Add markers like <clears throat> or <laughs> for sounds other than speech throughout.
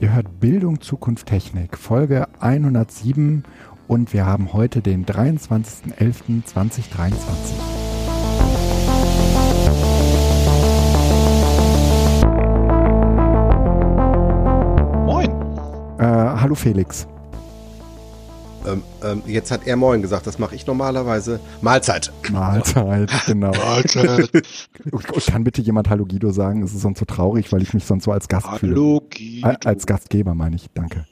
Ihr hört Bildung, Zukunft, Technik, Folge 107 und wir haben heute den 23.11.2023. hallo Felix. Ähm, ähm, jetzt hat er Moin gesagt, das mache ich normalerweise. Mahlzeit. Mahlzeit, genau. Mahlzeit. <laughs> Und Kann bitte jemand Hallo Guido sagen? Es ist sonst so traurig, weil ich mich sonst so als Gast fühle. Hallo, Guido. Äh, Als Gastgeber meine ich, danke.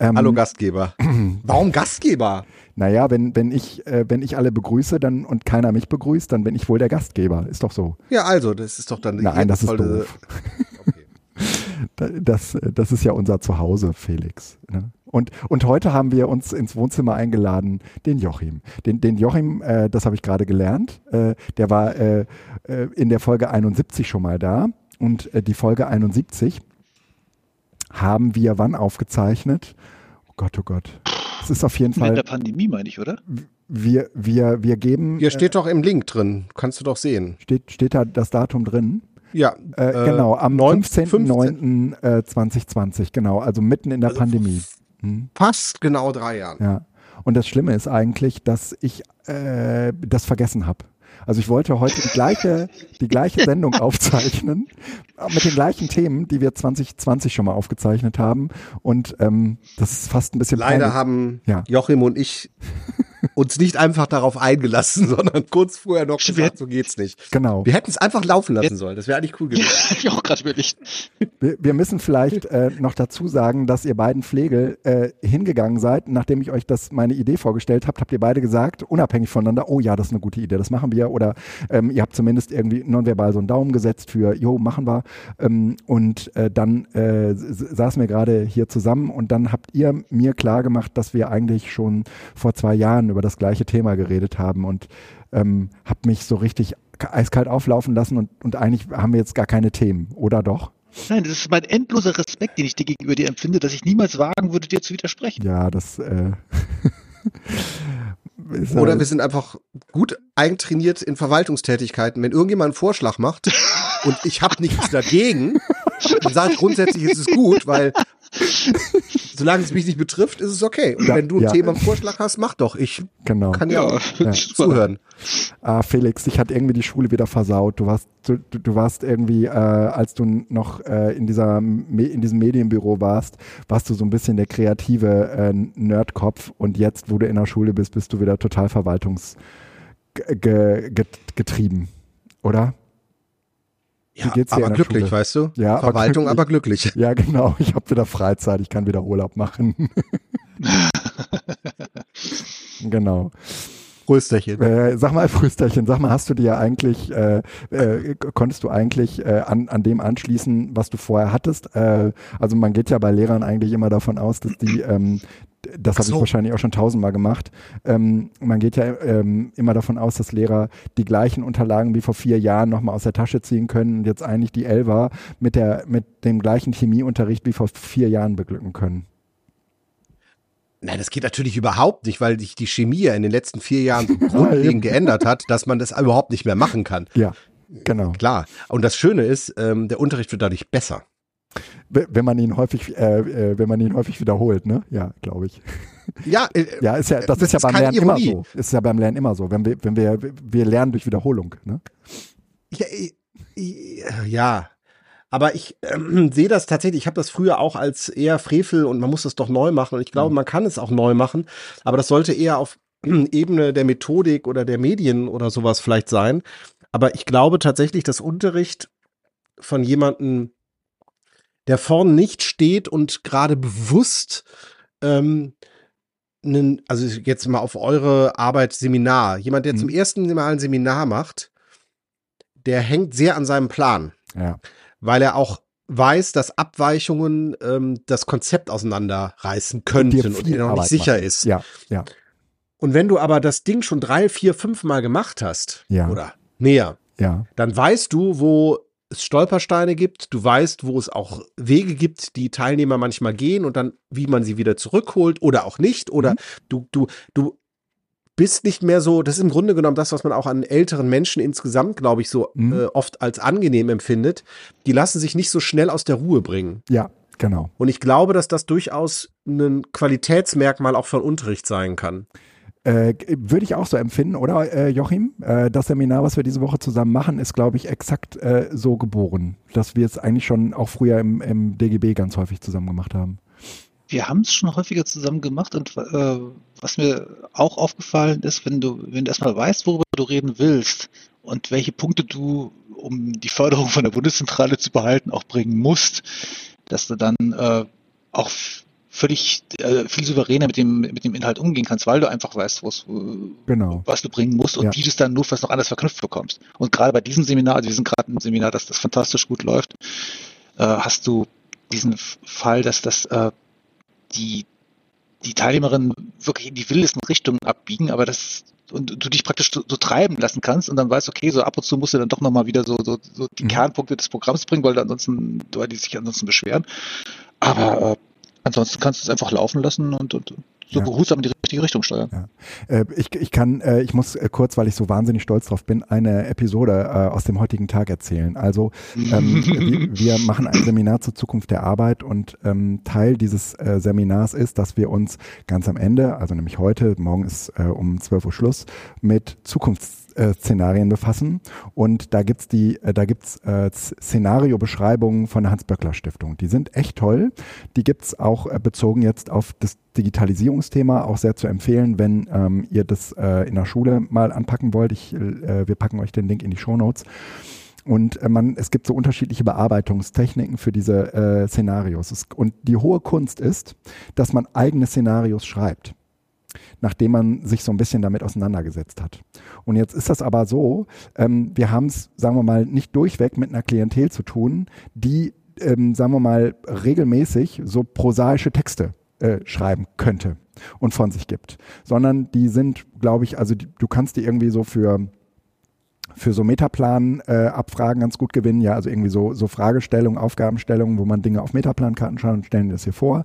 Ähm, Hallo Gastgeber. <clears throat> Warum Gastgeber? Naja, wenn, wenn, ich, äh, wenn ich alle begrüße dann, und keiner mich begrüßt, dann bin ich wohl der Gastgeber. Ist doch so. Ja, also, das ist doch dann Nein, das ist doof. Das, das ist ja unser Zuhause, Felix. Ne? Und, und heute haben wir uns ins Wohnzimmer eingeladen, den Joachim. Den, den Joachim, äh, das habe ich gerade gelernt, äh, der war äh, äh, in der Folge 71 schon mal da. Und äh, die Folge 71 haben wir wann aufgezeichnet? Oh Gott, oh Gott. Es ist auf jeden In der Fall, Pandemie meine ich, oder? wir, wir, wir geben, Hier steht doch im Link drin. Kannst du doch sehen. steht, steht da das Datum drin? Ja. Äh, äh, genau, am 9 15.09.2020, genau, also mitten in der Also Pandemie. Hm. Fast genau drei Jahren. Ja. Und das Schlimme ist eigentlich, dass ich äh, das vergessen habe. Also ich wollte heute die gleiche, die gleiche <laughs> Sendung aufzeichnen, äh, mit den gleichen Themen, die wir 2020 schon mal aufgezeichnet haben. Und ähm, das ist fast ein bisschen Leider peinlich. haben Ja. Joachim und ich uns nicht einfach darauf eingelassen, <laughs> sondern kurz vorher noch gesagt, so geht's nicht. Genau. Wir hätten es einfach laufen lassen sollen. Das wäre eigentlich cool gewesen. <laughs> hab ich auch gerade überlegt. Wir, wir müssen vielleicht äh, noch dazu sagen, dass ihr beiden Pflegel äh, hingegangen seid, nachdem ich euch das meine Idee vorgestellt habt, habt ihr beide gesagt, unabhängig voneinander, oh ja, das ist eine gute Idee, das machen wir. Oder ähm, ihr habt zumindest irgendwie nonverbal so einen Daumen gesetzt für, jo, machen wir. Ähm, und äh, dann äh, saßen wir gerade hier zusammen und dann habt ihr mir klar gemacht, dass wir eigentlich schon vor zwei Jahren über das gleiche Thema geredet haben und ähm, habt mich so richtig eiskalt auflaufen lassen und, und eigentlich haben wir jetzt gar keine Themen, oder doch? Nein, das ist mein endloser Respekt, den ich dir gegenüber dir empfinde, dass ich niemals wagen würde, dir zu widersprechen. Ja, das. Äh, <laughs> ist, Oder äh, wir sind einfach gut eintrainiert in Verwaltungstätigkeiten. Wenn irgendjemand einen Vorschlag macht <laughs> und ich habe nichts dagegen, dann sage ich grundsätzlich, ist es gut, weil <laughs> solange es mich nicht betrifft, ist es okay. Und Ja, wenn du ein ja. Thema im Vorschlag hast, mach doch. Ich genau. kann ja, auch zuhören. Ah, Felix, dich hat irgendwie die Schule wieder versaut. Du warst, du, du du warst irgendwie, äh, als du noch äh, in dieser in diesem Medienbüro warst, warst du so ein bisschen der kreative äh, Nerdkopf und jetzt, wo du in der Schule bist, bist du wieder total verwaltungsgetrieben, oder? Ja, aber glücklich, Schule? weißt du? Ja, aber Verwaltung, glücklich. aber glücklich. Ja, genau. Ich habe wieder Freizeit. Ich kann wieder Urlaub machen. <laughs> genau. Rösterchen. Äh, sag mal, <laughs> Früsterchen, sag mal, hast du dir eigentlich, äh, äh, konntest du eigentlich äh, an, an dem anschließen, was du vorher hattest? Äh, also man geht ja bei Lehrern eigentlich immer davon aus, dass die, ähm, das habe so. ich wahrscheinlich auch schon tausendmal gemacht, ähm, man geht ja ähm, immer davon aus, dass Lehrer die gleichen Unterlagen wie vor vier Jahren nochmal aus der Tasche ziehen können und jetzt eigentlich die Elva mit, der, mit dem gleichen Chemieunterricht wie vor vier Jahren beglücken können. Nein, das geht natürlich überhaupt nicht, weil sich die Chemie ja in den letzten vier Jahren so <laughs> grundlegend geändert hat, dass man das überhaupt nicht mehr machen kann. Ja, genau. Klar. Und das Schöne ist, ähm, der Unterricht wird dadurch besser. Wenn man ihn häufig, äh, äh, wenn man ihn häufig wiederholt, ne? Ja, glaube ich. Ja, äh, <laughs> Ja, ist ja, das, ist ja ist beim keine Lernen immer Ironie. so. Ist ja beim Lernen immer so. Wenn wir, wenn wir, wir lernen durch Wiederholung, ne? Ja, ich- ja. aber ich ähm, sehe das tatsächlich, ich habe das früher auch als eher Frevel und man muss das doch neu machen. Und ich glaube, man kann es auch neu machen, aber das sollte eher auf Ebene der Methodik oder der Medien oder sowas vielleicht sein. Aber ich glaube tatsächlich, dass Unterricht von jemandem, der vorn nicht steht und gerade bewusst ähm, einen, also jetzt mal auf eure Arbeit Seminar, jemand, der Mhm. zum ersten Mal ein Seminar macht, der hängt sehr an seinem Plan, Ja. weil er auch weiß, dass Abweichungen ähm, das Konzept auseinanderreißen könnten und er noch Arbeit nicht sicher machen. ist. Ja, ja. Und wenn du aber das Ding schon drei, vier, fünf Mal gemacht hast Ja. oder mehr, Ja. dann weißt du, wo es Stolpersteine gibt, du weißt, wo es auch Wege gibt, die Teilnehmer manchmal gehen und dann, wie man sie wieder zurückholt oder auch nicht. Oder mhm. du, du, du bist nicht mehr so, das ist im Grunde genommen das, was man auch an älteren Menschen insgesamt, glaube ich, so mhm. äh, oft als angenehm empfindet. Die lassen sich nicht so schnell aus der Ruhe bringen. Ja, genau. Und ich glaube, dass das durchaus ein Qualitätsmerkmal auch von Unterricht sein kann. Äh, würde ich auch so empfinden, oder äh, Joachim? Äh, das Seminar, was wir diese Woche zusammen machen, ist, glaube ich, exakt äh, so geboren, dass wir es eigentlich schon auch früher im, im DGB ganz häufig zusammen gemacht haben. Wir haben es schon häufiger zusammen gemacht und äh, was mir auch aufgefallen ist, wenn du, wenn du erstmal weißt, worüber du reden willst und welche Punkte du, um die Förderung von der Bundeszentrale zu behalten, auch bringen musst, dass du dann äh, auch völlig äh, viel souveräner mit dem mit dem Inhalt umgehen kannst, weil du einfach weißt, was, genau. was du bringen musst und ja. wie du es dann nur was noch anders verknüpft bekommst. Und gerade bei diesem Seminar, also wir sind gerade im Seminar, dass das fantastisch gut läuft, äh, hast du diesen Fall, dass das äh, die die Teilnehmerinnen wirklich in die wildesten Richtungen abbiegen, aber das und du dich praktisch so, so, treiben lassen kannst und dann weißt, okay, so ab und zu musst du dann doch nochmal wieder so, so, so die mhm. Kernpunkte des Programms bringen, weil ansonsten, weil die sich ansonsten beschweren. Aber äh, Ansonsten kannst du es einfach laufen lassen und, und so ja. behutsam in die richtige Richtung steuern. Ja. Äh, ich, ich kann, äh, ich muss äh, kurz, weil ich so wahnsinnig stolz drauf bin, eine Episode aus dem heutigen Tag erzählen. Also ähm, <laughs> wir, wir, machen ein Seminar zur Zukunft der Arbeit und ähm, Teil dieses äh, Seminars ist, dass wir uns ganz am Ende, also nämlich heute, morgen ist äh, um 12 Uhr Schluss, mit Zukunfts Szenarien befassen. Und da gibt's die, äh, da gibt's äh, Szenariobeschreibungen von der Hans-Böckler-Stiftung. Die sind echt toll. Die gibt's auch äh, bezogen jetzt auf das Digitalisierungsthema auch sehr zu empfehlen, wenn ähm, ihr das äh, in der Schule mal anpacken wollt. Ich, äh, wir packen euch den Link in die Show Notes. Und äh, man, es gibt so unterschiedliche Bearbeitungstechniken für diese äh, Szenarios. Es, und die hohe Kunst ist, dass man eigene Szenarios schreibt nachdem man sich so ein bisschen damit auseinandergesetzt hat. Und jetzt ist das aber so, ähm, wir haben es, sagen wir mal, nicht durchweg mit einer Klientel zu tun, die, ähm, sagen wir mal, regelmäßig so prosaische Texte äh, schreiben könnte und von sich gibt, sondern die sind, glaube ich, also die, du kannst die irgendwie so für für so Metaplan-Abfragen äh, ganz gut gewinnen. Ja, also irgendwie so, so Fragestellungen, Aufgabenstellungen, wo man Dinge auf Metaplankarten schaut und stellen das hier vor.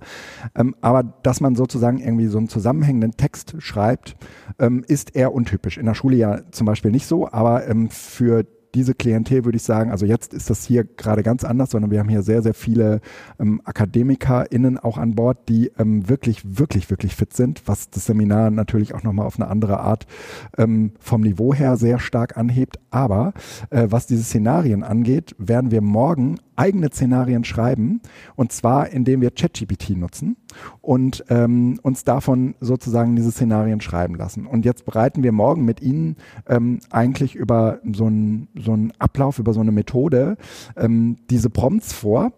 Ähm, aber dass man sozusagen irgendwie so einen zusammenhängenden Text schreibt, ähm, ist eher untypisch. In der Schule ja zum Beispiel nicht so, aber ähm, für diese Klientel würde ich sagen, also jetzt ist das hier gerade ganz anders, sondern wir haben hier sehr, sehr viele ähm, AkademikerInnen auch an Bord, die ähm, wirklich, wirklich, wirklich fit sind, was das Seminar natürlich auch nochmal auf eine andere Art ähm, vom Niveau her sehr stark anhebt. Aber äh, was diese Szenarien angeht, werden wir morgen eigene Szenarien schreiben und zwar indem wir ChatGPT nutzen und ähm, uns davon sozusagen diese Szenarien schreiben lassen. Und jetzt bereiten wir morgen mit Ihnen ähm, eigentlich über so einen so einen Ablauf, über so eine Methode ähm, diese Prompts vor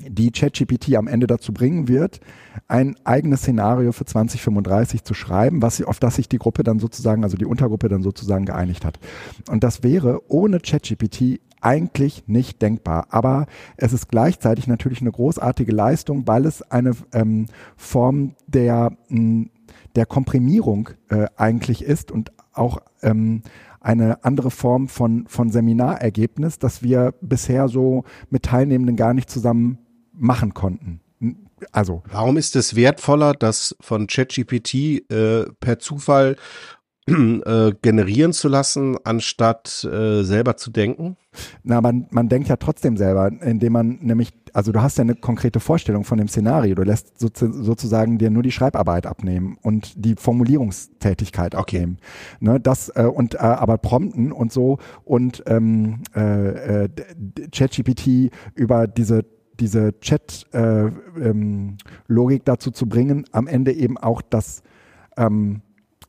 die ChatGPT am Ende dazu bringen wird, ein eigenes Szenario für 2035 zu schreiben, was, auf das sich die Gruppe dann sozusagen, also die Untergruppe dann sozusagen geeinigt hat. Und das wäre ohne ChatGPT eigentlich nicht denkbar. Aber es ist gleichzeitig natürlich eine großartige Leistung, weil es eine ähm, Form der, der Komprimierung äh, eigentlich ist und auch ähm, eine andere Form von, von Seminarergebnis, das wir bisher so mit Teilnehmenden gar nicht zusammen machen konnten. Also. Warum ist es wertvoller, das von ChatGPT äh, per Zufall äh, generieren zu lassen, anstatt äh, selber zu denken? Na, man, man denkt ja trotzdem selber, indem man nämlich, also du hast ja eine konkrete Vorstellung von dem Szenario, du lässt so, sozusagen dir nur die Schreibarbeit abnehmen und die Formulierungstätigkeit okay. abnehmen. Ne, das äh, und äh, aber prompten und so und ähm, äh, äh, ChatGPT über diese diese Chat-Logik äh, ähm, dazu zu bringen, am Ende eben auch das ähm,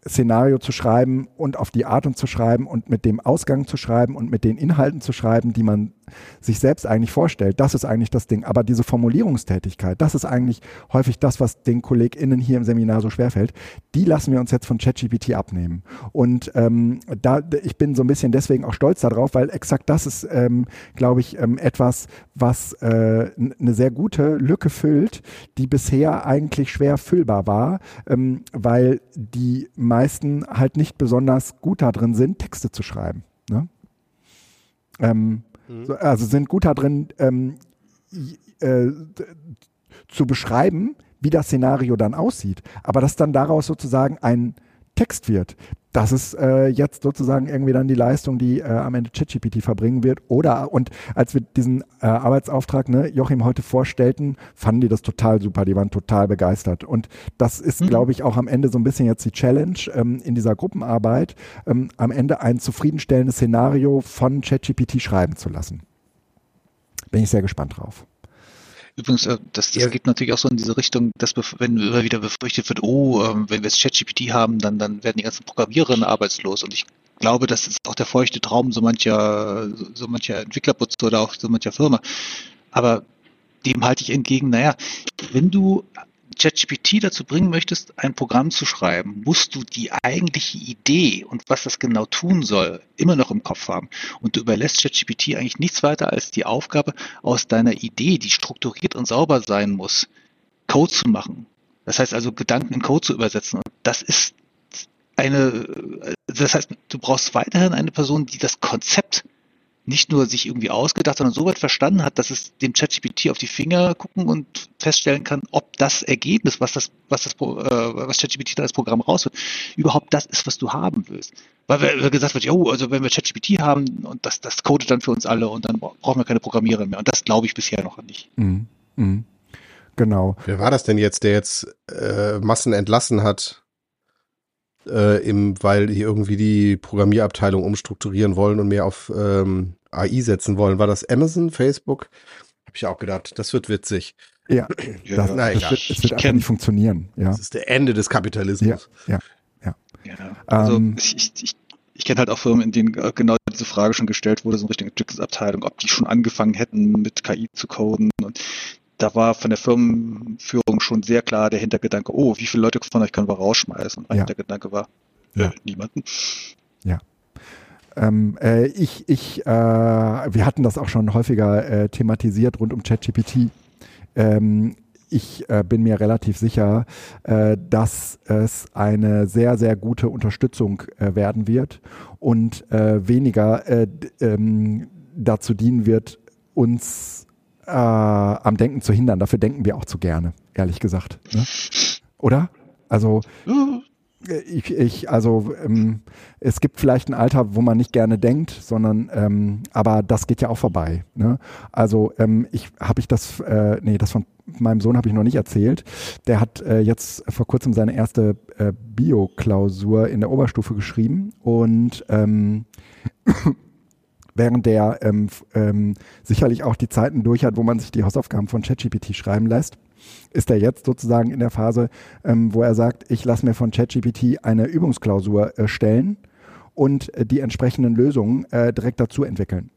Szenario zu schreiben und auf die Art und zu schreiben und mit dem Ausgang zu schreiben und mit den Inhalten zu schreiben, die man sich selbst eigentlich vorstellt. Das ist eigentlich das Ding. Aber diese Formulierungstätigkeit, das ist eigentlich häufig das, was den KollegInnen hier im Seminar so schwerfällt. Die lassen wir uns jetzt von ChatGPT abnehmen. Und ähm, da, ich bin so ein bisschen deswegen auch stolz darauf, weil exakt das ist, ähm, glaube ich, ähm, etwas, was äh, eine sehr gute Lücke füllt, die bisher eigentlich schwer füllbar war, ähm, weil die meisten halt nicht besonders gut darin sind, Texte zu schreiben. Ne? Ähm, Mhm. So, also sind gut darin, ähm, äh, zu beschreiben, wie das Szenario dann aussieht. Aber dass dann daraus sozusagen ein Text wird. Das ist äh, jetzt sozusagen irgendwie dann die Leistung, die äh, am Ende ChatGPT verbringen wird. Oder, und als wir diesen äh, Arbeitsauftrag, ne, Joachim heute vorstellten, fanden die das total super. Die waren total begeistert. Und das ist, mhm. glaube ich, auch am Ende so ein bisschen jetzt die Challenge ähm, in dieser Gruppenarbeit, ähm, am Ende ein zufriedenstellendes Szenario von ChatGPT schreiben zu lassen. Bin ich sehr gespannt drauf. Übrigens, äh, das, das ja. geht natürlich auch so in diese Richtung, dass wenn immer wieder befürchtet wird, oh, ähm, wenn wir jetzt ChatGPT haben, dann, dann werden die ganzen Programmiererinnen arbeitslos. Und ich glaube, das ist auch der feuchte Traum so mancher, so mancher Entwicklerputze oder auch so mancher Firma. Aber dem halte ich entgegen, naja, wenn du ChatGPT dazu bringen möchtest, ein Programm zu schreiben, musst du die eigentliche Idee und was das genau tun soll, immer noch im Kopf haben. Und du überlässt ChatGPT eigentlich nichts weiter als die Aufgabe, aus deiner Idee, die strukturiert und sauber sein muss, Code zu machen. Das heißt also, Gedanken in Code zu übersetzen. Und das ist eine, das heißt, du brauchst weiterhin eine Person, die das Konzept nicht nur sich irgendwie ausgedacht, sondern so weit verstanden hat, dass es dem ChatGPT auf die Finger gucken und feststellen kann, ob das Ergebnis, was das, was das, äh, was ChatGPT da als Programm rausholt, überhaupt das ist, was du haben willst. Weil wir, gesagt wird, jo, also wenn wir ChatGPT haben und das, das codet dann für uns alle und dann brauchen wir keine Programmierer mehr. Und das glaube ich bisher noch nicht. Mhm. Mhm. Genau. Wer war das denn jetzt, der jetzt äh, Massen entlassen hat? Äh, im, weil die irgendwie die Programmierabteilung umstrukturieren wollen und mehr auf ähm, AI setzen wollen. War das Amazon, Facebook? Habe ich auch gedacht, das wird witzig. Ja, ja das, na, das wird, das wird einfach nicht funktionieren. Ja. Das ist der Ende des Kapitalismus. Ja, ja. ja. ja also ähm, ich, ich, ich kenne halt auch Firmen, in denen genau diese Frage schon gestellt wurde, so in Richtung Entwicklungsabteilung, ob die schon angefangen hätten, mit KI zu coden. Und da war von der Firmenführung schon sehr klar der Hintergedanke, oh, wie viele Leute von euch können wir rausschmeißen? Und mein ja. Hintergedanke war, ja. Äh, niemanden. Ja. Ähm, äh, ich, ich, äh, wir hatten das auch schon häufiger äh, thematisiert rund um ChatGPT. Ähm, ich äh, bin mir relativ sicher, äh, dass es eine sehr, sehr gute Unterstützung äh, werden wird und weniger ähm, dazu dienen wird, uns am Denken zu hindern. Dafür denken wir auch zu gerne, ehrlich gesagt. Ne? Oder? Also ich, ich also ähm, es gibt vielleicht ein Alter, wo man nicht gerne denkt, sondern ähm, aber das geht ja auch vorbei. Ne? Also ähm, ich habe ich das, äh, nee, das von meinem Sohn habe ich noch nicht erzählt. Der hat äh, jetzt vor kurzem seine erste äh, Bio-Klausur in der Oberstufe geschrieben und ähm, während der ähm, ähm, sicherlich auch die Zeiten durch hat, wo man sich die Hausaufgaben von ChatGPT schreiben lässt ist er jetzt sozusagen in der Phase, ähm, wo er sagt, ich lasse mir von ChatGPT eine Übungsklausur äh, stellen und äh, die entsprechenden Lösungen äh, direkt dazu entwickeln.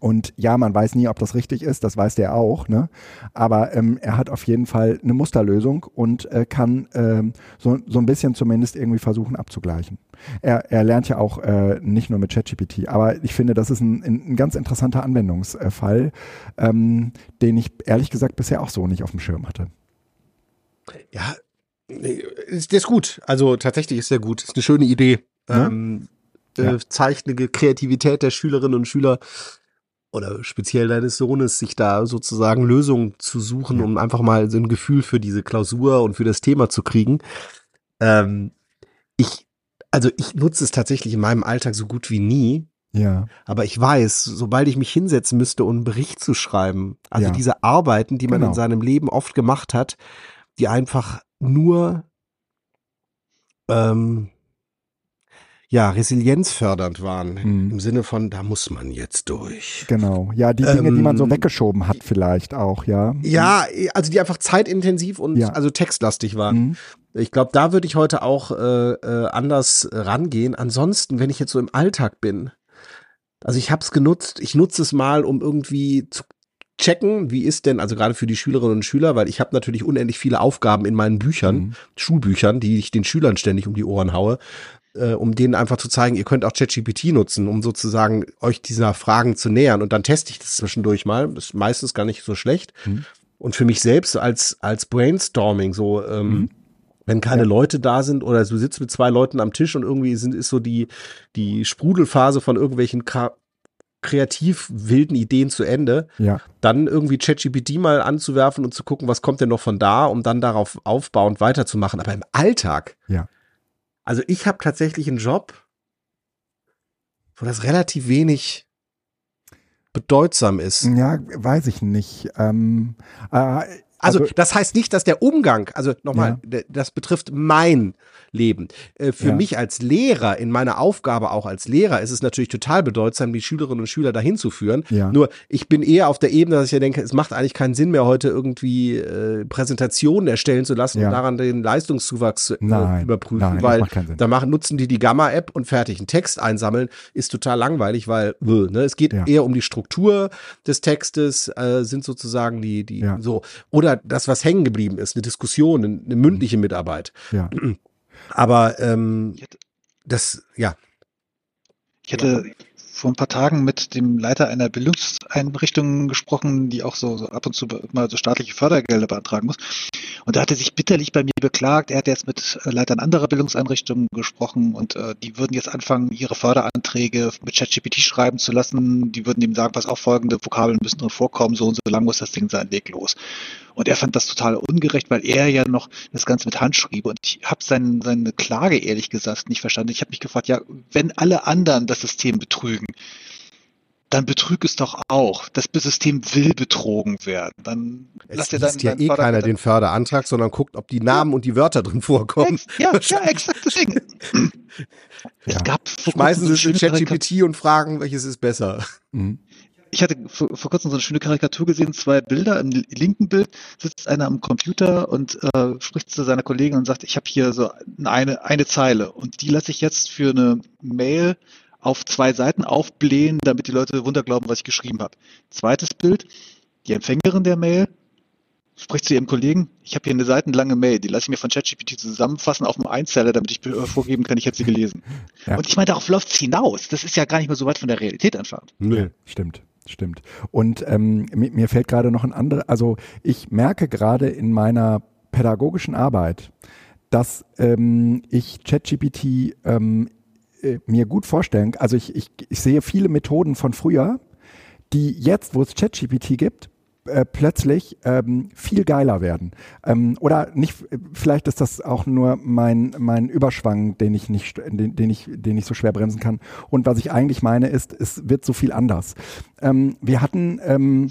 Und ja, man weiß nie, ob das richtig ist, das weiß der auch, ne? Aber ähm, er hat auf jeden Fall eine Musterlösung und äh, kann ähm, so, so ein bisschen zumindest irgendwie versuchen abzugleichen. Er, er lernt ja auch äh, nicht nur mit ChatGPT, aber ich finde, das ist ein, ein ganz interessanter Anwendungsfall, ähm, den ich ehrlich gesagt bisher auch so nicht auf dem Schirm hatte. Ja, ist, ist gut. Also tatsächlich ist sehr gut. Ist eine schöne Idee. Ja? Ähm, ja. Äh, zeigt eine Kreativität der Schülerinnen und Schüler oder speziell deines Sohnes, sich da sozusagen Lösungen zu suchen, um einfach mal so ein Gefühl für diese Klausur und für das Thema zu kriegen. Ähm, ich, also ich nutze es tatsächlich in meinem Alltag so gut wie nie. Ja. Aber ich weiß, sobald ich mich hinsetzen müsste, um einen Bericht zu schreiben, also ja. diese Arbeiten, die man genau. in seinem Leben oft gemacht hat, die einfach nur ähm, ja, resilienzfördernd waren. Mhm. Im Sinne von, da muss man jetzt durch. Genau. Ja, die Dinge, ähm, die man so ähm, weggeschoben hat, vielleicht auch, ja. Ja, also die einfach zeitintensiv und ja. also textlastig waren. Mhm. Ich glaube, da würde ich heute auch äh, äh, anders rangehen. Ansonsten, wenn ich jetzt so im Alltag bin, also ich habe es genutzt, ich nutze es mal, um irgendwie zu checken, wie ist denn, also gerade für die Schülerinnen und Schüler, weil ich habe natürlich unendlich viele Aufgaben in meinen Büchern, mhm. Schulbüchern, die ich den Schülern ständig um die Ohren haue äh, um denen einfach zu zeigen, ihr könnt auch ChatGPT nutzen, um sozusagen euch dieser Fragen zu nähern. Und dann teste ich das zwischendurch mal. Das ist meistens gar nicht so schlecht. Mhm. Und für mich selbst als, als Brainstorming, so, ähm, mhm. wenn keine ja. Leute da sind oder du sitzt mit zwei Leuten am Tisch und irgendwie sind, ist so die, die Sprudelphase von irgendwelchen kreativ wilden Ideen zu Ende. Ja. Dann irgendwie ChatGPT mal anzuwerfen und zu gucken, was kommt denn noch von da, um dann darauf aufbauend weiterzumachen. Aber im Alltag. Ja. Also ich habe tatsächlich einen Job, wo das relativ wenig bedeutsam ist. Ja, weiß ich nicht. Ähm, äh, Also, Also- das heißt nicht, dass der Umgang, also nochmal, d- das betrifft mein Leben. Äh, Für Ja. mich als Lehrer, in meiner Aufgabe auch als Lehrer, ist es natürlich total bedeutsam, die Schülerinnen und Schüler dahin zu führen. Ja. Nur, ich bin eher auf der Ebene, dass ich ja denke, es macht eigentlich keinen Sinn mehr, heute irgendwie äh, Präsentationen erstellen zu lassen Ja. und daran den Leistungszuwachs zu äh, Nein, überprüfen, nein, weil da machen, nutzen die die Gamma-App und fertig. Einen Text einsammeln ist total langweilig, weil ne, es geht Ja. eher um die Struktur des Textes, äh, sind sozusagen die, die Ja. so. Oder das, was hängen geblieben ist, eine Diskussion, eine, eine mündliche Mitarbeit. ja. Aber ähm, das, ja. ich hatte vor ein paar Tagen mit dem Leiter einer Bildungseinrichtung gesprochen, die auch so, so ab und zu mal so staatliche Fördergelder beantragen muss. Und da hat er sich bitterlich bei mir beklagt. Er hat jetzt mit äh, Leitern anderer Bildungseinrichtungen gesprochen und äh, die würden jetzt anfangen, ihre Förderanträge mit ChatGPT schreiben zu lassen. Die würden ihm sagen, was auch folgende Vokabeln müssen drin vorkommen, so und so lang muss das Ding seinen Weg los. Und er fand das total ungerecht, weil er ja noch das Ganze mit Hand schrieb. Und ich habe sein, seine Klage ehrlich gesagt nicht verstanden. Ich habe mich gefragt, ja, wenn alle anderen das System betrügen, dann betrüg es doch auch. Das System will betrogen werden. Dann Es lass dir liest deinen, ja eh keiner den Förderantrag, sondern guckt, ob die Namen und die Wörter drin vorkommen. Ja, ja, exakt deswegen. <laughs> Ja. Es gab vor Schmeißen Sie es in ChatGPT und fragen, welches ist besser. Mhm. Ich hatte vor, vor kurzem so eine schöne Karikatur gesehen, zwei Bilder. Im linken Bild sitzt einer am Computer und äh, spricht zu seiner Kollegin und sagt, ich habe hier so eine, eine Zeile und die lasse ich jetzt für eine Mail auf zwei Seiten aufblähen, damit die Leute wunderglauben, was ich geschrieben habe. Zweites Bild, die Empfängerin der Mail spricht zu ihrem Kollegen, ich habe hier eine seitenlange Mail, die lasse ich mir von ChatGPT zusammenfassen auf einem Einzeller, damit ich äh, vorgeben kann, ich hätte sie gelesen. <laughs> Ja. Und ich meine, darauf läuft es hinaus. Das ist ja gar nicht mehr so weit von der Realität entfernt. Nö. Stimmt, stimmt. Und ähm, mir, fällt gerade noch ein anderes, also ich merke gerade in meiner pädagogischen Arbeit, dass ähm, ich ChatGPT ähm, äh, mir gut vorstellen, also ich, ich, ich sehe viele Methoden von früher, die jetzt, wo es ChatGPT gibt, äh, plötzlich ähm, viel geiler werden. Ähm, oder nicht, äh, vielleicht ist das auch nur mein, mein Überschwang, den ich nicht, den, den ich, den ich so schwer bremsen kann. Und was ich eigentlich meine, ist, es wird so viel anders. Ähm, wir hatten, ähm,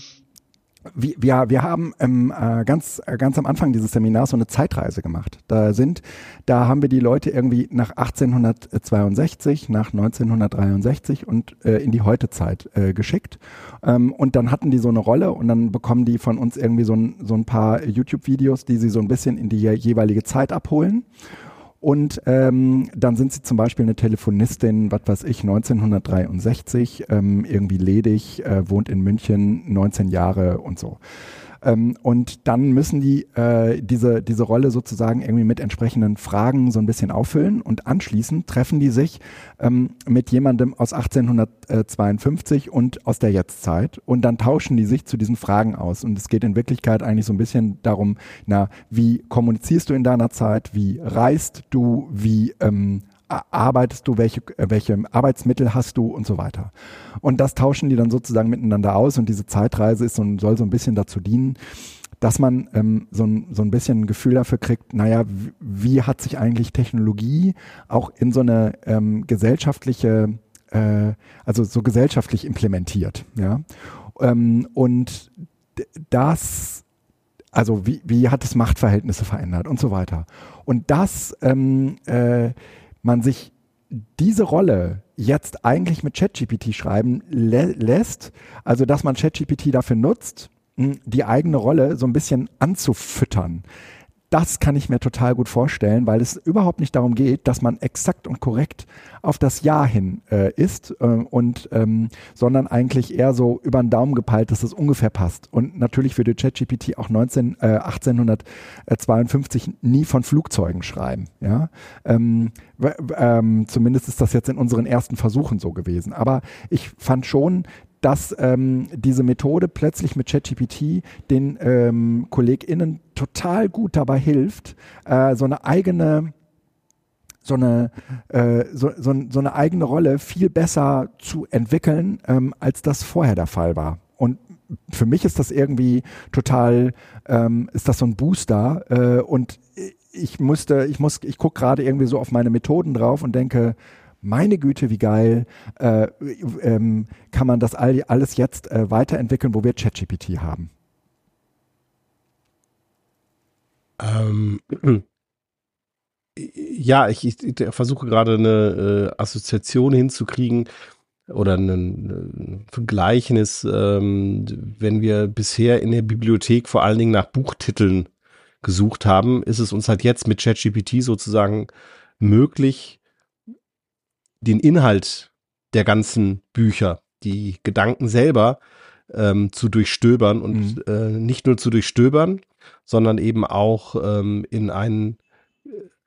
wir, wir, wir haben ähm, äh, ganz, äh, ganz am Anfang dieses Seminars so eine Zeitreise gemacht. Da sind, da haben wir die Leute irgendwie nach 1862, nach 1963 und äh, in die Heutezeit äh, geschickt. Ähm, und dann hatten die so eine Rolle und dann bekommen die von uns irgendwie so ein, so ein paar YouTube-Videos, die sie so ein bisschen in die je- jeweilige Zeit abholen. Und ähm, dann sind sie zum Beispiel eine Telefonistin, was weiß ich, 1963, ähm, irgendwie ledig, äh, wohnt in München, 19 Jahre und so. Ähm, und dann müssen die äh, diese, diese Rolle sozusagen irgendwie mit entsprechenden Fragen so ein bisschen auffüllen und anschließend treffen die sich ähm, mit jemandem aus 1852 und aus der Jetztzeit. Und dann tauschen die sich zu diesen Fragen aus. Und es geht in Wirklichkeit eigentlich so ein bisschen darum, na, wie kommunizierst du in deiner Zeit, wie reist du, wie ähm, arbeitest du, welche, äh, welche Arbeitsmittel hast du und so weiter. Und das tauschen die dann sozusagen miteinander aus und diese Zeitreise ist so, soll so ein bisschen dazu dienen, dass man ähm, so, ein, so ein bisschen ein Gefühl dafür kriegt, naja, wie, hat sich eigentlich Technologie auch in so eine ähm, gesellschaftliche, äh, also so gesellschaftlich implementiert, ja. Ähm, und das, also wie, wie hat es Machtverhältnisse verändert und so weiter. Und das ähm, äh, man sich diese Rolle jetzt eigentlich mit ChatGPT schreiben lä lässt, also dass man ChatGPT dafür nutzt, mh, die eigene Rolle so ein bisschen anzufüttern. Das kann ich mir total gut vorstellen, weil es überhaupt nicht darum geht, dass man exakt und korrekt auf das Jahr hin äh, ist äh, und ähm, sondern eigentlich eher so über den Daumen gepeilt, dass es ungefähr passt. Und natürlich würde ChatGPT auch 19, äh, 1852 nie von Flugzeugen schreiben. Ja, ähm, ähm, zumindest ist das jetzt in unseren ersten Versuchen so gewesen. Aber ich fand schon, dass ähm, diese Methode plötzlich mit ChatGPT den ähm, KollegInnen total gut dabei hilft, äh, so eine eigene so eine, äh, so, so, so, eine eigene Rolle viel besser zu entwickeln, ähm, als das vorher der Fall war. Und für mich ist das irgendwie total, ähm, ist das so ein Booster äh, und ich musste, ich muss, ich gucke gerade irgendwie so auf meine Methoden drauf und denke, meine Güte, wie geil, äh, ähm, kann man das all, alles jetzt äh, weiterentwickeln, wo wir ChatGPT haben. Ähm, <clears throat> ja, ich, ich, ich versuche gerade eine äh, Assoziation hinzukriegen oder ein, Vergleichnis, ähm, wenn wir bisher in der Bibliothek vor allen Dingen nach Buchtiteln gesucht haben, ist es uns halt jetzt mit ChatGPT sozusagen möglich, den Inhalt der ganzen Bücher, die Gedanken selber ähm, zu durchstöbern und mhm. äh, nicht nur zu durchstöbern, sondern eben auch ähm, in einen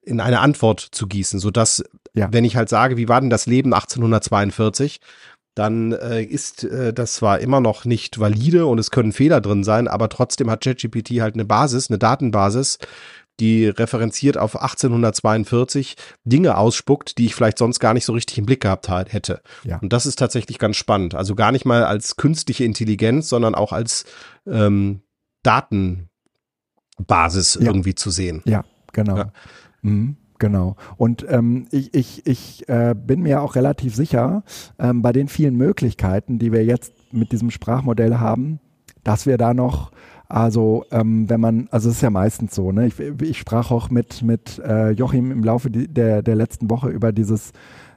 in eine Antwort zu gießen, so dass ja. wenn ich halt sage, wie war denn das Leben 1842, dann äh, ist äh, das zwar immer noch nicht valide und es können Fehler drin sein, aber trotzdem hat ChatGPT halt eine Basis, eine Datenbasis, die referenziert auf 1842 Dinge ausspuckt, die ich vielleicht sonst gar nicht so richtig im Blick gehabt hätte. Ja. Und das ist tatsächlich ganz spannend. Also gar nicht mal als künstliche Intelligenz, sondern auch als ähm, Datenbasis ja. irgendwie zu sehen. Ja, genau. Ja. Mhm. Genau. Und ähm, ich, ich, ich äh, bin mir auch relativ sicher, ähm, bei den vielen Möglichkeiten, die wir jetzt mit diesem Sprachmodell haben, dass wir da noch also ähm, wenn man, also es ist ja meistens so, ne? Ich, ich sprach auch mit, mit äh, Joachim im Laufe der, der letzten Woche über dieses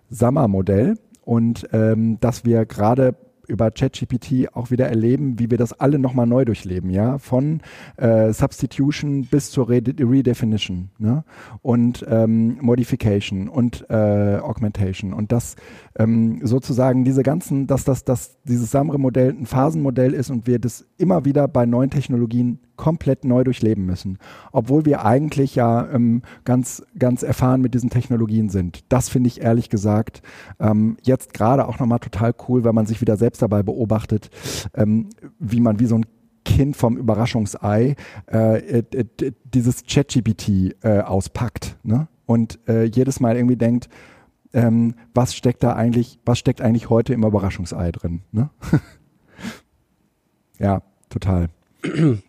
Summer-Modell und ähm, dass wir gerade über ChatGPT auch wieder erleben, wie wir das alle nochmal neu durchleben, ja, von äh, Substitution bis zur Re Redefinition ne? und ähm, Modification und äh, Augmentation und das ähm, sozusagen diese ganzen, dass das, dass dieses SAMRE-Modell ein Phasenmodell ist und wir das immer wieder bei neuen Technologien komplett neu durchleben müssen, obwohl wir eigentlich ja ähm, ganz, ganz erfahren mit diesen Technologien sind. Das finde ich ehrlich gesagt ähm, jetzt gerade auch nochmal total cool, weil man sich wieder selbst dabei beobachtet, ähm, wie man wie so ein Kind vom Überraschungsei äh, äh, dieses ChatGPT äh, auspackt ne? und äh, jedes Mal irgendwie denkt, ähm, was steckt da eigentlich, was steckt eigentlich heute im Überraschungsei drin? Ne? <laughs> ja, total. <clears throat>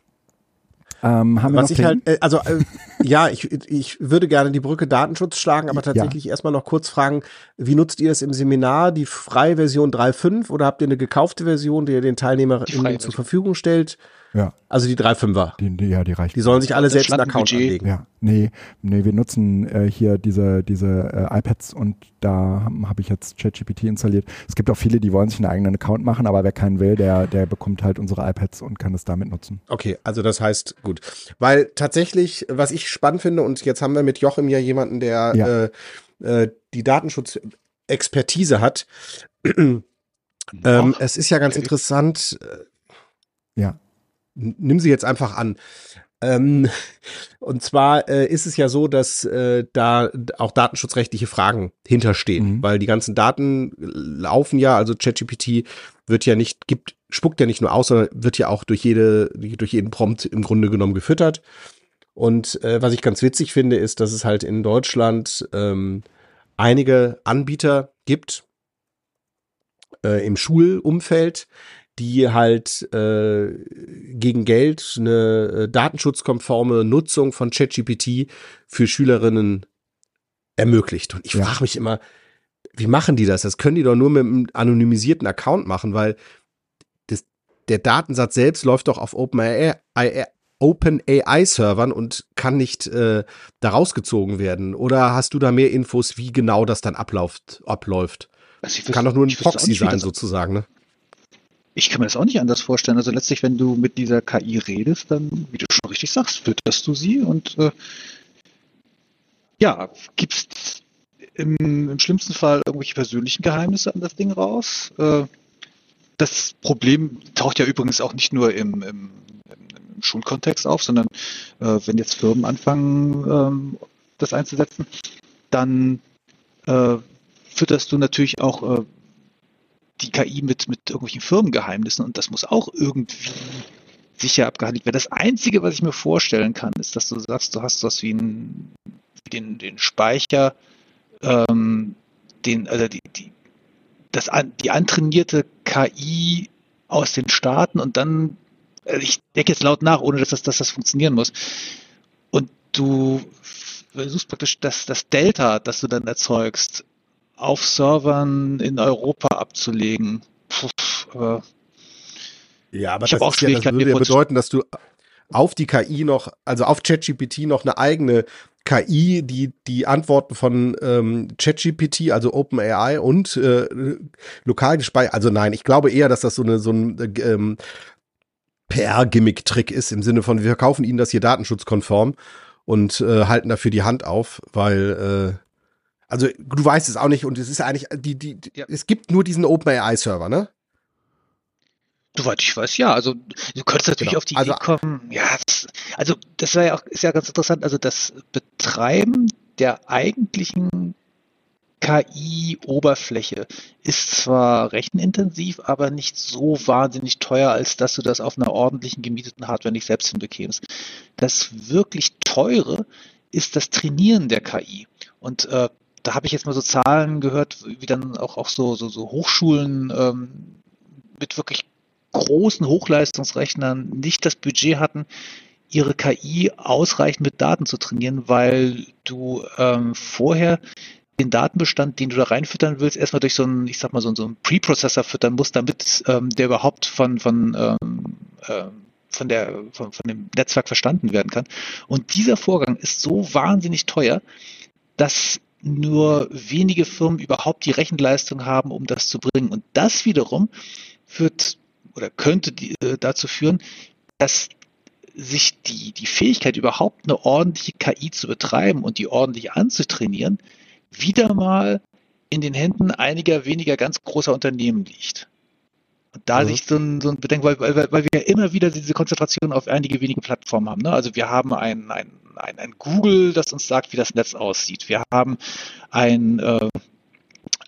Ähm, haben Was ich halt, äh, also äh, ja, ich, ich würde gerne die Brücke Datenschutz schlagen, aber tatsächlich ja. erstmal noch kurz fragen, wie nutzt ihr das im Seminar? Die freie Version 3.5 oder habt ihr eine gekaufte Version, die ihr den Teilnehmern zur Verfügung stellt? Ja. Also die 3,5er. Die, die, ja, die reicht. Die sollen sich alle selbst einen Account Budget. anlegen. Ja, nee, nee, wir nutzen äh, hier diese, diese äh, iPads und da habe hab ich jetzt ChatGPT installiert. Es gibt auch viele, die wollen sich einen eigenen Account machen, aber wer keinen will, der, der bekommt halt unsere iPads und kann es damit nutzen. Okay, also das heißt, gut. Weil tatsächlich, was ich spannend finde, und jetzt haben wir mit Joachim ja jemanden, der ja. Äh, äh, die Datenschutzexpertise hat. <clears throat> ähm, es ist ja ganz interessant. Äh, ja nimm sie jetzt einfach an. Ähm, <laughs> und zwar äh, ist es ja so, dass äh, da auch datenschutzrechtliche Fragen hinterstehen, mhm. weil die ganzen Daten laufen ja, also ChatGPT wird ja nicht, gibt, spuckt ja nicht nur aus, sondern wird ja auch durch jede, durch jeden Prompt im Grunde genommen gefüttert. Und äh, was ich ganz witzig finde, ist, dass es halt in Deutschland ähm, einige Anbieter gibt äh, im Schulumfeld, die halt äh, gegen Geld eine äh, datenschutzkonforme Nutzung von ChatGPT für Schülerinnen ermöglicht. Und ich ja. frage mich immer, wie machen die das? Das können die doch nur mit einem anonymisierten Account machen, weil das, der Datensatz selbst läuft doch auf OpenAI, OpenAI-Servern und kann nicht äh, da rausgezogen werden. Oder hast du da mehr Infos, wie genau das dann abläuft? abläuft? Also kann doch nur ein Proxy sein, sozusagen, ne? Ich kann mir das auch nicht anders vorstellen. Also letztlich, wenn du mit dieser KI redest, dann, wie du schon richtig sagst, fütterst du sie und äh, ja, gibst im, im, schlimmsten Fall irgendwelche persönlichen Geheimnisse an das Ding raus. Äh, das Problem taucht ja übrigens auch nicht nur im, im, im Schulkontext auf, sondern äh, wenn jetzt Firmen anfangen, ähm, das einzusetzen, dann äh, fütterst du natürlich auch äh, die KI mit, mit irgendwelchen Firmengeheimnissen und das muss auch irgendwie sicher abgehandelt werden. Das Einzige, was ich mir vorstellen kann, ist, dass du sagst, du hast was wie, ein, wie den, den Speicher ähm, den, also die, die, das, die antrainierte KI aus den Staaten und dann, also ich denke jetzt laut nach, ohne dass das, dass das funktionieren muss. Und du versuchst praktisch das, das Delta, das du dann erzeugst, auf Servern in Europa abzulegen. Puh, aber ja, aber das, ist ja, das würde ja bedeuten, dass du auf die KI noch, also auf ChatGPT noch eine eigene KI, die die Antworten von ähm, ChatGPT, also OpenAI und äh, lokal gespeichert. Also nein, ich glaube eher, dass das so eine so ein äh, ähm, PR-Gimmick-Trick ist im Sinne von wir verkaufen Ihnen das hier datenschutzkonform und äh, halten dafür die Hand auf, weil äh, also du weißt es auch nicht und es ist eigentlich die die, ja. es gibt nur diesen OpenAI-Server, ne? Soweit ich weiß, ja. Also du könntest natürlich genau. auf die also, Idee kommen. Ja, das, also das war ja auch ist ja ganz interessant. Also das Betreiben der eigentlichen KI-Oberfläche ist zwar rechenintensiv, aber nicht so wahnsinnig teuer, als dass du das auf einer ordentlichen gemieteten Hardware nicht selbst hinbekämst. Das wirklich teure ist das Trainieren der KI. Und äh, da habe ich jetzt mal so Zahlen gehört, wie dann auch, auch so, so, so Hochschulen ähm, mit wirklich großen Hochleistungsrechnern nicht das Budget hatten, ihre KI ausreichend mit Daten zu trainieren, weil du ähm, vorher den Datenbestand, den du da reinfüttern willst, erstmal durch so einen, ich sag mal, so, so einen Preprocessor füttern musst, damit ähm, der überhaupt von, von, ähm, äh, von, der, von, von dem Netzwerk verstanden werden kann. Und dieser Vorgang ist so wahnsinnig teuer, dass nur wenige Firmen überhaupt die Rechenleistung haben, um das zu bringen. Und das wiederum führt oder könnte die, äh, dazu führen, dass sich die, die Fähigkeit, überhaupt eine ordentliche KI zu betreiben und die ordentlich anzutrainieren, wieder mal in den Händen einiger weniger ganz großer Unternehmen liegt. Und da mhm. sich so ein, so ein Bedenken, weil, weil, weil wir immer wieder diese Konzentration auf einige wenige Plattformen haben. Ne? Also wir haben ein, ein, ein, ein Google, das uns sagt, wie das Netz aussieht. Wir haben ein, äh,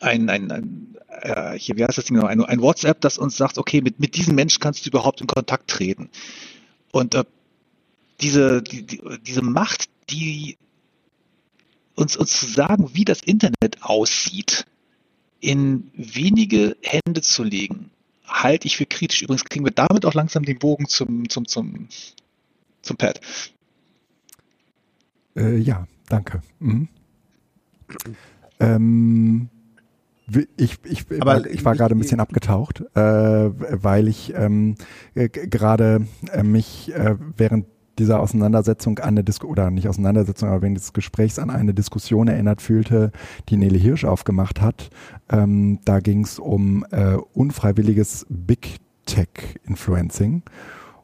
ein, ein, ein äh, hier, wie heißt das Ding noch, ein, ein WhatsApp, das uns sagt, okay, mit, mit diesem Menschen kannst du überhaupt in Kontakt treten. Und äh, diese, die, die, diese Macht, die uns, uns zu sagen, wie das Internet aussieht, in wenige Hände zu legen, halte ich für kritisch. Übrigens kriegen wir damit auch langsam den Bogen zum, zum, zum, zum Pad. Äh, ja, danke. Mhm. Ähm, ich, ich, Aber ich war gerade ein bisschen abgetaucht, äh, weil ich ähm, gerade äh, mich äh, während dieser Auseinandersetzung an eine Diskussion, oder nicht Auseinandersetzung, aber während des Gesprächs an eine Diskussion erinnert fühlte, die Nele Hirsch aufgemacht hat. Ähm, da ging es um äh, unfreiwilliges Big Tech Influencing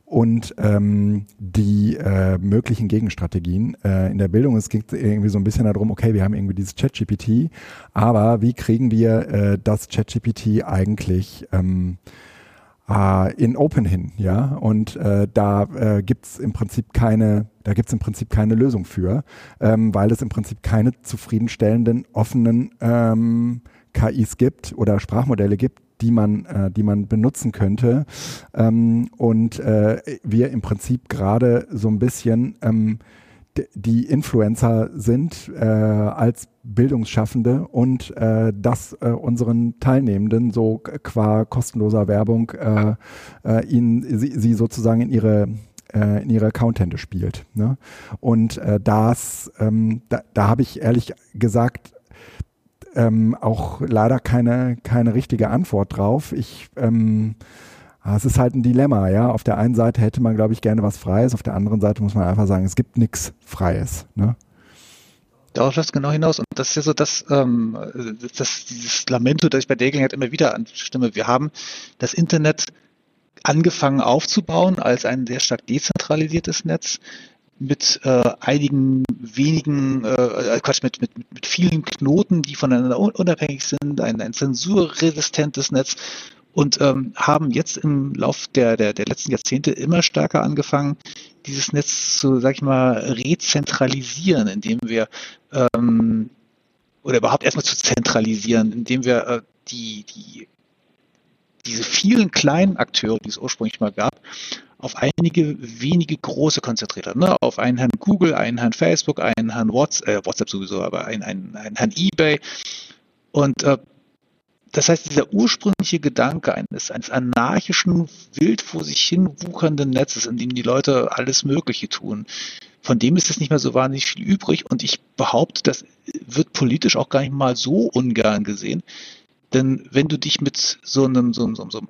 und ähm, die äh, möglichen Gegenstrategien äh, in der Bildung. Es ging irgendwie so ein bisschen darum, okay, wir haben irgendwie dieses ChatGPT, aber wie kriegen wir äh, das ChatGPT eigentlich ähm, äh, in Open hin, ja? Und äh, da äh, gibt's im Prinzip keine, da gibt's im Prinzip keine Lösung für, ähm, weil es im Prinzip keine zufriedenstellenden offenen ähm, KIs gibt oder Sprachmodelle gibt, die man, äh, die man benutzen könnte. Ähm, und äh, wir im Prinzip gerade so ein bisschen ähm, die Influencer sind äh, als Bildungsschaffende und äh, das äh, unseren Teilnehmenden so qua kostenloser Werbung äh, äh, ihnen sie, sie sozusagen in ihre äh, in ihre Accounthände spielt. Ne? Und äh, das, ähm, da, da habe ich ehrlich gesagt ähm, auch leider keine, keine richtige Antwort drauf. Ich, ähm, es ist halt ein Dilemma, ja. Auf der einen Seite hätte man, glaube ich, gerne was Freies, auf der anderen Seite muss man einfach sagen, es gibt nichts Freies. Ne? Darauf läuft genau hinaus. Und das ist ja so das, ähm, das dieses Lamento, das ich bei der Gelegenheit immer wieder anstimme. Wir haben das Internet angefangen aufzubauen als ein sehr stark dezentralisiertes Netz mit äh, einigen wenigen, äh, äh, Quatsch, mit, mit, mit vielen Knoten, die voneinander unabhängig sind, ein, ein zensurresistentes Netz und ähm, haben jetzt im Lauf der, der, der letzten Jahrzehnte immer stärker angefangen, dieses Netz zu, sag ich mal, rezentralisieren, indem wir ähm, oder überhaupt erstmal zu zentralisieren, indem wir äh, die, die diese vielen kleinen Akteure, die es ursprünglich mal gab, auf einige wenige große konzentriert hat. Ne? Auf einen Herrn Google, einen Herrn Facebook, einen Herrn WhatsApp, äh, WhatsApp sowieso, aber einen, einen, einen Herrn eBay. Und äh, das heißt, dieser ursprüngliche Gedanke eines, eines anarchischen, wild vor sich hin wuchernden Netzes, in dem die Leute alles Mögliche tun, von dem ist es nicht mehr so wahnsinnig viel übrig. Und ich behaupte, das wird politisch auch gar nicht mal so ungern gesehen. Denn wenn du dich mit so einem, so einem, so einem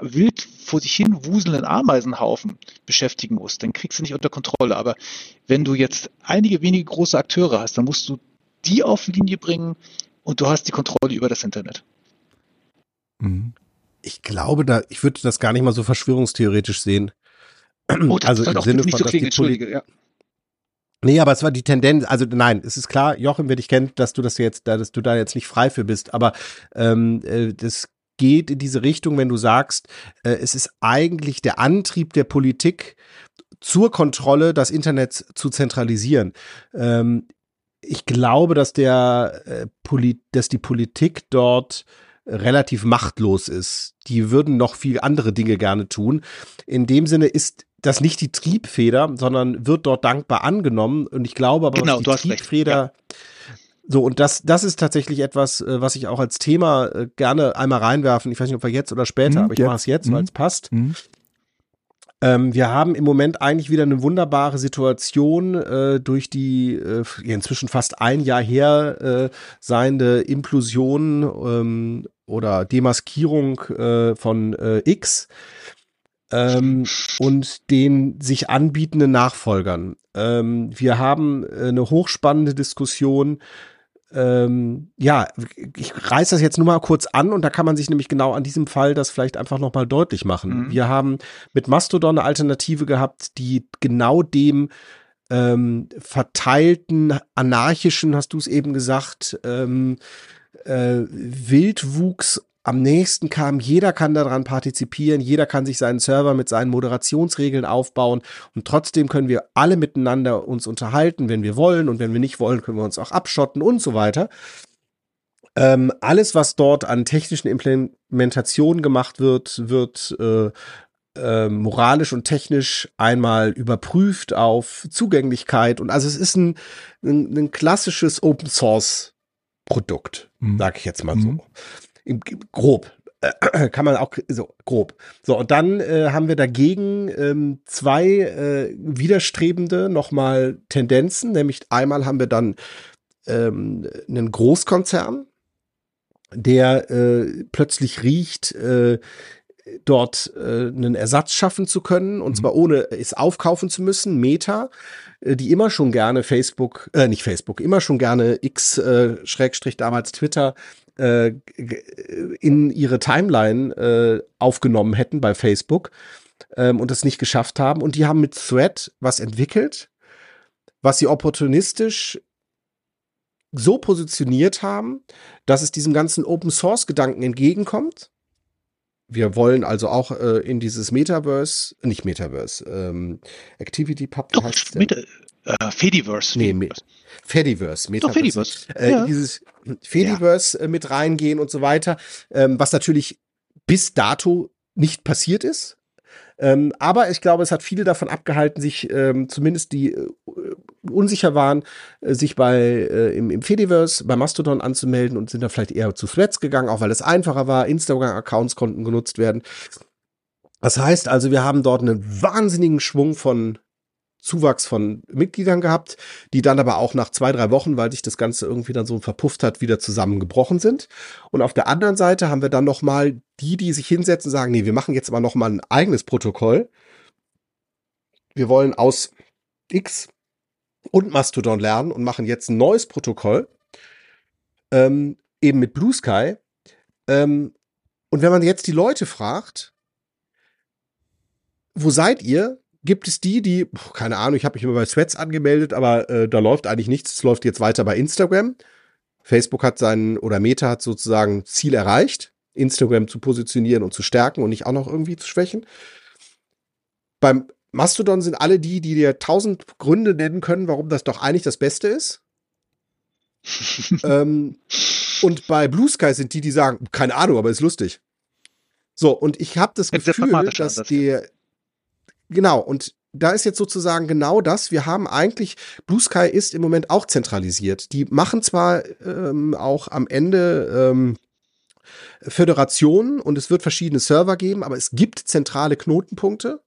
wild vor sich hin wuselnden Ameisenhaufen beschäftigen musst, dann kriegst du nicht unter Kontrolle. Aber wenn du jetzt einige wenige große Akteure hast, dann musst du die auf Linie bringen und du hast die Kontrolle über das Internet. Mhm. Ich glaube, da, ich würde das gar nicht mal so verschwörungstheoretisch sehen. Oh, das also im Sinne von, so klingen, Entschuldige, ja. Nee, aber es war die Tendenz, also nein, es ist klar, Joachim, wer dich kennt, dass du das jetzt, dass du da jetzt nicht frei für bist, aber ähm, äh, das geht in diese Richtung, wenn du sagst, äh, es ist eigentlich der Antrieb der Politik zur Kontrolle, das Internet zu zentralisieren. Ähm, ich glaube, dass der äh, Poli dass die Politik dort relativ machtlos ist. Die würden noch viel andere Dinge gerne tun. In dem Sinne ist das nicht die Triebfeder, sondern wird dort dankbar angenommen. Und ich glaube aber, genau, die Triebfeder, ja. so, und das, das ist tatsächlich etwas, äh, was ich auch als Thema äh, gerne einmal reinwerfen. Ich weiß nicht, ob wir jetzt oder später, mhm, aber ich mache es jetzt, weil es passt. Mhm. Ähm, wir haben im Moment eigentlich wieder eine wunderbare Situation äh, durch die äh, inzwischen fast ein Jahr her äh, seiende Implosion ähm, oder Demaskierung äh, von äh, X ähm, und den sich anbietenden Nachfolgern. Ähm, wir haben äh, eine hochspannende Diskussion ähm, ja, ich reiß das jetzt nur mal kurz an und da kann man sich nämlich genau an diesem Fall das vielleicht einfach nochmal deutlich machen. Mhm. Wir haben mit Mastodon eine Alternative gehabt, die genau dem ähm, verteilten, anarchischen, hast du es eben gesagt, ähm, äh, Wildwuchs am nächsten kam, jeder kann daran partizipieren, jeder kann sich seinen Server mit seinen Moderationsregeln aufbauen und trotzdem können wir alle miteinander uns unterhalten, wenn wir wollen und wenn wir nicht wollen, können wir uns auch abschotten und so weiter. Ähm, alles, was dort an technischen Implementationen gemacht wird, wird äh, äh, moralisch und technisch einmal überprüft auf Zugänglichkeit und also es ist ein, ein, ein klassisches Open Source Produkt, mhm. sage ich jetzt mal so. Mhm grob. <clears throat> kann man auch so grob. So, und dann äh, haben wir dagegen ähm, zwei äh, widerstrebende nochmal Tendenzen, nämlich einmal haben wir dann ähm, einen Großkonzern, der äh, plötzlich riecht, äh, dort äh, einen Ersatz schaffen zu können, und mhm. zwar ohne es aufkaufen zu müssen, Meta, äh, die immer schon gerne Facebook, äh, nicht Facebook, immer schon gerne X, äh, Schrägstrich damals Twitter äh, in ihre Timeline äh, aufgenommen hätten bei Facebook ähm, und das nicht geschafft haben. Und die haben mit Thread was entwickelt, was sie opportunistisch so positioniert haben, dass es diesem ganzen Open Source Gedanken entgegenkommt. Wir wollen also auch äh, in dieses Metaverse, nicht Metaverse, ähm, Activity Pub Doch, heißt Meta, äh, Fediverse. Nee, Fediverse. Fediverse, Metaverse. Doch, Fediverse. Äh, ja. Dieses Fediverse ja. Äh, mit reingehen und so weiter, ähm, was natürlich bis dato nicht passiert ist. Ähm, aber ich glaube, es hat viele davon abgehalten, sich ähm, zumindest die äh, unsicher waren, äh, sich bei äh, im, im Fediverse, bei Mastodon anzumelden und sind da vielleicht eher zu Threads gegangen, auch weil es einfacher war. Instagram-Accounts konnten genutzt werden. Das heißt also, wir haben dort einen wahnsinnigen Schwung von Zuwachs von Mitgliedern gehabt, die dann aber auch nach zwei, drei Wochen, weil sich das Ganze irgendwie dann so verpufft hat, wieder zusammengebrochen sind. Und auf der anderen Seite haben wir dann noch mal die, die sich hinsetzen und sagen, nee, wir machen jetzt aber noch mal ein eigenes Protokoll. Wir wollen aus X und Mastodon lernen und machen jetzt ein neues Protokoll, ähm, eben mit Blue Sky. Ähm, und wenn man jetzt die Leute fragt, wo seid ihr? Gibt es die, die, keine Ahnung, ich habe mich immer bei Threads angemeldet, aber äh, da läuft eigentlich nichts. Es läuft jetzt weiter bei Instagram. Facebook hat seinen oder Meta hat sozusagen Ziel erreicht, Instagram zu positionieren und zu stärken und nicht auch noch irgendwie zu schwächen. Beim Mastodon sind alle die, die dir tausend Gründe nennen können, warum das doch eigentlich das Beste ist. <laughs> ähm, und bei Blue Sky sind die, die sagen, keine Ahnung, aber ist lustig. So, und ich habe das Gefühl, dass der, genau, und da ist jetzt sozusagen genau das. Wir haben eigentlich, Blue Sky ist im Moment auch zentralisiert. Die machen zwar ähm, auch am Ende ähm, Föderationen und es wird verschiedene Server geben, aber es gibt zentrale Knotenpunkte,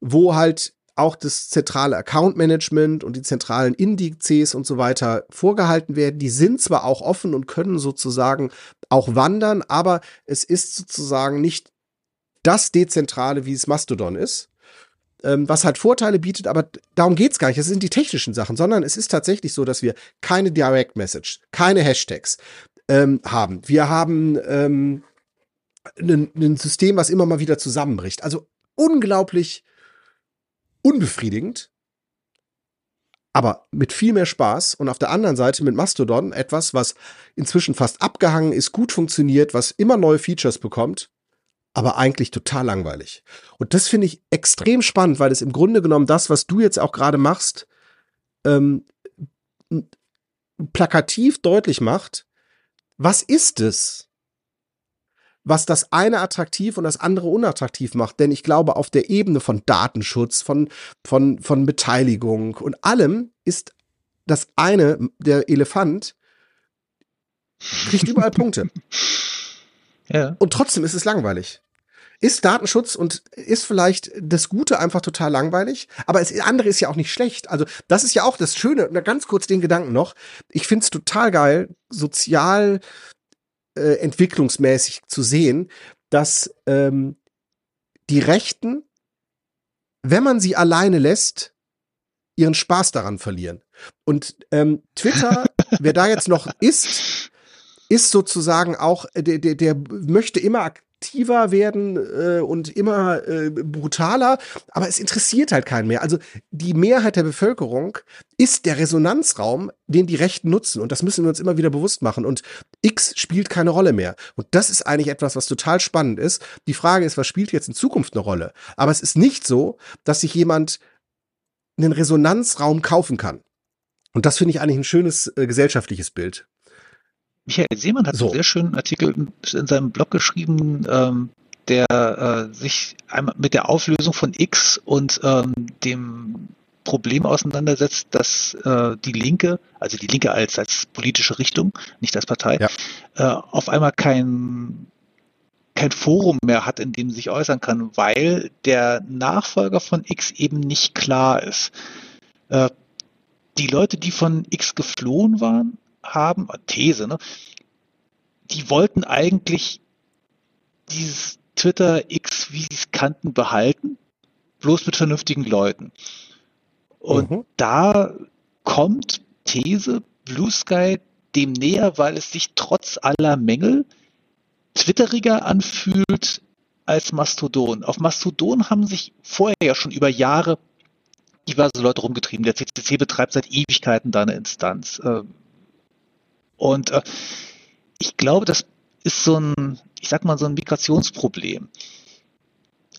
wo halt auch das zentrale Account Management und die zentralen Indizes und so weiter vorgehalten werden. Die sind zwar auch offen und können sozusagen auch wandern, aber es ist sozusagen nicht das Dezentrale, wie es Mastodon ist. Ähm, was halt Vorteile bietet, aber darum geht's gar nicht. Das sind die technischen Sachen, sondern es ist tatsächlich so, dass wir keine Direct Message, keine Hashtags ähm, haben. Wir haben ähm, ein System, was immer mal wieder zusammenbricht. Also unglaublich unbefriedigend, aber mit viel mehr Spaß. Und auf der anderen Seite mit Mastodon etwas, was inzwischen fast abgehangen ist, gut funktioniert, was immer neue Features bekommt, aber eigentlich total langweilig. Und das finde ich extrem spannend, weil es im Grunde genommen das, was du jetzt auch gerade machst, ähm, plakativ deutlich macht, was ist es, was das eine attraktiv und das andere unattraktiv macht. Denn ich glaube, auf der Ebene von Datenschutz, von, von, von Beteiligung und allem ist das eine, der Elefant, kriegt überall Punkte. <laughs> Ja. Und trotzdem ist es langweilig. Ist Datenschutz und ist vielleicht das Gute einfach total langweilig, aber das andere ist ja auch nicht schlecht. Also das ist ja auch das Schöne. ganz kurz den Gedanken noch. Ich find's total geil, sozial äh, entwicklungsmäßig zu sehen, dass ähm, die Rechten, wenn man sie alleine lässt, ihren Spaß daran verlieren. Und ähm, Twitter, <laughs> wer da jetzt noch ist, ist sozusagen auch, der, der, der möchte immer aktiver werden äh, und immer äh, brutaler, aber es interessiert halt keinen mehr. Also die Mehrheit der Bevölkerung ist der Resonanzraum, den die Rechten nutzen und das müssen wir uns immer wieder bewusst machen und X spielt keine Rolle mehr und das ist eigentlich etwas, was total spannend ist. Die Frage ist, was spielt jetzt in Zukunft eine Rolle? Aber es ist nicht so, dass sich jemand einen Resonanzraum kaufen kann. Und das finde ich eigentlich ein schönes äh, gesellschaftliches Bild. Michael Seemann hat so. einen sehr schönen Artikel in seinem Blog geschrieben, ähm, der äh, sich einmal mit der Auflösung von X und ähm, dem Problem auseinandersetzt, dass äh, die Linke, also die Linke als, als politische Richtung, nicht als Partei, ja. äh, auf einmal kein, kein Forum mehr hat, in dem sie sich äußern kann, weil der Nachfolger von X eben nicht klar ist. Äh, die Leute, die von X geflohen waren, haben, These, ne? die wollten eigentlich dieses Twitter X, wie sie es kannten, behalten, bloß mit vernünftigen Leuten. Und mhm. da kommt These Blue Sky dem näher, weil es sich trotz aller Mängel twitteriger anfühlt als Mastodon. Auf Mastodon haben sich vorher ja schon über Jahre diverse Leute rumgetrieben. Der CCC betreibt seit Ewigkeiten da eine Instanz. Und äh, ich glaube, das ist so ein, ich sag mal, so ein Migrationsproblem.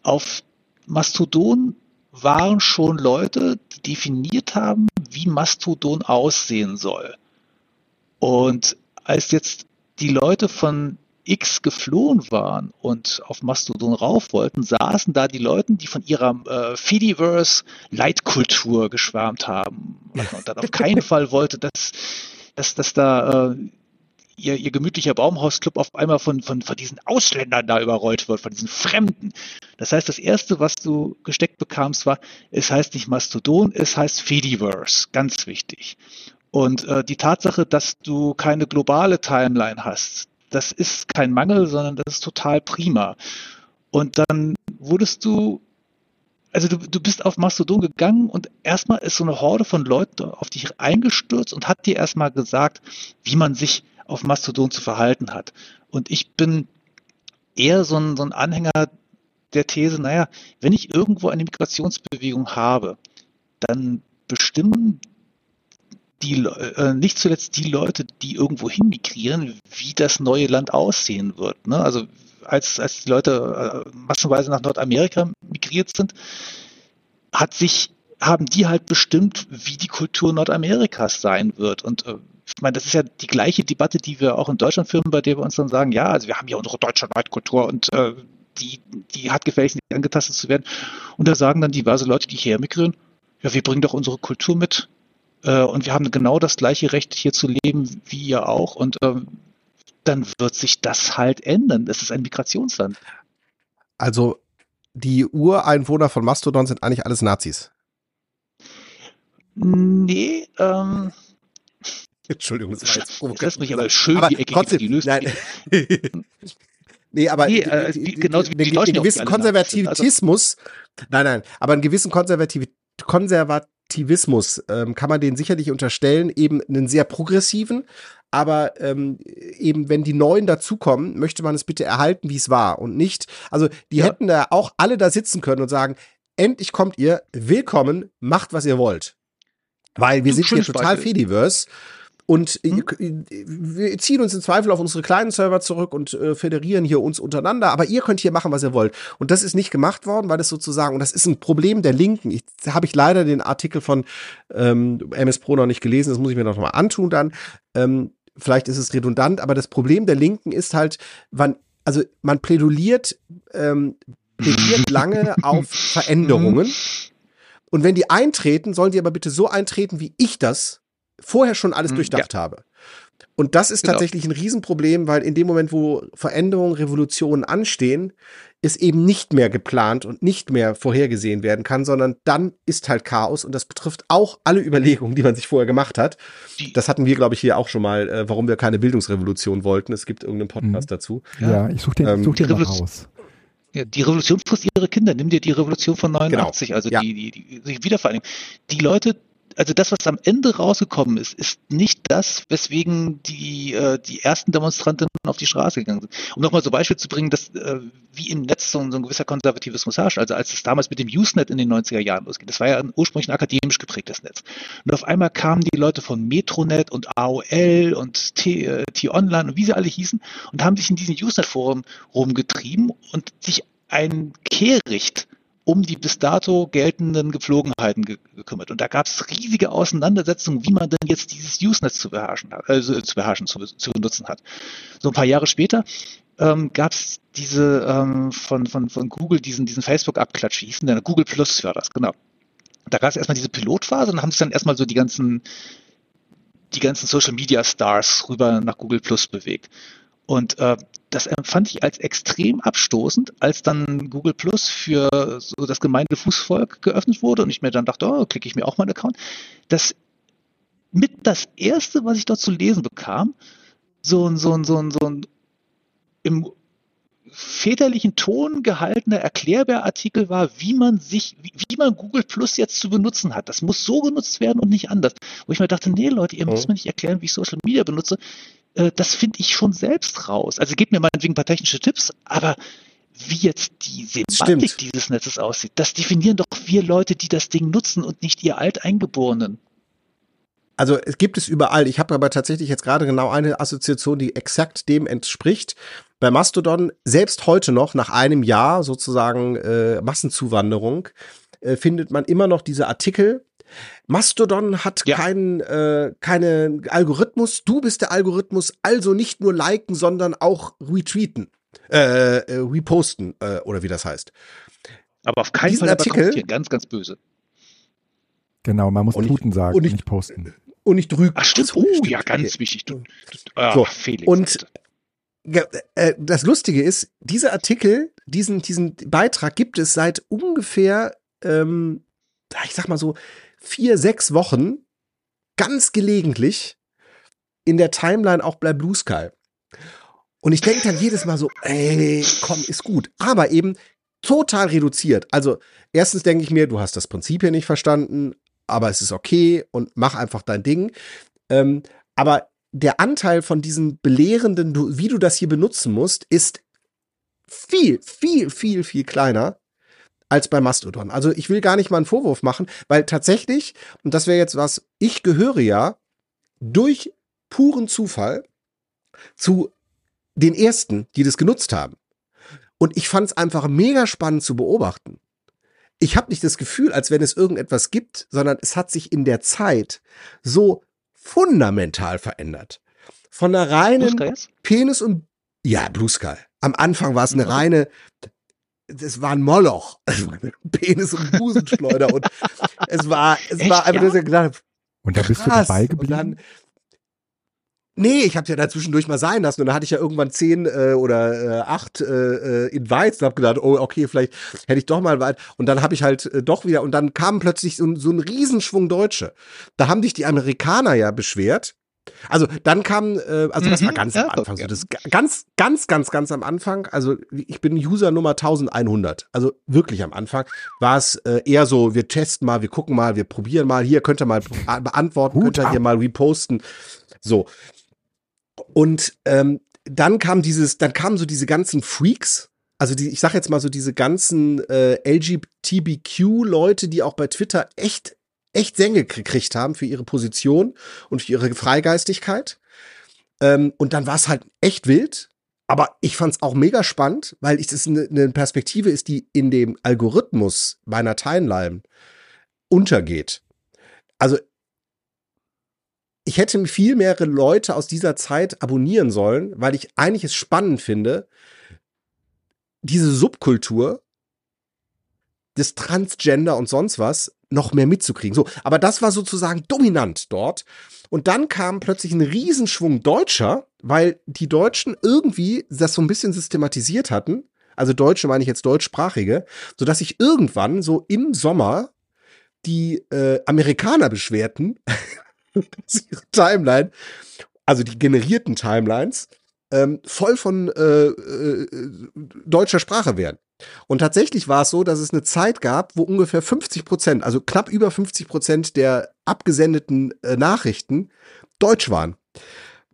Auf Mastodon waren schon Leute, die definiert haben, wie Mastodon aussehen soll. Und als jetzt die Leute von X geflohen waren und auf Mastodon rauf wollten, saßen da die Leute, die von ihrer äh, Fediverse Leitkultur geschwärmt haben <laughs> und dann auf keinen Fall wollte, dass dass, dass da äh, ihr, ihr gemütlicher Baumhausclub auf einmal von, von, von diesen Ausländern da überrollt wird, von diesen Fremden. Das heißt, das erste, was du gesteckt bekamst, war, es heißt nicht Mastodon, es heißt Fediverse. Ganz wichtig. Und äh, die Tatsache, dass du keine globale Timeline hast, das ist kein Mangel, sondern das ist total prima. Und dann wurdest du also du, du bist auf Mastodon gegangen und erstmal ist so eine Horde von Leuten auf dich eingestürzt und hat dir erstmal gesagt, wie man sich auf Mastodon zu verhalten hat. Und ich bin eher so ein, so ein Anhänger der These, naja, wenn ich irgendwo eine Migrationsbewegung habe, dann bestimmen die, äh, nicht zuletzt die Leute, die irgendwo hin migrieren, wie das neue Land aussehen wird. Ne? Also als, als die Leute äh, massenweise nach Nordamerika migriert sind, hat sich, haben die halt bestimmt, wie die Kultur Nordamerikas sein wird. Und äh, ich meine, das ist ja die gleiche Debatte, die wir auch in Deutschland führen, bei der wir uns dann sagen, ja, also wir haben ja unsere deutsche Neidkultur und äh, die, die hat gefährlich nicht angetastet zu werden. Und da sagen dann diverse Leute, die hierher migrieren, ja, wir bringen doch unsere Kultur mit äh, und wir haben genau das gleiche Recht, hier zu leben, wie ihr auch. Und ähm, dann wird sich das halt ändern. Das ist ein Migrationsland. Also die Ureinwohner von Mastodon sind eigentlich alles Nazis. Nee, ähm, Entschuldigung, das war jetzt Jetzt lässt mich aber schön Aber die Ecke trotzdem, die löst nein. <laughs> nee, aber Nee, die- äh, die- die- die- genauso wie die- die auch gewissen also- Konservativismus, nein, nein, aber einen gewissen Konservativ Konservativismus ähm, kann man denen sicherlich unterstellen, eben einen sehr progressiven, aber ähm, eben wenn die Neuen dazukommen, möchte man es bitte erhalten, wie es war und nicht, also die Ja. hätten da auch alle da sitzen können und sagen, endlich kommt ihr, willkommen, macht was ihr wollt. Weil wir sind hier total Beispiel. Fediverse und Hm? ihr- wir ziehen uns im Zweifel auf unsere kleinen Server zurück und äh, föderieren hier uns untereinander, aber ihr könnt hier machen, was ihr wollt. Und das ist nicht gemacht worden, weil das sozusagen, und das ist ein Problem der Linken. Ich habe ich leider den Artikel von ähm, MS Pro noch nicht gelesen, das muss ich mir noch mal antun dann. Ähm, vielleicht ist es redundant, aber das Problem der Linken ist halt, wann, also man plädoliert, ähm, plädiert <laughs> lange auf Veränderungen. Und wenn die eintreten, sollen die aber bitte so eintreten, wie ich das vorher schon alles Mhm, durchdacht habe. Und das ist Genau. tatsächlich ein Riesenproblem, weil in dem Moment, wo Veränderungen, Revolutionen anstehen, es eben nicht mehr geplant und nicht mehr vorhergesehen werden kann, sondern dann ist halt Chaos und das betrifft auch alle Überlegungen, die man sich vorher gemacht hat. Die- Das hatten wir, glaube ich, hier auch schon mal, äh, warum wir keine Bildungsrevolution wollten. Es gibt irgendeinen Podcast Mhm. dazu. Ja, ich suche den, Ähm, such den die mal Revolution- raus. Ja, die Revolution frisst ihre Kinder. Nimm dir die Revolution von 89, also Ja. die, die, die, die Wiedervereinigung. Die Leute, also das, was am Ende rausgekommen ist, ist nicht das, weswegen die, äh, die ersten Demonstranten auf die Straße gegangen sind. Um nochmal so Beispiel zu bringen, dass äh, wie im Netz so, ein- so ein gewisser Konservativismus herrscht. Also als es damals mit dem Usenet in den 90er Jahren losgeht, das war ja ein ursprünglich ein akademisch geprägtes Netz. Und auf einmal kamen die Leute von Metronet und AOL und äh, T-Online und wie sie alle hießen und haben sich in diesen Usenet-Foren rumgetrieben und sich ein Kehricht um die bis dato geltenden Gepflogenheiten ge gekümmert. Und da gab es riesige Auseinandersetzungen, wie man denn jetzt dieses Usenet zu beherrschen hat, also zu beherrschen, zu, zu benutzen hat. So ein paar Jahre später ähm, gab es diese ähm, von, von, von Google, diesen, diesen Facebook-Abklatsch, wie hieß denn der? Google Plus war das, genau. Da gab es erstmal diese Pilotphase und haben sich dann erstmal so die ganzen, die ganzen Social Media Stars rüber nach Google Plus bewegt. Und äh, das empfand ich als extrem abstoßend, als dann Google Plus für so das gemeinde Fußvolk geöffnet wurde und ich mir dann dachte, oh, klicke ich mir auch mal einen Account. Das mit das erste, was ich dort zu lesen bekam, so ein, so ein, so ein, so ein im väterlichen Ton gehaltener Erklärbär-Artikel war, wie man sich, wie, wie man Google Plus jetzt zu benutzen hat. Das muss so genutzt werden und nicht anders. Wo ich mir dachte, nee, Leute, ihr müsst Mhm. mir nicht erklären, wie ich Social Media benutze. Äh, das finde ich schon selbst raus. Also gebt mir meinetwegen ein paar technische Tipps, aber wie jetzt die Semantik Stimmt. dieses Netzes aussieht, das definieren doch wir Leute, die das Ding nutzen und nicht ihr Alteingeborenen. Also es gibt es überall. Ich habe aber tatsächlich jetzt gerade genau eine Assoziation, die exakt dem entspricht. Bei Mastodon, selbst heute noch, nach einem Jahr sozusagen äh, Massenzuwanderung, äh, findet man immer noch diese Artikel. Mastodon hat Ja. keinen äh, keine Algorithmus. Du bist der Algorithmus, also nicht nur liken, sondern auch retweeten, äh, äh, reposten äh, oder wie das heißt. Aber auf keinen Diesen Fall Artikel-. Ganz, ganz böse. Genau, man muss Und ich- Tuten sagen, und ich- nicht posten. Und nicht rügen. Ach stimmt, oh stimmt. ja, ganz Okay. wichtig. Du, du, ah, So, Felix. und- äh, das Lustige ist, dieser Artikel, diesen, diesen Beitrag gibt es seit ungefähr, ähm, ich sag mal so, vier, sechs Wochen ganz gelegentlich in der Timeline auch bei Blue Sky. Und ich denke dann jedes Mal so, ey, komm, ist gut. Aber eben total reduziert. Also, erstens denke ich mir, du hast das Prinzip hier nicht verstanden, aber es ist okay und mach einfach dein Ding. Ähm, aber der Anteil von diesen belehrenden, wie du das hier benutzen musst, ist viel, viel, viel, viel kleiner als bei Mastodon. Also ich will gar nicht mal einen Vorwurf machen, weil tatsächlich, und das wäre jetzt was, ich gehöre ja durch puren Zufall zu den ersten, die das genutzt haben. Und ich fand es einfach mega spannend zu beobachten. Ich habe nicht das Gefühl, als wenn es irgendetwas gibt, sondern es hat sich in der Zeit so fundamental verändert. Von einer Blue reinen? Penis und ja, Blue Sky. Am Anfang war es eine Okay. reine das war ein Moloch. <laughs> Penis und Busenschleuder und es war, es Echt, war einfach, ja? dass ich gedacht habe, Und da bist du krass. dabei Und geblieben? dann, Nee, ich habe ja da zwischendurch mal sein lassen und dann hatte ich ja irgendwann zehn äh, oder äh, acht äh, äh, Invites und habe gedacht, oh, okay, vielleicht hätte ich doch mal weit. Und dann habe ich halt äh, doch wieder und dann kam plötzlich so, ein- so ein Riesenschwung Deutsche. Da haben dich die Amerikaner ja beschwert. Also dann kam, äh, also das Mhm, war ganz ja, am Anfang, so ja. das ga- ganz, ganz, ganz, ganz am Anfang. Also ich bin User Nummer 1100. Also wirklich am Anfang war es äh, eher so, wir testen mal, wir gucken mal, wir probieren mal. Hier könnt ihr mal be- beantworten, könnt ihr hier mal reposten. So. Und ähm, dann kam dieses, dann kamen so diese ganzen Freaks, also die, ich sag jetzt mal so diese ganzen äh, LGBTQ-Leute, die auch bei Twitter echt, echt Sänge gekriegt haben für ihre Position und für ihre Freigeistigkeit. Ähm, und dann war es halt echt wild. Aber ich fand es auch mega spannend, weil es eine, eine Perspektive ist, die in dem Algorithmus meiner Timeline untergeht. Also ich hätte viel mehrere Leute aus dieser Zeit abonnieren sollen, weil ich eigentlich es spannend finde, diese Subkultur des Transgender und sonst was noch mehr mitzukriegen. So, aber das war sozusagen dominant dort. Und dann kam plötzlich ein Riesenschwung Deutscher, weil die Deutschen irgendwie das so ein bisschen systematisiert hatten. Also Deutsche meine ich jetzt deutschsprachige, sodass sich irgendwann so im Sommer die äh, Amerikaner beschwerten, <laughs> dass ihre Timeline, also die generierten Timelines, ähm, voll von äh, äh, deutscher Sprache wären. Und tatsächlich war es so, dass es eine Zeit gab, wo ungefähr 50 Prozent, also knapp über 50 Prozent der abgesendeten äh, Nachrichten deutsch waren.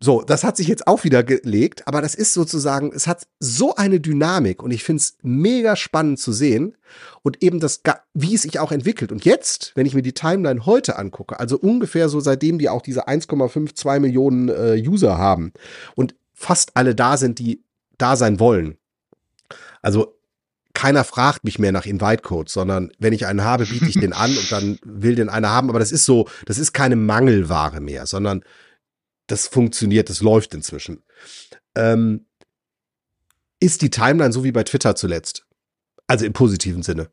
So, das hat sich jetzt auch wieder gelegt, aber das ist sozusagen, es hat so eine Dynamik und ich finde es mega spannend zu sehen und eben das, wie es sich auch entwickelt. Und jetzt, wenn ich mir die Timeline heute angucke, also ungefähr so seitdem die auch diese 1,52 Millionen äh, User haben und fast alle da sind, die da sein wollen. Also keiner fragt mich mehr nach Invite-Codes, sondern wenn ich einen habe, biete ich den an und dann <laughs> will den einer haben. Aber das ist so, das ist keine Mangelware mehr, sondern das funktioniert, das läuft inzwischen. Ähm, ist die Timeline so wie bei Twitter zuletzt? Also im positiven Sinne.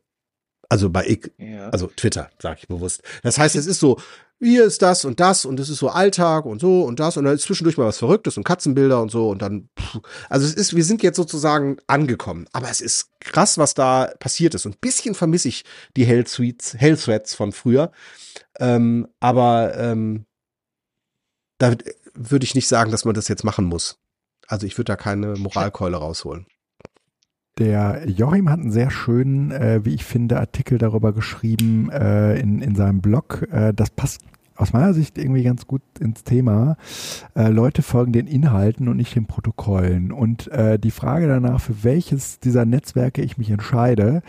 Also bei ich, Ja. also Twitter, sage ich bewusst. Das heißt, es ist so, hier ist das und das und es ist so Alltag und so und das und dann ist zwischendurch mal was Verrücktes und Katzenbilder und so und dann, pff. also es ist, wir sind jetzt sozusagen angekommen, aber es ist krass, was da passiert ist und ein bisschen vermisse ich die Hell Threads, Hell Threads von früher, ähm, aber ähm, da würde ich nicht sagen, dass man das jetzt machen muss. Also ich würde da keine Moralkeule rausholen. Der Joachim hat einen sehr schönen, äh, wie ich finde, Artikel darüber geschrieben äh, in, in seinem Blog. Äh, das passt aus meiner Sicht irgendwie ganz gut ins Thema. Äh, Leute folgen den Inhalten und nicht den Protokollen. Und äh, die Frage danach, für welches dieser Netzwerke ich mich entscheide,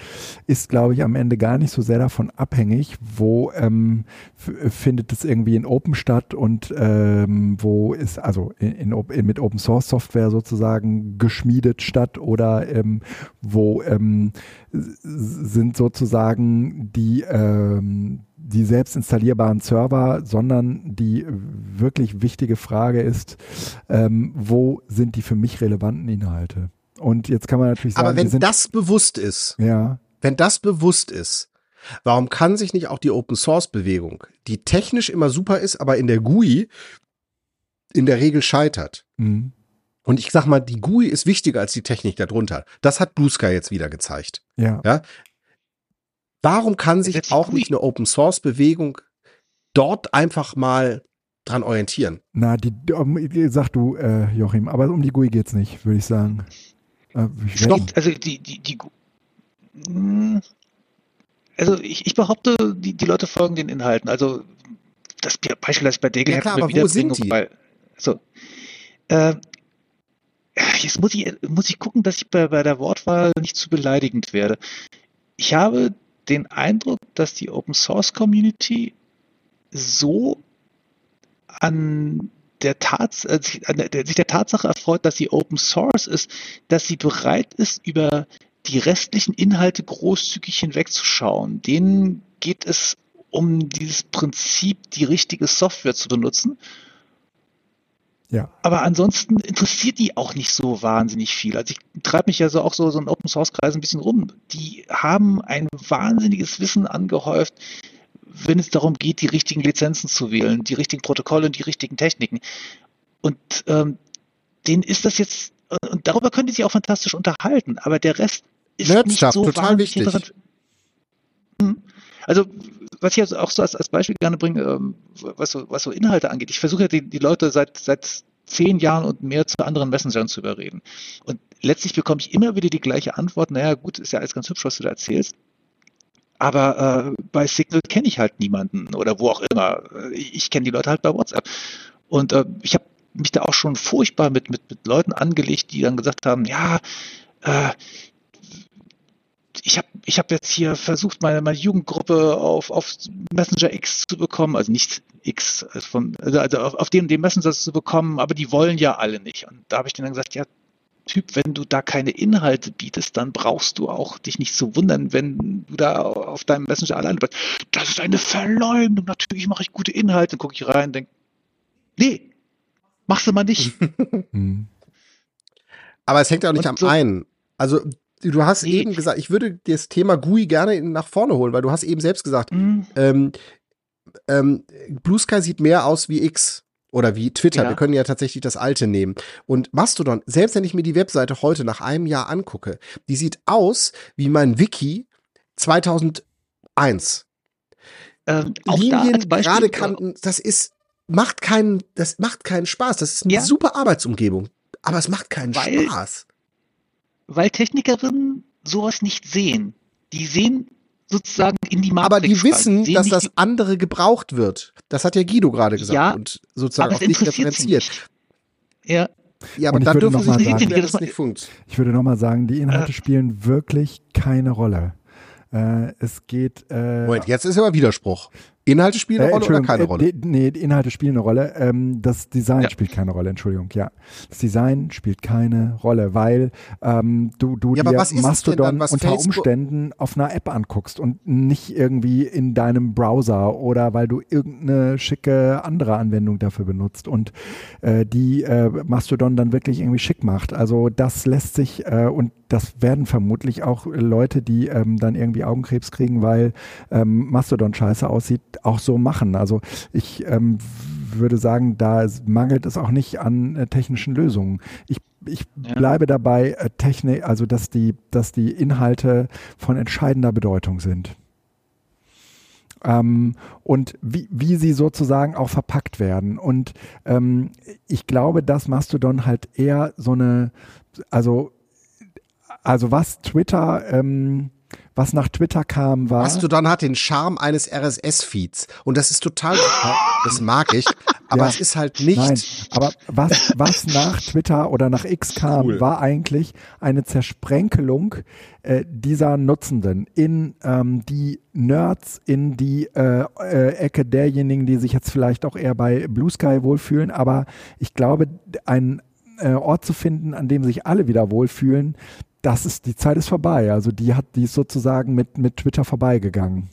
ist, glaube ich, am Ende gar nicht so sehr davon abhängig, wo ähm, findet es irgendwie in Open statt und ähm, wo ist, also in, in, in, mit Open Source Software sozusagen geschmiedet statt oder ähm, wo ähm, sind sozusagen die, ähm, die selbst installierbaren Server, sondern die wirklich wichtige Frage ist, ähm, wo sind die für mich relevanten Inhalte? Und jetzt kann man natürlich sagen, Aber wenn sind, das bewusst ist, ja, wenn das bewusst ist, warum kann sich nicht auch die Open Source Bewegung, die technisch immer super ist, aber in der GUI in der Regel scheitert? mh, Und ich sag mal, die GUI ist wichtiger als die Technik darunter. Das hat Blue Sky jetzt wieder gezeigt. ja, Warum kann sich auch nicht eine Open Source Bewegung dort einfach mal dran orientieren? na, die, sag du, äh, Joachim, aber um die GUI geht's nicht, würde ich sagen. Äh, ich Stopp. Also die, die, die, Hm, also ich, ich behaupte, die, die Leute folgen den Inhalten. Also das Beispiel, das ich bei Degel Ja, klar, aber wo sind die? Weil, so, äh, jetzt muss ich, muss ich gucken, dass ich bei, bei der Wortwahl nicht zu beleidigend werde. Ich habe den Eindruck, dass die Open Source Community so an der Tats äh, sich- der Tatsache erfreut, dass sie Open Source ist, dass sie bereit ist, über die restlichen Inhalte großzügig hinwegzuschauen. Denen geht es um dieses Prinzip, die richtige Software zu benutzen. Ja. Aber ansonsten interessiert die auch nicht so wahnsinnig viel. Also ich treibe mich ja so auch so, so in Open Source Kreisen ein bisschen rum. Die haben ein wahnsinniges Wissen angehäuft, wenn es darum geht, die richtigen Lizenzen zu wählen, die richtigen Protokolle und die richtigen Techniken. Und ähm, denen ist das jetzt, und darüber können die sich auch fantastisch unterhalten, aber der Rest ist nicht so total wichtig. interessant. Hm. Also, was ich also auch so als, als Beispiel gerne bringe, ähm, was, so, was so Inhalte angeht, ich versuche ja die, die Leute seit, seit zehn Jahren und mehr zu anderen Messengern zu überreden. Und letztlich bekomme ich immer wieder die gleiche Antwort, naja, gut, ist ja alles ganz hübsch, was du da erzählst. Aber äh, bei Signal kenne ich halt niemanden oder wo auch immer. Ich, kenne die Leute halt bei WhatsApp. Und äh, ich habe mich da auch schon furchtbar mit, mit, mit Leuten angelegt, die dann gesagt haben, ja, äh, ich habe ich hab jetzt hier versucht, meine, meine Jugendgruppe auf, auf Messenger X zu bekommen, also nicht X, also, von, also, also auf, auf den, den Messenger zu bekommen, aber die wollen ja alle nicht. Und da habe ich denen dann gesagt, ja, Typ, wenn du da keine Inhalte bietest, dann brauchst du auch dich nicht zu wundern, wenn du da auf deinem Messenger alleine bist. Das ist eine Verleumdung. Natürlich mache ich gute Inhalte. Dann gucke ich rein und denke, nee, machst du mal nicht. <laughs> Hm. Aber es hängt ja auch nicht und am so, einen. Also du hast nee. eben gesagt, ich würde das Thema GUI gerne nach vorne holen, weil du hast eben selbst gesagt, mhm. ähm, ähm, Blue Sky sieht mehr aus wie X oder wie Twitter. Ja. Wir können ja tatsächlich das alte nehmen. Und Mastodon, selbst wenn ich mir die Webseite heute nach einem Jahr angucke, die sieht aus wie mein Wiki 2001. Ähm, Linien, da gerade Kanten, das ist, macht keinen, das macht keinen Spaß. Das ist eine ja. super Arbeitsumgebung. Aber es macht keinen Weil Spaß weil Technikerinnen sowas nicht sehen. Die sehen sozusagen in die Matrix. Aber die wissen, dass das andere gebraucht wird. Das hat ja Guido gerade gesagt ja, und sozusagen auch nicht referenziert. Ja. Ja, aber dann dürfen sie sagen, das nicht funkt. Ich würde nochmal sagen, die Inhalte äh, spielen wirklich keine Rolle. Äh, es geht. Äh, Moment, jetzt ist aber Widerspruch. Inhalte spielen eine äh, Rolle oder keine Rolle? Äh, nee, Inhalte spielen eine Rolle. Ähm, das Design ja. spielt keine Rolle, Entschuldigung, ja. Das Design spielt keine Rolle, weil ähm, du, du ja, dir Mastodon dann, unter Facebook Umständen auf einer App anguckst und nicht irgendwie in deinem Browser oder weil du irgendeine schicke andere Anwendung dafür benutzt und äh, die äh, Mastodon dann wirklich irgendwie schick macht. Also das lässt sich äh, und das werden vermutlich auch Leute, die ähm, dann irgendwie Augenkrebs kriegen, weil ähm, Mastodon scheiße aussieht, auch so machen. Also ich ähm, würde sagen, da mangelt es auch nicht an äh, technischen Lösungen. Ich ich bleibe dabei, äh, Technik, also dass die, dass die Inhalte von entscheidender Bedeutung sind. Ähm, und wie, wie sie sozusagen auch verpackt werden. Und ähm, ich glaube, dass Mastodon halt eher so eine, also, also was Twitter ähm, was nach Twitter kam, war. Mastodon hat den Charme eines RSS-Feeds. Und das ist total. Das mag ich. <laughs> Aber ja, es ist halt nicht. Nein, aber was, was nach Twitter oder nach X kam, cool. war eigentlich eine Zersprenkelung äh, dieser Nutzenden in ähm, die Nerds, in die äh, äh, Ecke derjenigen, die sich jetzt vielleicht auch eher bei Blue Sky wohlfühlen. Aber ich glaube, ein äh, Ort zu finden, an dem sich alle wieder wohlfühlen, das ist, die Zeit ist vorbei. Also die hat, die ist sozusagen mit, mit Twitter vorbeigegangen.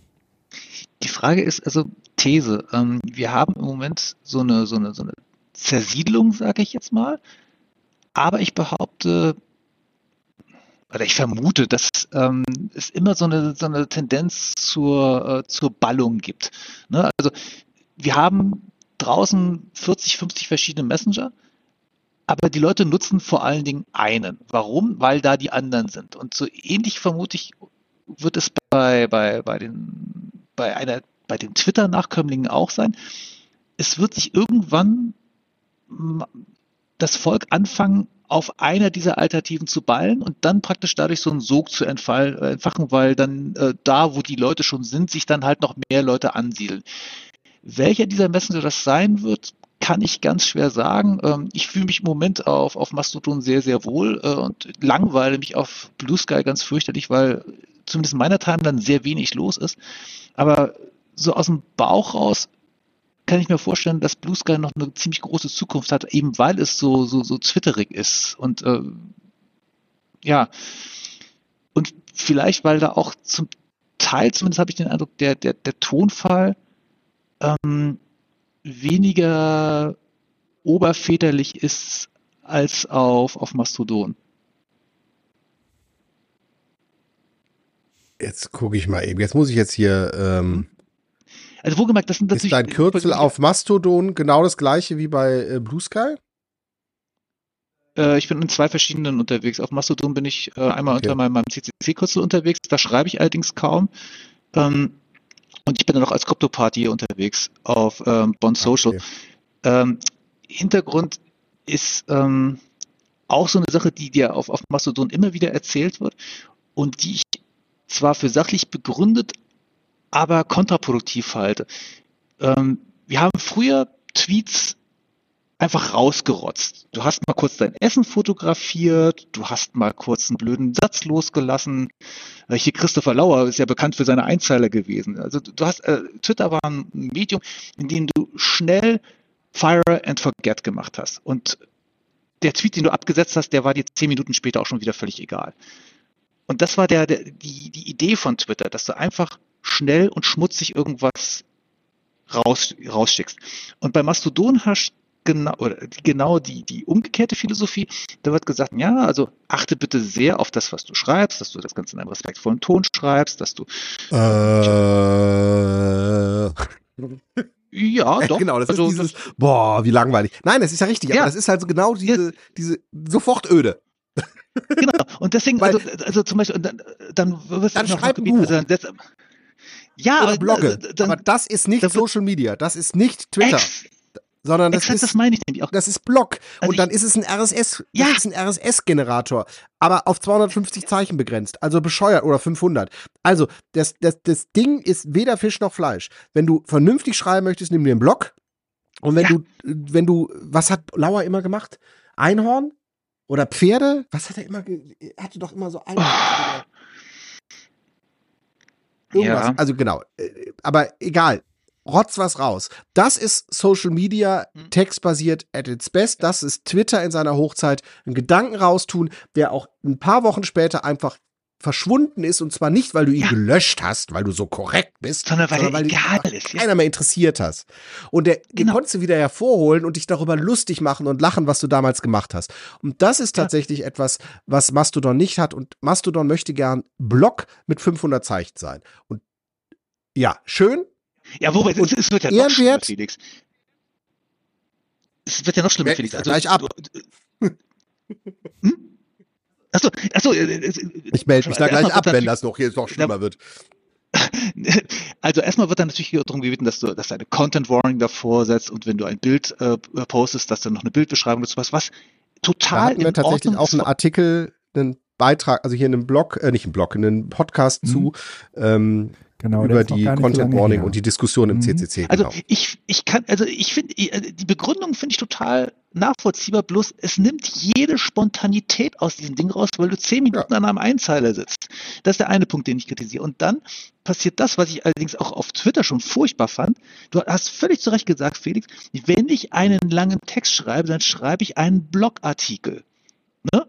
Die Frage ist also These. Ähm, wir haben im Moment so eine, so eine, so eine Zersiedlung, sage ich jetzt mal. Aber ich behaupte, oder ich vermute, dass ähm, es immer so eine, so eine Tendenz zur, äh, zur Ballung gibt. Ne? Also wir haben draußen 40, 50 verschiedene Messenger aber die Leute nutzen vor allen Dingen einen. Warum? Weil da die anderen sind. Und so ähnlich vermute ich, wird es bei, bei, bei, den, bei, einer, bei den Twitter-Nachkömmlingen auch sein. Es wird sich irgendwann das Volk anfangen, auf einer dieser Alternativen zu ballen und dann praktisch dadurch so einen Sog zu äh, entfachen, weil dann äh, da, wo die Leute schon sind, sich dann halt noch mehr Leute ansiedeln. Welcher dieser Messenger das sein wird, kann ich ganz schwer sagen. Ähm, ich fühle mich im Moment auf, auf Mastodon sehr, sehr wohl äh, und langweile mich auf Blue Sky ganz fürchterlich, weil zumindest in meiner Timeline sehr wenig los ist. Aber so aus dem Bauch raus kann ich mir vorstellen, dass Blue Sky noch eine ziemlich große Zukunft hat, eben weil es so, so, so twitterig ist. Und äh, ja, und vielleicht, weil da auch zum Teil, zumindest habe ich den Eindruck, der, der, der Tonfall ähm, weniger oberväterlich ist als auf, auf Mastodon. Jetzt gucke ich mal eben. Jetzt muss ich jetzt hier. Ähm, also wohlgemerkt, das sind natürlich. Ist dein Kürzel auf Mastodon genau das gleiche wie bei äh, Blue Sky? Äh, ich bin in zwei verschiedenen unterwegs. Auf Mastodon bin ich äh, einmal okay. unter meinem, meinem CCC-Kürzel unterwegs. Da schreibe ich allerdings kaum. Ähm, und ich bin dann noch als Krypto-Party unterwegs auf ähm, Bond Social. Okay. Ähm, Hintergrund ist ähm, auch so eine Sache, die dir auf, auf Mastodon immer wieder erzählt wird und die ich zwar für sachlich begründet, aber kontraproduktiv halte. Ähm, wir haben früher Tweets einfach rausgerotzt. Du hast mal kurz dein Essen fotografiert, du hast mal kurz einen blöden Satz losgelassen. Äh, hier Christopher Lauer ist ja bekannt für seine Einzeiler gewesen. Also du hast, äh, Twitter war ein Medium, in dem du schnell Fire and Forget gemacht hast. Und der Tweet, den du abgesetzt hast, der war dir zehn Minuten später auch schon wieder völlig egal. Und das war der, der, die, die Idee von Twitter, dass du einfach schnell und schmutzig irgendwas raus, rausschickst. Und bei Mastodon hast genau, oder genau die, die umgekehrte Philosophie. Da wird gesagt, ja, also achte bitte sehr auf das, was du schreibst, dass du das Ganze in einem respektvollen Ton schreibst, dass du. Äh. Ja, doch. Genau, das also, ist dieses, das, boah, wie langweilig. Nein, das ist ja richtig, ja. aber das ist halt so genau diese, ja. diese Sofortöde. Genau, und deswegen, also, also zum Beispiel, dann, dann wirst du dann schreib ein Buch. Also, das, ja, Oder Blogge. Dann, aber das ist nicht Social Media, das ist nicht Twitter. Ex sondern das Exakt, ist, das meine ich nämlich auch. Das ist Block. Also und dann ist es ein RSS, ja. ist ein RSS-Generator. Aber auf 250 Zeichen begrenzt. Also bescheuert oder 500. Also, das, das, das Ding ist weder Fisch noch Fleisch. Wenn du vernünftig schreiben möchtest, nimm dir einen Block. Und wenn ja. du, wenn du, was hat Lauer immer gemacht? Einhorn? Oder Pferde? Was hat er immer, er hatte doch immer so ein. Oh. Irgendwas. Ja. Also genau. Äh, aber egal rotz was raus. Das ist Social Media mhm. textbasiert at its best. Das ist Twitter in seiner Hochzeit. Einen Gedanken raustun, der auch ein paar Wochen später einfach verschwunden ist und zwar nicht, weil du ihn ja. gelöscht hast, weil du so korrekt bist, sondern weil, sondern weil egal ist, keiner mehr interessiert hast. Und der, genau. den konntest du wieder hervorholen und dich darüber lustig machen und lachen, was du damals gemacht hast. Und das ist tatsächlich ja. etwas, was Mastodon nicht hat und Mastodon möchte gern Block mit 500 Zeichen sein. Und ja, schön, ja, wobei, es, es wird ja noch schlimmer, Felix. Es wird ja noch schlimmer, Felix. Also, gleich ab. <laughs> Hm? Achso, achso. Äh, äh, ich melde mich da gleich ab, wenn das noch hier noch schlimmer wird. <laughs> Also erstmal wird dann natürlich darum gebeten, dass du, dass du eine Content Warning davor setzt und wenn du ein Bild äh, postest, dass du noch eine Bildbeschreibung dazu hast, was total. Da hatten wir tatsächlich Ordnung auch einen Artikel, einen Beitrag, also hier in einem Blog, äh, nicht im Blog, in einem Podcast mhm. zu. Ähm, Genau, über die Content Warning und die Diskussion im mhm. CCC. Also genau. ich, ich kann, also ich finde, äh, die Begründung finde ich total nachvollziehbar, bloß es nimmt jede Spontanität aus diesem Ding raus, weil du zehn Minuten ja. an einem Einzeiler sitzt. Das ist der eine Punkt, den ich kritisiere. Und dann passiert das, was ich allerdings auch auf Twitter schon furchtbar fand. Du hast völlig zu Recht gesagt, Felix, wenn ich einen langen Text schreibe, dann schreibe ich einen Blogartikel. Ne?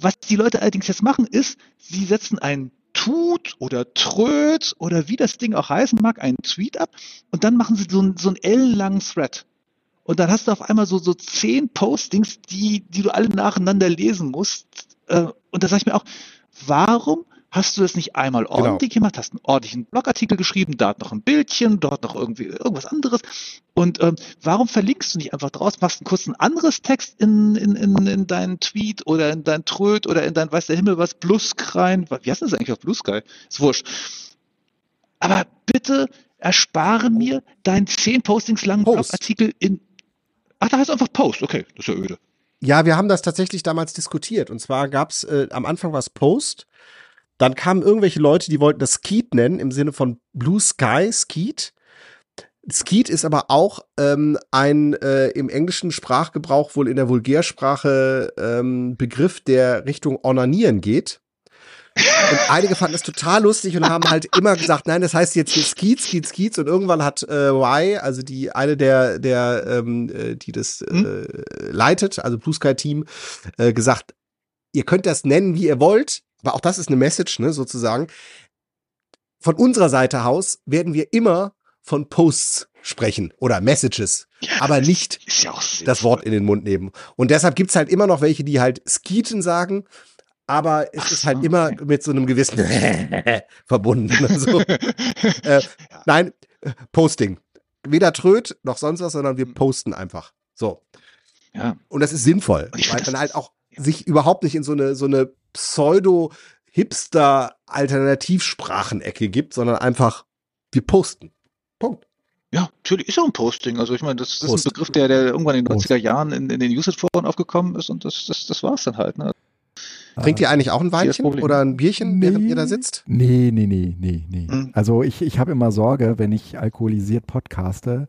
Was die Leute allerdings jetzt machen, ist, sie setzen einen tut oder tröt oder wie das Ding auch heißen mag, einen Tweet ab und dann machen sie so, einen, so einen ellenlangen Thread. Und dann hast du auf einmal so, so zehn Postings, die, die du alle nacheinander lesen musst. Äh, und da sage ich mir auch, warum hast du das nicht einmal genau. ordentlich genau. gemacht, hast einen ordentlichen Blogartikel geschrieben, dort noch ein Bildchen, dort noch irgendwie irgendwas anderes. Und ähm, warum verlinkst du nicht einfach draus, machst einen kurzen anderes Text in, in, in, in deinen Tweet oder in dein Tröd oder in dein Weiß der Himmel was, Bluskrein, wie heißt das eigentlich auf Blue Sky? Ist wurscht. Aber bitte erspare mir deinen zehn Postings langen Post. Blogartikel in. Ach, da heißt einfach Post, okay, das ist ja öde. Ja, wir haben das tatsächlich damals diskutiert. Und zwar gab's äh, am Anfang was Post dann kamen irgendwelche Leute, die wollten das Skeet nennen, im Sinne von Blue Sky Skeet. Skeet ist aber auch ähm, ein äh, im englischen Sprachgebrauch, wohl in der Vulgärsprache, ähm, Begriff, der Richtung Onanieren geht. Und einige fanden das total lustig und haben halt immer gesagt, nein, das heißt jetzt hier Skeet, Skeet, Skeets. Und irgendwann hat äh, Y, also die eine der, der ähm, äh, die das äh, hm? leitet, also Blue Sky Team, äh, gesagt, ihr könnt das nennen, wie ihr wollt aber auch das ist eine Message, ne, sozusagen. Von unserer Seite aus werden wir immer von Posts sprechen oder Messages, Ja, aber nicht ja das Wort in den Mund nehmen. Und deshalb gibt's halt immer noch welche, die halt Skieten sagen, aber es Ach ist halt so, immer mit so einem gewissen <laughs> verbunden. <laughs> Also, äh, Nein, Posting. Weder Tröd noch sonst was, sondern wir posten einfach. So. Ja. Und das ist sinnvoll, weil man halt auch sich überhaupt nicht in so eine, so eine Pseudo-Hipster-Alternativsprachenecke gibt, sondern einfach, wir posten. Punkt. Ja, natürlich ist ja ein Posting. Also ich meine, das, das ist ein Begriff, der, der irgendwann in den Post. 90er Jahren in, in den Usage-Foren aufgekommen ist und das, das, das war's dann halt. Ne? Trinkt ihr eigentlich auch ein Weinchen oder ein Bierchen, während Nee. ihr da sitzt? Nee, nee, nee, nee, nee. Mhm. Also ich, ich habe immer Sorge, wenn ich alkoholisiert podcaste,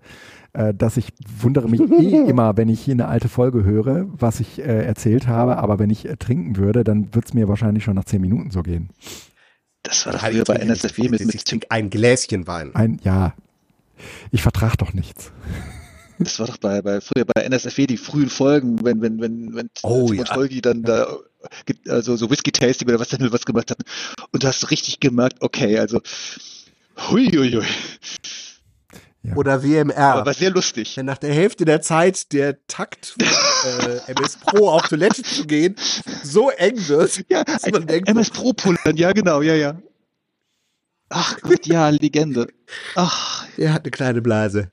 äh, dass ich wundere mich eh <laughs> immer, wenn ich hier eine alte Folge höre, was ich äh, erzählt habe, aber wenn ich äh, trinken würde, dann wird es mir wahrscheinlich schon nach zehn Minuten so gehen. Das war das früher bei NSFW ich mit, mit trinke ein Gläschen Wein. Ein, ja, ich vertrage doch nichts. das war doch bei, bei früher bei NSFW die frühen Folgen, wenn, wenn, wenn, wenn Oh, Tim ja. und Holgi dann da also so Whisky-Tasting oder was denn was gemacht hatten. Und du hast richtig gemerkt, okay, also hui, hui, hui. Oder WMR. Aber war sehr lustig. wenn nach der Hälfte der Zeit der Takt von äh, MS Pro auf Toilette zu gehen so eng wird, Ja, dass ein man denkt, MS Pro pullern, ja genau, ja, ja. Ach Gott, ja, Legende. Ach, er hat eine kleine Blase.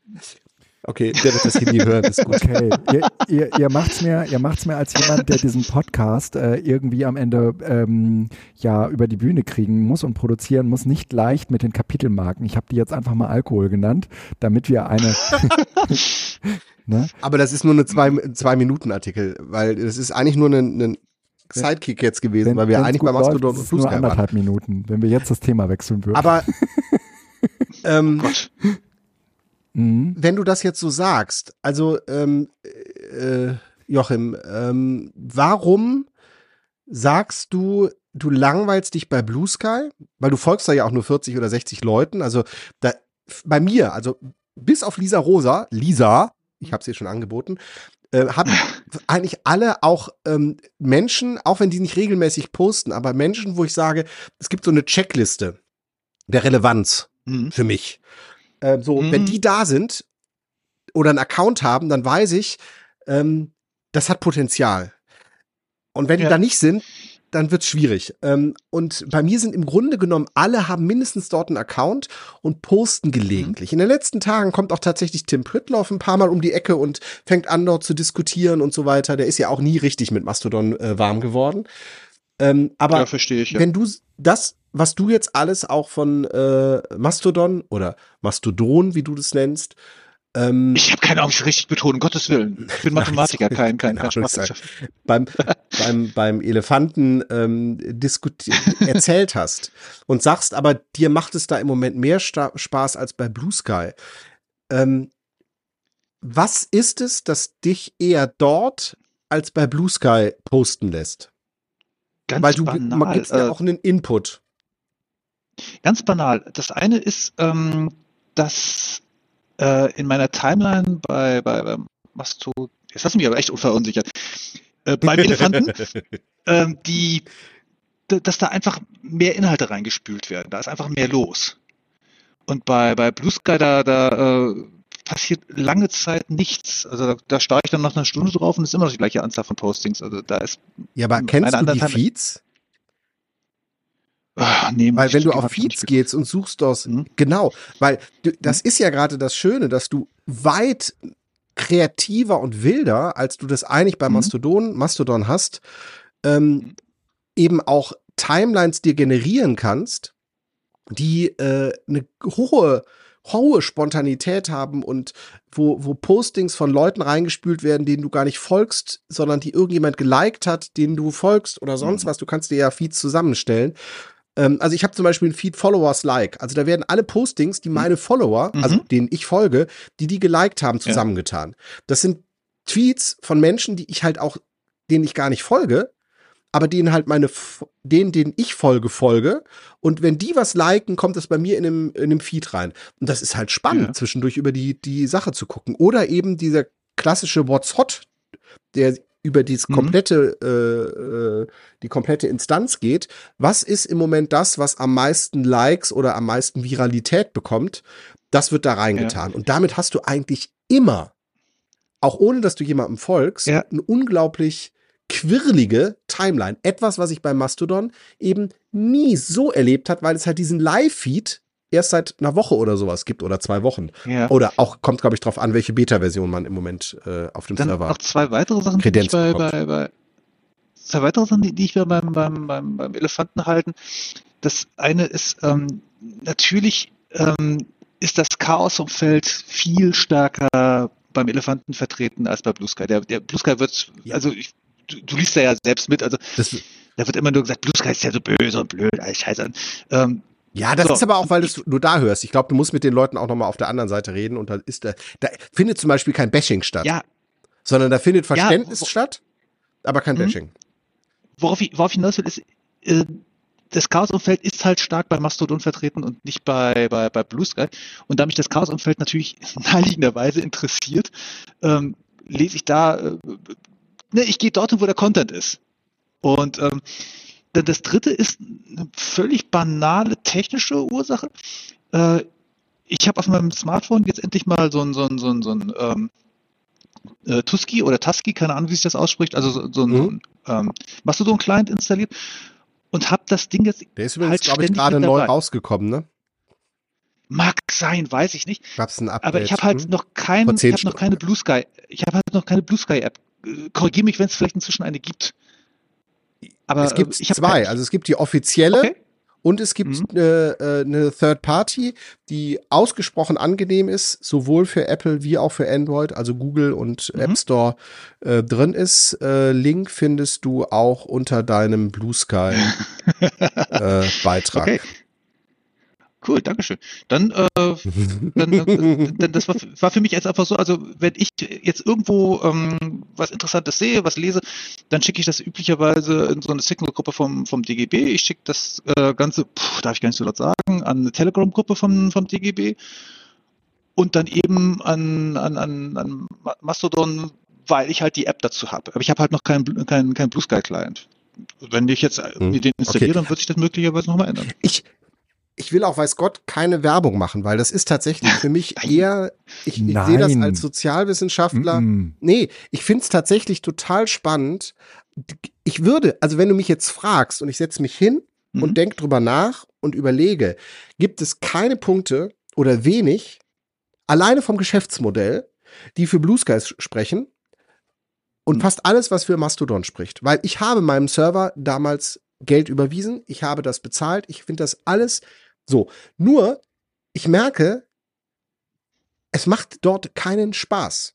Okay, der wird das hier nie hören, ist gut. Okay, ihr, ihr, ihr macht's mir, ihr macht's mir als jemand, der diesen Podcast äh, irgendwie am Ende ähm, ja über die Bühne kriegen muss und produzieren muss, nicht leicht mit den Kapitelmarken. Ich habe die jetzt einfach mal Alkohol genannt, damit wir eine. <laughs> ne? Aber das ist nur eine zwei, zwei Minuten Artikel, weil das ist eigentlich nur ein, ein Sidekick jetzt gewesen, Wenn- weil wir eigentlich bei Mastodon und Sky waren. anderthalb Minuten, wenn wir jetzt das Thema wechseln würden. Aber <laughs> ähm, Gott. Mhm. wenn du das jetzt so sagst, also ähm, äh, Joachim, ähm, warum sagst du, du langweilst dich bei Blue Sky? Weil du folgst da ja auch nur 40 oder 60 Leuten. Also da, bei mir, also bis auf Lisa Rosa, Lisa, ich habe sie schon angeboten, äh, haben <laughs> eigentlich alle auch ähm, Menschen, auch wenn die nicht regelmäßig posten, aber Menschen, wo ich sage, es gibt so eine Checkliste der Relevanz Mhm. für mich. Ähm, so, Mhm. wenn die da sind oder einen Account haben, dann weiß ich, ähm, das hat Potenzial. Und wenn die Ja. da nicht sind, dann wird's schwierig. Ähm, und bei mir sind im Grunde genommen alle haben mindestens dort einen Account und posten gelegentlich. In den letzten Tagen kommt auch tatsächlich Tim Pritloff ein paar Mal um die Ecke und fängt an dort zu diskutieren und so weiter. Der ist ja auch nie richtig mit Mastodon äh, warm geworden. Ähm, aber ja, verstehe ich. Ja. wenn du das, was du jetzt alles auch von äh, Mastodon oder Mastodon, wie du das nennst, ähm, Ich habe keine Ahnung, ich richtig betonen, um Gottes Willen. Ich bin <laughs> Mathematiker, kein, kein, kein beim, <laughs> beim, beim Elefanten ähm, diskutiert, erzählt hast und sagst, aber dir macht es da im Moment mehr Sta Spaß als bei Blue Sky. Ähm, was ist es, das dich eher dort als bei Blue Sky posten lässt? Ganz Weil du banal. gibst ja äh, auch einen Input. Ganz banal. Das eine ist, ähm, dass äh, in meiner Timeline bei, bei, bei Masto, jetzt hast du mich aber echt unverunsichert, äh, beim <laughs> Elefanten, ähm, die, dass da einfach mehr Inhalte reingespült werden. Da ist einfach mehr los. Und bei, bei Blue Sky, da, da äh, passiert lange Zeit nichts. Also da, da starre ich dann nach einer Stunde drauf und es ist immer noch die gleiche Anzahl von Postings. Also da ist, Ja, aber kennst du die Feeds? Ah, nee, Weil wenn du auf Feeds gehst und suchst das, Mhm. genau, weil du, das ist ja gerade das Schöne, dass du weit kreativer und wilder, als du das eigentlich bei Mhm. Mastodon, Mastodon hast, ähm, eben auch Timelines dir generieren kannst, die äh, eine hohe hohe Spontanität haben und wo, wo Postings von Leuten reingespült werden, denen du gar nicht folgst, sondern die irgendjemand geliked hat, denen du folgst oder sonst Mhm. was. Du kannst dir ja Feeds zusammenstellen. Ähm, also ich habe zum Beispiel ein Feed Followers Like. Also da werden alle Postings, die meine Follower, Mhm. also denen ich folge, die die geliked haben, Ja. zusammengetan. Das sind Tweets von Menschen, die ich halt auch, denen ich gar nicht folge, aber denen halt meine, denen, denen ich folge, folge. Und wenn die was liken, kommt das bei mir in dem, in dem Feed rein. Und das ist halt spannend, Ja. zwischendurch über die, die Sache zu gucken. Oder eben dieser klassische What's Hot, der über das Mhm. komplette, äh, äh, die komplette Instanz geht, was ist im Moment das, was am meisten Likes oder am meisten Viralität bekommt, das wird da reingetan. Und damit hast du eigentlich immer, auch ohne dass du jemandem folgst, Ja. eine unglaublich quirlige Timeline. Etwas, was ich bei Mastodon eben nie so erlebt hat, weil es halt diesen Live-Feed erst seit einer Woche oder sowas gibt oder zwei Wochen. Ja. Oder auch, kommt, glaube ich, drauf an, welche Beta-Version man im Moment äh, auf dem Dann Server noch zwei weitere Sachen, die ich bei, bei, bei zwei weitere Sachen, die, die ich mir beim, beim, beim, beim Elefanten halten. Das eine ist, ähm, natürlich ähm, ist das Chaosumfeld viel stärker beim Elefanten vertreten als bei Blue Sky. Der, der Blue Sky wird, Ja. also ich, du, du liest da ja selbst mit, also Das, da wird immer nur gesagt, Blue Sky ist ja so böse und blöd, alles scheiße. Ähm, ja, das So. ist aber auch, weil du es nur da hörst. Ich glaube, du musst mit den Leuten auch nochmal auf der anderen Seite reden und da ist da, da findet zum Beispiel kein Bashing statt, ja, sondern da findet Verständnis wo- statt, aber kein Mhm. Bashing. worauf ich, worauf ich hinaus will, ist, äh, das Chaosumfeld ist halt stark bei Mastodon vertreten und nicht bei, bei, bei Blue Sky. Und da mich das Chaosumfeld natürlich <laughs> naheliegenderweise interessiert, ähm, lese ich da, äh, ne, ich gehe dorthin, wo der Content ist. Und ähm, dann das dritte ist eine völlig banale technische Ursache. Äh, ich habe auf meinem Smartphone jetzt endlich mal so ein, so ein, so ein, so ein ähm, äh, Tusky oder Tusky, keine Ahnung, wie sich das ausspricht, also so, so ein, so ein ähm, Mastodon-Client installiert und habe das Ding jetzt, Der ist übrigens, halt glaube ich, gerade neu rausgekommen, ne? mag sein, weiß ich nicht, Gab's ein Update? aber ich habe halt hm? noch kein, ich noch keine Blue Sky, ich habe halt noch keine Blue Sky App. Äh, Korrigiere mich, wenn es vielleicht inzwischen eine gibt. Aber es gibt äh, hab zwei. Also es gibt die offizielle okay. und es gibt Mhm. äh, äh, eine Third Party, die ausgesprochen angenehm ist, sowohl für Apple wie auch für Android, also Google und Mhm. App Store äh, drin ist. Äh, Link findest du auch unter deinem Blue Sky <laughs> äh, Beitrag. Okay. Cool, Dankeschön. Dann, äh, dann, dann das war, war für mich jetzt einfach so, also wenn ich jetzt irgendwo ähm, was Interessantes sehe, was lese, dann schicke ich das üblicherweise in so eine Signal-Gruppe vom, vom DGB. Ich schicke das äh, Ganze, puh, darf ich gar nicht so laut sagen, an eine Telegram-Gruppe vom, vom DGB und dann eben an, an, an, an Ma- Mastodon, weil ich halt die App dazu habe. Aber ich habe halt noch keinen keinen keinen Blue Sky Client. Wenn ich jetzt äh, Hm, den installiere, okay. dann wird sich das möglicherweise nochmal ändern. Ich, ich will auch, weiß Gott, keine Werbung machen, weil das ist tatsächlich für mich eher, ich, ich sehe das als Sozialwissenschaftler. Mm-mm. Nee, ich find's tatsächlich total spannend. Ich würde, also wenn du mich jetzt fragst und ich setze mich hin Mhm. und denk drüber nach und überlege, gibt es keine Punkte oder wenig, alleine vom Geschäftsmodell, die für Blue Skies sprechen und Mhm. fast alles, was für Mastodon spricht. Weil ich habe meinem Server damals Geld überwiesen, ich habe das bezahlt, ich finde das alles so. Nur, ich merke, es macht dort keinen Spaß.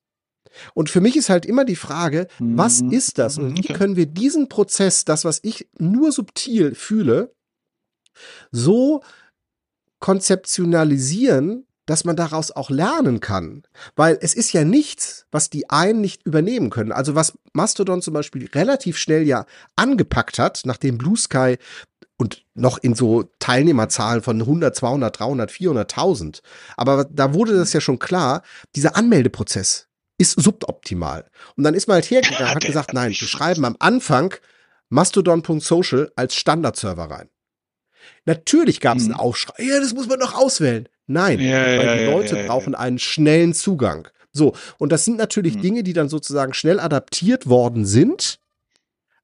Und für mich ist halt immer die Frage, was Mhm. ist das? Und wie können wir diesen Prozess, das, was ich nur subtil fühle, so konzeptionalisieren, dass man daraus auch lernen kann. Weil es ist ja nichts, was die einen nicht übernehmen können. Also was Mastodon zum Beispiel relativ schnell ja angepackt hat, nachdem Blue Sky und noch in so Teilnehmerzahlen von 100, 200, 300, 400.000. Aber da wurde das ja schon klar, dieser Anmeldeprozess ist suboptimal. Und dann ist man halt hergegangen und hat gesagt, nein, wir schreiben am Anfang mastodon.social als Standardserver rein. Natürlich gab es Mhm. einen Aufschrei, ja, das muss man doch auswählen. Nein, Ja, weil ja, die Leute ja. brauchen einen schnellen Zugang. So, und das sind natürlich Mhm. Dinge, die dann sozusagen schnell adaptiert worden sind,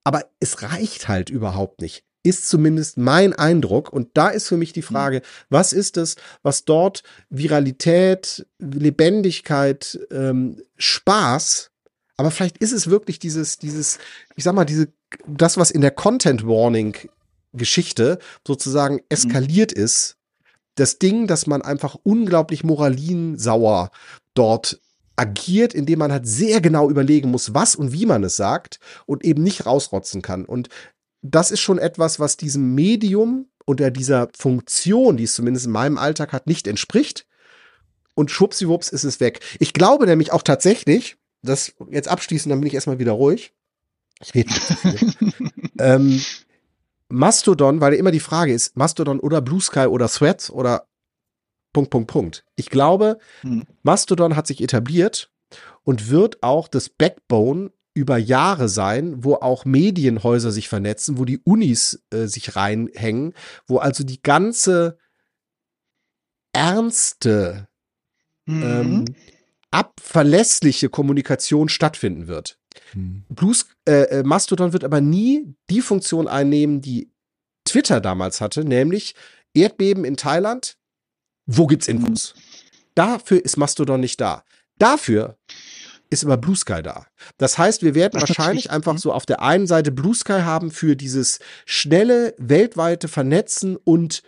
aber es reicht halt überhaupt nicht. Ist zumindest mein Eindruck. Und da ist für mich die Frage, was ist es, was dort Viralität, Lebendigkeit, ähm, Spaß, aber vielleicht ist es wirklich dieses, dieses, ich sag mal, diese, das, was in der Content Warning Geschichte sozusagen eskaliert ist, das Ding, dass man einfach unglaublich moralinsauer dort agiert, indem man halt sehr genau überlegen muss, was und wie man es sagt und eben nicht rausrotzen kann. Und das ist schon etwas, was diesem Medium oder dieser Funktion, die es zumindest in meinem Alltag hat, nicht entspricht. Und schwuppsiwupps ist es weg. Ich glaube nämlich auch tatsächlich, das jetzt abschließend, dann bin ich erstmal wieder ruhig. Ich rede nicht zu viel. <laughs> ähm, Mastodon, weil immer die Frage ist, Mastodon oder Blue Sky oder Threads oder Punkt, Punkt, Punkt. Ich glaube, Hm. Mastodon hat sich etabliert und wird auch das Backbone über Jahre sein, wo auch Medienhäuser sich vernetzen, wo die Unis äh, sich reinhängen, wo also die ganze ernste, Mhm. ähm, abverlässliche Kommunikation stattfinden wird. Hm. Blues, äh, äh, Mastodon wird aber nie die Funktion einnehmen, die Twitter damals hatte, nämlich Erdbeben in Thailand. Wo gibt's Infos? Dafür ist Mastodon nicht da. Dafür ist aber Blue Sky da. Das heißt, wir werden wahrscheinlich einfach mhm. so auf der einen Seite Blue Sky haben für dieses schnelle, weltweite Vernetzen und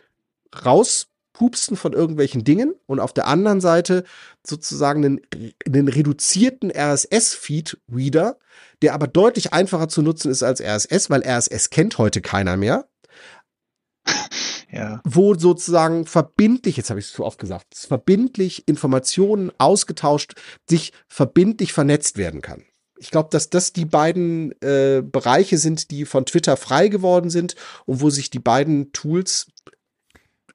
rauspupsen von irgendwelchen Dingen und auf der anderen Seite sozusagen einen, einen reduzierten RSS-Feed-Reader, der aber deutlich einfacher zu nutzen ist als RSS, weil RSS kennt heute keiner mehr <laughs> Ja. wo sozusagen verbindlich, jetzt habe ich es zu oft gesagt, verbindlich Informationen ausgetauscht, sich verbindlich vernetzt werden kann. Ich glaube, dass das die beiden äh, Bereiche sind, die von Twitter frei geworden sind und wo sich die beiden Tools,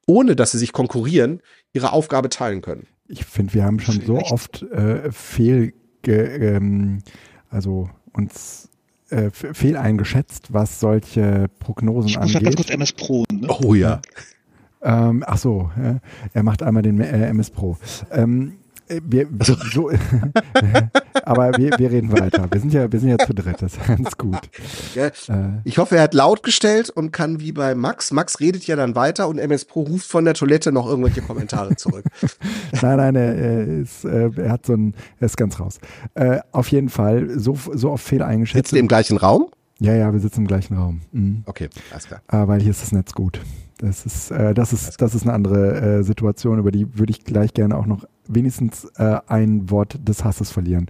ohne dass sie sich konkurrieren, ihre Aufgabe teilen können. Ich finde, wir haben schon so Vielleicht- oft äh, fehl, ähm, also uns äh, f- fehl eingeschätzt, was solche Prognosen Ich muss mal ganz angeht. kurz MS Pro. Ne? Oh ja. Ähm, ach so, ja, er macht einmal den äh, MS Pro. Ähm, äh, wir, <laughs> so, <laughs> aber wir, wir reden weiter. Wir sind ja, wir sind ja zu dritt, das ist ganz gut. Ja, Äh, Ich hoffe, er hat laut gestellt und kann wie bei Max. Max redet ja dann weiter und MS Pro ruft von der Toilette noch irgendwelche Kommentare <laughs> zurück. nein, nein, er, er, ist, äh, er hat so ein, er ist ganz raus. Auf jeden Fall, so, so oft fehl eingeschätzt. Sitzt ihr im gleichen Raum? Ja, ja, wir sitzen im gleichen Raum. Mhm. Okay, alles klar. äh, weil hier ist das Netz gut. Das ist, äh, das ist, das ist eine andere äh, Situation, über die würde ich gleich gerne auch noch wenigstens äh, ein Wort des Hasses verlieren.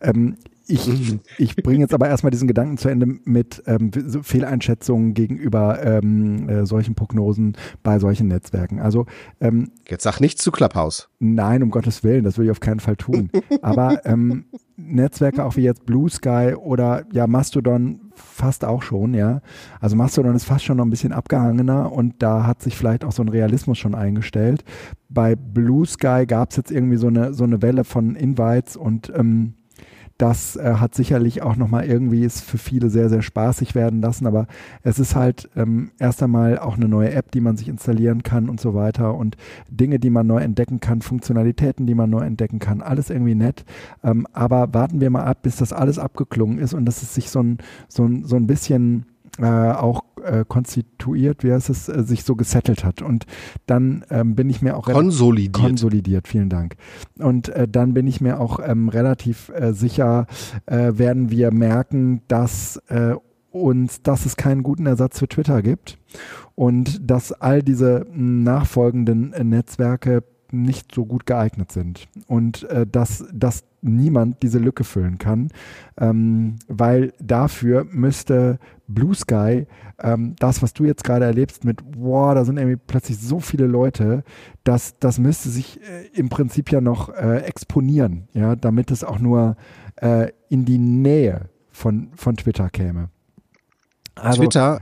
Ähm, ich, <laughs> ich bringe jetzt aber erstmal diesen Gedanken zu Ende mit ähm, Fehleinschätzungen gegenüber ähm, äh, solchen Prognosen bei solchen Netzwerken. Also ähm, Jetzt sag nichts zu Clubhouse. Nein, um Gottes Willen, das würde ich auf keinen Fall tun. <laughs> Aber ähm, Netzwerke auch wie jetzt Blue Sky oder ja Mastodon fast auch schon, ja. Also Mastodon ist fast schon noch ein bisschen abgehangener und da hat sich vielleicht auch so ein Realismus schon eingestellt. Bei Blue Sky gab es jetzt irgendwie so eine, so eine Welle von Invites und ähm, das äh, hat sicherlich auch nochmal irgendwie es für viele sehr, sehr spaßig werden lassen, aber es ist halt ähm, erst einmal auch eine neue App, die man sich installieren kann und so weiter und Dinge, die man neu entdecken kann, Funktionalitäten, die man neu entdecken kann, alles irgendwie nett. Ähm, aber warten wir mal ab, bis das alles abgeklungen ist und dass es sich so ein, so ein, so ein bisschen äh, auch äh, konstituiert, wie heißt es, äh, sich so gesettelt hat. Und dann ähm, bin ich mir auch relativ Konsolidiert. konsolidiert, vielen Dank. Und äh, dann bin ich mir auch ähm, relativ äh, sicher, äh, werden wir merken, dass äh, uns, dass es keinen guten Ersatz für Twitter gibt und dass all diese nachfolgenden äh, Netzwerke nicht so gut geeignet sind und äh, dass, dass niemand diese Lücke füllen kann, ähm, weil dafür müsste Blue Sky ähm, das, was du jetzt gerade erlebst mit, wow, da sind irgendwie plötzlich so viele Leute, das, das müsste sich äh, im Prinzip ja noch äh, exponieren, ja, damit es auch nur äh, in die Nähe von, von Twitter käme. Also, Twitter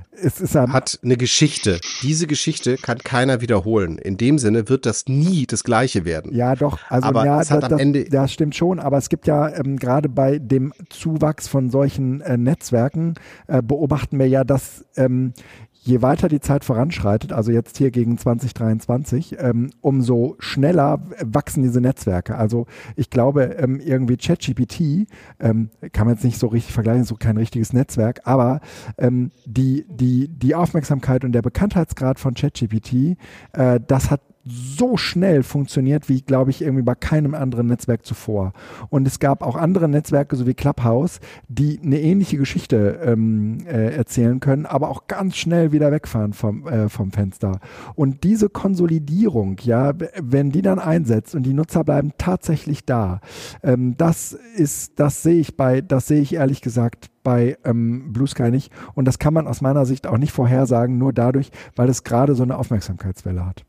ein, hat eine Geschichte. Diese Geschichte kann keiner wiederholen. In dem Sinne wird das nie das Gleiche werden. Ja, doch. Also Aber ja, es hat das, am Ende- das stimmt schon. Aber es gibt ja ähm, gerade bei dem Zuwachs von solchen äh, Netzwerken äh, beobachten wir ja, dass ähm, je weiter die Zeit voranschreitet, also jetzt hier gegen 2023, ähm, umso schneller wachsen diese Netzwerke. Also ich glaube, ähm, irgendwie ChatGPT ähm, kann man jetzt nicht so richtig vergleichen, so kein richtiges Netzwerk, aber ähm, die, die, die Aufmerksamkeit und der Bekanntheitsgrad von ChatGPT, äh, das hat so schnell funktioniert, wie, glaube ich, irgendwie bei keinem anderen Netzwerk zuvor. Und es gab auch andere Netzwerke, so wie Clubhouse, die eine ähnliche Geschichte ähm, äh, erzählen können, aber auch ganz schnell wieder wegfahren vom, äh, vom Fenster. Und diese Konsolidierung, ja, wenn die dann einsetzt und die Nutzer bleiben tatsächlich da, ähm, das ist, das sehe ich bei, das sehe ich ehrlich gesagt bei ähm, Blue Sky nicht. Und das kann man aus meiner Sicht auch nicht vorhersagen, nur dadurch, weil es gerade so eine Aufmerksamkeitswelle hat.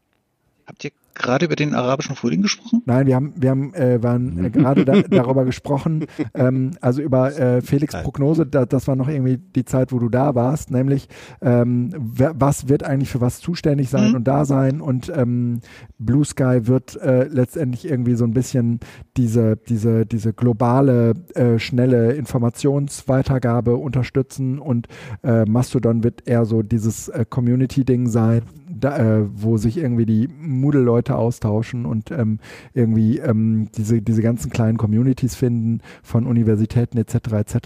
Habt ihr gerade über den arabischen Frühling gesprochen? Nein, wir haben, wir haben, äh, waren äh, gerade da, <laughs> darüber gesprochen, ähm, also über äh, Felix Prognose, da, das war noch irgendwie die Zeit, wo du da warst, nämlich ähm, wer, was wird eigentlich für was zuständig sein Mhm. und da sein und ähm, Blue Sky wird äh, letztendlich irgendwie so ein bisschen diese, diese, diese globale, äh, schnelle Informationsweitergabe unterstützen und äh, Mastodon wird eher so dieses äh, Community-Ding sein, da, äh, wo sich irgendwie die Moodle-Leute austauschen und ähm, irgendwie ähm, diese, diese ganzen kleinen Communities finden von Universitäten etc. etc.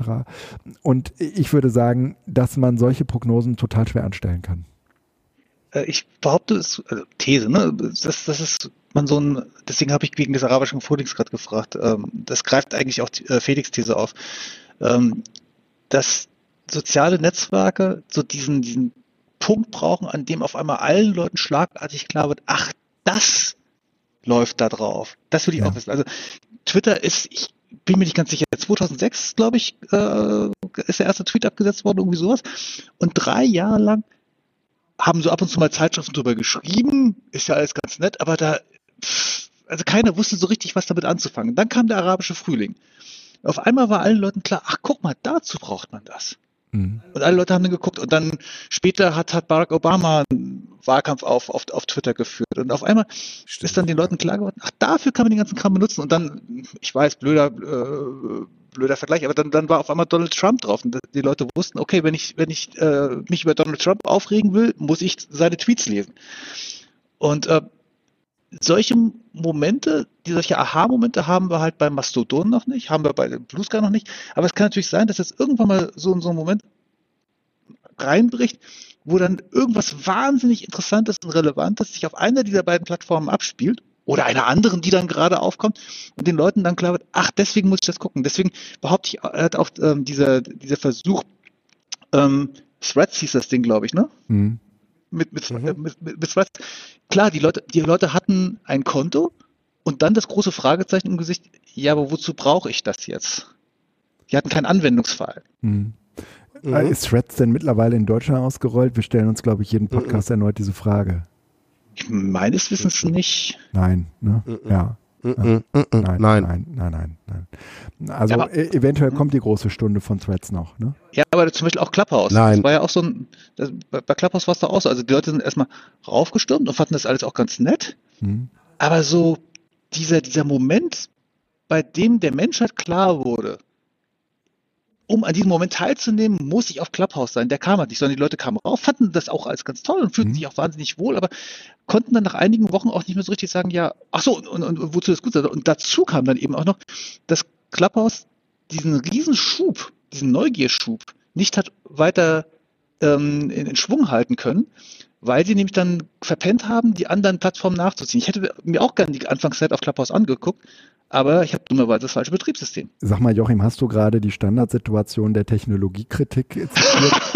Und ich würde sagen, dass man solche Prognosen total schwer anstellen kann. Äh, Ich behaupte, es, also These, ne? Das, das ist man so ein, deswegen habe ich wegen des arabischen Frühlings gerade gefragt. Ähm, das greift eigentlich auch äh, Felix These auf, ähm, dass soziale Netzwerke so diesen, diesen Punkt brauchen, an dem auf einmal allen Leuten schlagartig klar wird, ach, das läuft da drauf. Das will ich Ja. auch wissen. Also Twitter ist, ich bin mir nicht ganz sicher, 2006, glaube ich, äh, ist der erste Tweet abgesetzt worden, irgendwie sowas. Und drei Jahre lang haben so ab und zu mal Zeitschriften drüber geschrieben, ist ja alles ganz nett, aber da, also keiner wusste so richtig, was damit anzufangen. Dann kam der arabische Frühling. Auf einmal war allen Leuten klar, ach guck mal, dazu braucht man das. Mhm. Und alle Leute haben dann geguckt und dann später hat, hat Barack Obama einen Wahlkampf auf, auf, auf Twitter geführt. Und auf einmal ist dann den Leuten klar geworden, ach, dafür kann man den ganzen Kram benutzen. Und dann, ich weiß, blöder, äh, blöder Vergleich, aber dann, dann war auf einmal Donald Trump drauf. Und die Leute wussten, okay, wenn ich, wenn ich äh, mich über Donald Trump aufregen will, muss ich seine Tweets lesen. Und äh, solche Momente, die solche Aha-Momente haben wir halt bei Mastodon noch nicht, haben wir bei Blue Sky noch nicht. Aber es kann natürlich sein, dass jetzt irgendwann mal so, so ein Moment reinbricht, wo dann irgendwas wahnsinnig Interessantes und Relevantes sich auf einer dieser beiden Plattformen abspielt oder einer anderen, die dann gerade aufkommt und den Leuten dann klar wird, ach, deswegen muss ich das gucken. Deswegen behaupte ich, hat auch ähm, dieser, dieser Versuch, ähm, Threads hieß das Ding, glaube ich, ne? Mhm. Mit, mit, Mhm. äh, mit, mit, mit Threads. Klar, die Leute, die Leute hatten ein Konto und dann das große Fragezeichen im Gesicht, ja, aber wozu brauche ich das jetzt? Die hatten keinen Anwendungsfall. Mhm. Mhm. Äh, Ist Threads denn mittlerweile in Deutschland ausgerollt? Wir stellen uns, glaube ich, jeden Podcast erneut diese Frage. Ich meines Wissens nicht. Nein, ne? Mhm. Ja. Nein, Nein. nein, nein, nein. Also Aber- e eventuell kommt die große Stunde von Threads noch, ne? Ja, aber zum Beispiel auch Clubhouse. Nein. Das war ja auch so ein, bei Clubhouse war es da auch so. Also die Leute sind erstmal raufgestürmt und fanden das alles auch ganz nett. Mhm. Aber so dieser, dieser Moment, bei dem der Menschheit klar wurde, um an diesem Moment teilzunehmen, muss ich auf Clubhouse sein. Der kam halt nicht, sondern die Leute kamen rauf, fanden das auch als ganz toll und fühlten Mhm. sich auch wahnsinnig wohl, aber konnten dann nach einigen Wochen auch nicht mehr so richtig sagen, ja, ach so, und, und, und wozu das gut sei. Und dazu kam dann eben auch noch, dass Clubhouse diesen Riesenschub, diesen Neugierschub nicht hat weiter ähm, in, in Schwung halten können, weil sie nämlich dann verpennt haben, die anderen Plattformen nachzuziehen. Ich hätte mir auch gerne die Anfangszeit auf Clubhouse angeguckt, aber ich habe dummerweise das falsche Betriebssystem. Sag mal, Joachim, hast du gerade die Standardsituation der Technologiekritik zitiert? <laughs>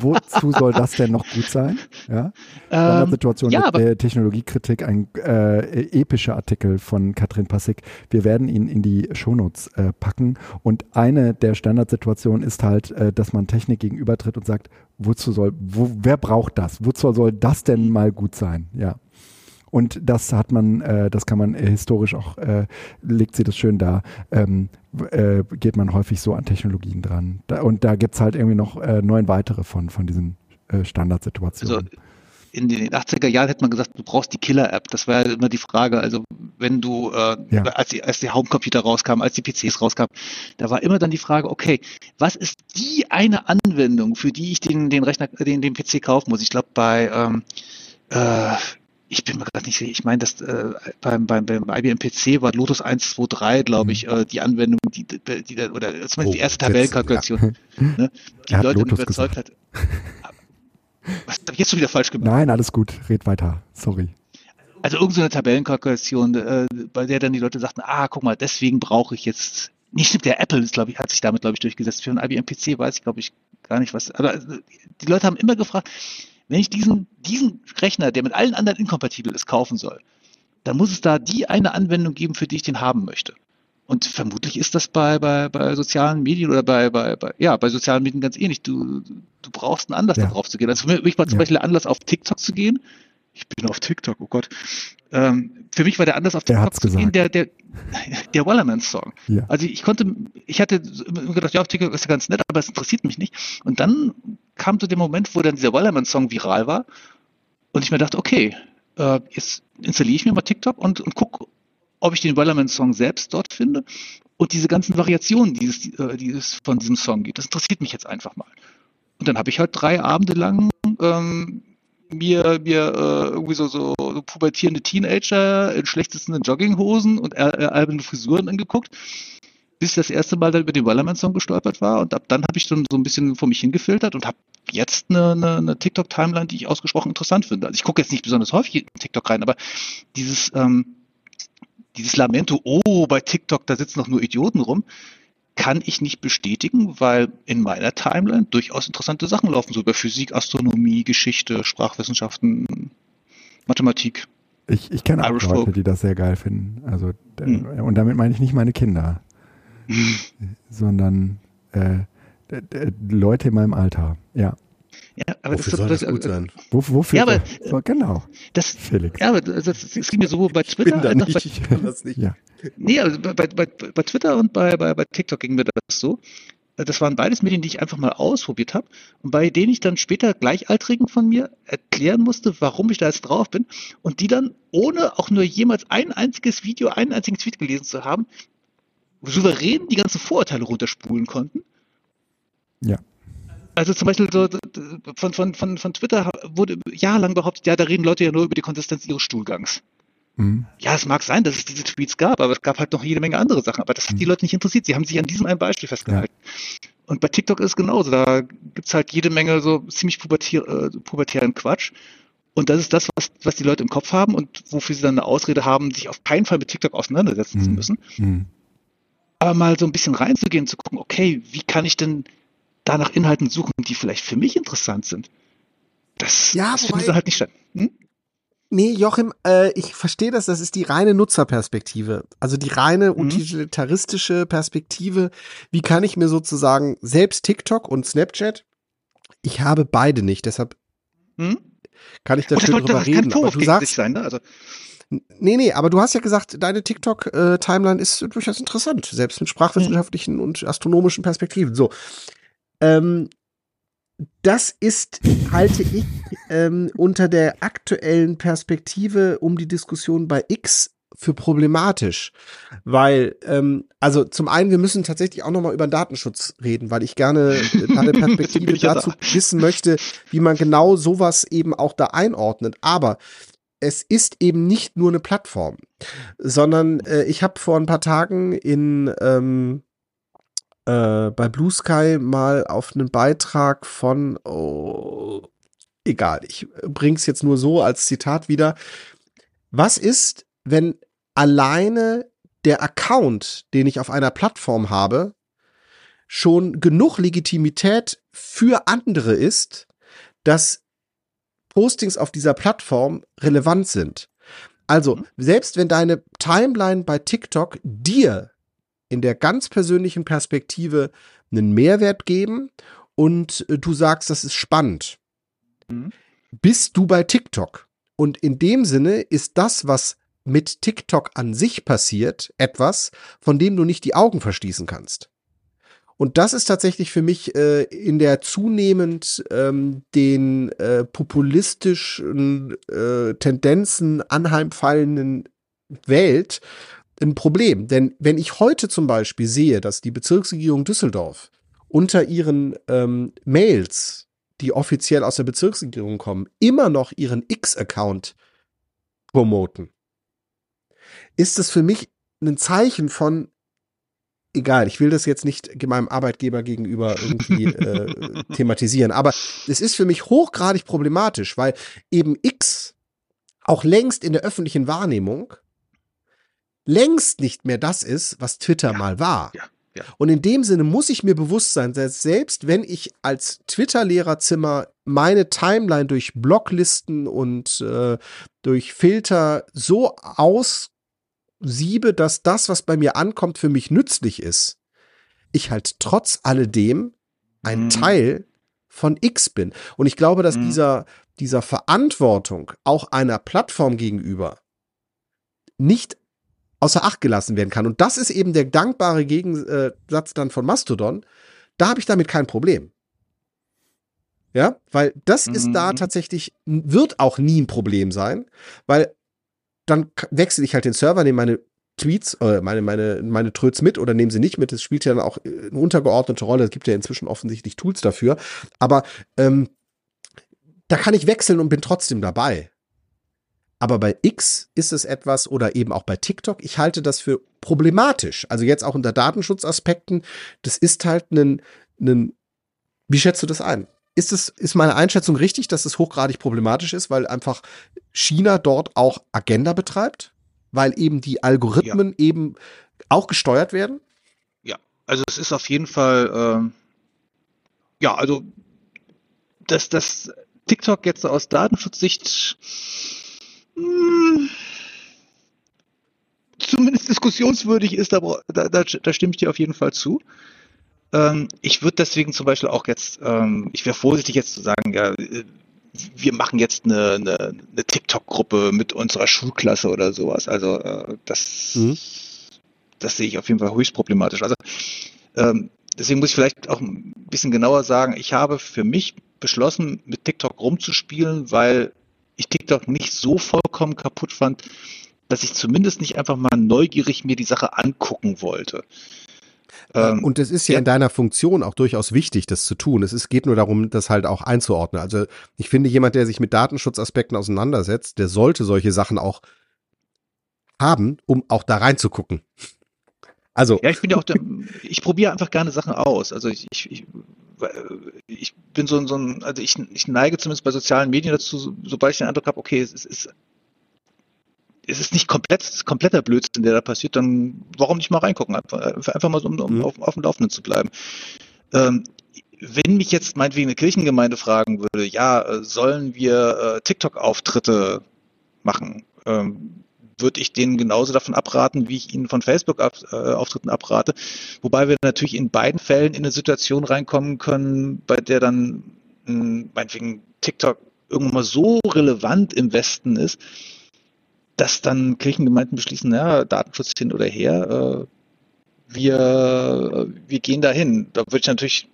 Wozu soll das denn noch gut sein? Ja? Ähm, Standardsituation ja, der, Technologiekritik, ein äh, epischer Artikel von Katrin Passig. Wir werden ihn in die Shownotes äh, packen. Und eine der Standardsituationen ist halt, äh, dass man Technik gegenübertritt und sagt, wozu soll, wo, wer braucht das? Wozu soll das denn mal gut sein? Ja. Und das hat man, äh, das kann man äh, historisch auch, äh, legt sie das schön dar, ähm, äh, geht man häufig so an Technologien dran. Da, und da gibt's halt irgendwie noch äh, neun weitere von, von diesen äh, Standardsituationen. Also in den 80er Jahren hätte man gesagt, du brauchst die Killer-App. Das war ja immer die Frage. Also wenn du, äh, Ja. als, die, als die Homecomputer rauskamen, als die PCs rauskamen, da war immer dann die Frage, okay, was ist die eine Anwendung, für die ich den, den Rechner, den, den PC kaufen muss? Ich glaube bei, ähm, äh, ich bin mir gerade nicht sicher, ich meine, das äh, beim, beim, beim IBM PC war Lotus 123, glaube ich, äh, die Anwendung, die, die, die oder zumindest Oh, die erste Tabellenkalkulation, <laughs> ne, die Er Leute Lotus überzeugt hat. Was habe ich jetzt schon wieder falsch gemacht? Nein, alles gut, red weiter. Sorry. Also irgendeine so Tabellenkalkulation, äh, bei der dann die Leute sagten, ah, guck mal, deswegen brauche ich jetzt, nicht stimmt, der Apple ist, glaube ich, hat sich damit, glaube ich, durchgesetzt. Für einen IBM PC weiß ich, glaube ich, gar nicht was. Aber äh, die Leute haben immer gefragt, wenn ich diesen, diesen Rechner, der mit allen anderen inkompatibel ist, kaufen soll, dann muss es da die eine Anwendung geben, für die ich den haben möchte. Und vermutlich ist das bei, bei, bei sozialen Medien oder bei, bei, bei, ja, bei sozialen Medien ganz ähnlich. Du, du brauchst einen Anlass, Ja. da drauf zu gehen. Also für mich war zum Ja. Beispiel der Anlass, auf TikTok zu gehen. Ich bin auf TikTok, oh Gott. Ähm, für mich war der anders auf Der TikTok hat's zu gehen, gesagt. der, der, der Wellerman-Song. Ja. Also ich konnte, ich hatte gedacht, ja, auf TikTok ist ja ganz nett, aber es interessiert mich nicht. Und dann kam so der Moment, wo dann dieser Wellerman-Song viral war und ich mir dachte, okay, äh, jetzt installiere ich mir mal TikTok und, und gucke, ob ich den Wellerman-Song selbst dort finde und diese ganzen Variationen, die es, äh, die es von diesem Song gibt. Das interessiert mich jetzt einfach mal. Und dann habe ich halt drei Abende lang ähm, mir, mir äh, irgendwie so, so, so pubertierende Teenager in schlechtesten Jogginghosen und äh, alberne Frisuren angeguckt, bis ich das erste Mal dann über den Wellerman-Song gestolpert war. Und ab dann habe ich dann so ein bisschen vor mich hingefiltert und habe jetzt eine, eine, eine TikTok-Timeline, die ich ausgesprochen interessant finde. Also ich gucke jetzt nicht besonders häufig in TikTok rein, aber dieses, ähm, dieses Lamento, oh, bei TikTok, da sitzen doch nur Idioten rum, kann ich nicht bestätigen, weil in meiner Timeline durchaus interessante Sachen laufen, so über Physik, Astronomie, Geschichte, Sprachwissenschaften, Mathematik. Ich, ich kenne auch Irish Leute, Folk. die das sehr geil finden. Also, äh, Hm. und damit meine ich nicht meine Kinder, <laughs> sondern äh, Leute in meinem Alter. Ja. Ja, aber Wofür das, soll das, das gut sein? Wo, wofür? Ja, aber- so, genau, Das, Felix. ja, aber das, das, das ging mir sowohl bei Ich bin Twitter da nicht, bei, <laughs> ich kann das nicht. Ja. Nee, also bei, bei, bei, bei Twitter und bei, bei, bei TikTok ging mir das so. Das waren beides Medien, die ich einfach mal ausprobiert habe und bei denen ich dann später Gleichaltrigen von mir erklären musste, warum ich da jetzt drauf bin und die dann, ohne auch nur jemals ein einziges Video, einen einzigen Tweet gelesen zu haben, souverän die ganzen Vorurteile runterspulen konnten. Ja. Also zum Beispiel so, von, von, von, von Twitter wurde jahrelang behauptet, ja, da reden Leute ja nur über die Konsistenz ihres Stuhlgangs. Mhm. Ja, es mag sein, dass es diese Tweets gab, aber es gab halt noch jede Menge andere Sachen. Aber das hat die Leute nicht interessiert. Sie haben sich an diesem einen Beispiel festgehalten. Und bei TikTok ist es genauso. Da gibt's halt jede Menge so ziemlich pubertier, äh, pubertären Quatsch. Und das ist das, was, was die Leute im Kopf haben und wofür sie dann eine Ausrede haben, sich auf keinen Fall mit TikTok auseinandersetzen zu Mhm. müssen. Mhm. Aber mal so ein bisschen reinzugehen, zu gucken, okay, wie kann ich denn da nach Inhalten suchen, die vielleicht für mich interessant sind? Das, Ja, das findet dann halt nicht statt. Hm? Nee, Joachim, äh, ich verstehe das, das ist die reine Nutzerperspektive. Also die reine Mhm. utilitaristische Perspektive. Wie kann ich mir sozusagen selbst TikTok und Snapchat, ich habe beide nicht, deshalb Hm? kann ich da das schön drüber reden. Aber du sagst, sein, ne? Also, nee, nee, aber du hast ja gesagt, deine TikTok-Timeline ist durchaus interessant, selbst mit sprachwissenschaftlichen und astronomischen Perspektiven. So. Ähm, das ist, halte ich, ähm, unter der aktuellen Perspektive um die Diskussion bei X für problematisch, weil ähm, also zum einen wir müssen tatsächlich auch noch mal über den Datenschutz reden, weil ich gerne äh, deine Deswegen <laughs> Perspektive dazu da. wissen möchte, wie man genau sowas eben auch da einordnet. Aber es ist eben nicht nur eine Plattform, sondern äh, ich habe vor ein paar Tagen in ähm, äh, bei Blue Sky mal auf einen Beitrag von oh, egal, ich bring's jetzt nur so als Zitat wieder. Was ist, wenn alleine der Account, den ich auf einer Plattform habe, schon genug Legitimität für andere ist, dass Postings auf dieser Plattform relevant sind. Also, Mhm. selbst wenn deine Timeline bei TikTok dir in der ganz persönlichen Perspektive einen Mehrwert geben und äh, du sagst, das ist spannend, Mhm. bist du bei TikTok. Und in dem Sinne ist das, was mit TikTok an sich passiert, etwas, von dem du nicht die Augen verschließen kannst. Und das ist tatsächlich für mich äh, in der zunehmend ähm, den äh, populistischen äh, Tendenzen anheimfallenden Welt ein Problem. Denn wenn ich heute zum Beispiel sehe, dass die Bezirksregierung Düsseldorf unter ihren ähm, Mails, die offiziell aus der Bezirksregierung kommen, immer noch ihren X-Account promoten, ist es für mich ein Zeichen von, egal, ich will das jetzt nicht meinem Arbeitgeber gegenüber irgendwie äh, <laughs> thematisieren, aber es ist für mich hochgradig problematisch, weil eben X auch längst in der öffentlichen Wahrnehmung längst nicht mehr das ist, was Twitter Ja, mal war. ja, ja. Und in dem Sinne muss ich mir bewusst sein, dass selbst wenn ich als Twitter-Lehrerzimmer meine Timeline durch Blocklisten und äh, durch Filter so aussiebe, dass das, was bei mir ankommt, für mich nützlich ist, ich halt trotz alledem ein Mhm. Teil von X bin. Und ich glaube, dass Mhm. dieser, dieser Verantwortung auch einer Plattform gegenüber nicht außer Acht gelassen werden kann. Und das ist eben der dankbare Gegensatz dann von Mastodon. Da habe ich damit kein Problem. Ja, weil das mhm. ist da mhm. tatsächlich, wird auch nie ein Problem sein, weil dann wechsle ich halt den Server, nehme meine Tweets, äh, meine, meine, meine Tröts mit oder nehmen sie nicht mit. Das spielt ja dann auch eine untergeordnete Rolle. Es gibt ja inzwischen offensichtlich Tools dafür. Aber ähm, da kann ich wechseln und bin trotzdem dabei. Aber bei X ist es etwas oder eben auch bei TikTok, ich halte das für problematisch. Also jetzt auch unter Datenschutzaspekten, das ist halt ein, ein wie schätzt du das ein? Ist es, ist meine Einschätzung richtig, dass es hochgradig problematisch ist, weil einfach China dort auch Agenda betreibt? Weil eben die Algorithmen ja. eben auch gesteuert werden? Ja, also es ist auf jeden Fall, ähm, ja, also dass das TikTok jetzt aus Datenschutzsicht hm, zumindest diskussionswürdig ist, aber da, da, da stimme ich dir auf jeden Fall zu. Ähm, ich würde deswegen zum Beispiel auch jetzt, ähm, ich wäre vorsichtig jetzt zu sagen, ja, wir machen jetzt eine, eine, eine TikTok-Gruppe mit unserer Schulklasse oder sowas. Also äh, das, mhm. das sehe ich auf jeden Fall höchst problematisch. Also ähm, deswegen muss ich vielleicht auch ein bisschen genauer sagen, ich habe für mich beschlossen, mit TikTok rumzuspielen, weil ich TikTok nicht so vollkommen kaputt fand, dass ich zumindest nicht einfach mal neugierig mir die Sache angucken wollte. Ähm, und es ist ja, ja, in deiner Funktion auch durchaus wichtig, das zu tun. Es ist, geht nur darum, das halt auch einzuordnen. Also ich finde, jemand, der sich mit Datenschutzaspekten auseinandersetzt, der sollte solche Sachen auch haben, um auch da reinzugucken. Also. Ja, ich bin ja auch der, ich probiere einfach gerne Sachen aus. Also ich, ich, ich, ich bin so, so ein, also ich, ich neige zumindest bei sozialen Medien dazu, sobald ich den Eindruck habe, okay, es, ist es ist nicht komplett, kompletter Blödsinn, der da passiert, dann warum nicht mal reingucken? Einfach, einfach mal so, um, um mhm. auf, auf, dem Laufenden zu bleiben. Ähm, wenn mich jetzt meinetwegen eine Kirchengemeinde fragen würde, ja, äh, sollen wir äh, TikTok-Auftritte machen, ähm, würde ich denen genauso davon abraten, wie ich ihnen von Facebook-Auftritten äh, abrate. Wobei wir natürlich in beiden Fällen in eine Situation reinkommen können, bei der dann hm, meinetwegen TikTok irgendwann mal so relevant im Westen ist, dass dann Kirchengemeinden beschließen, ja, Datenschutz hin oder her, äh, wir, wir gehen dahin. Da würde ich natürlich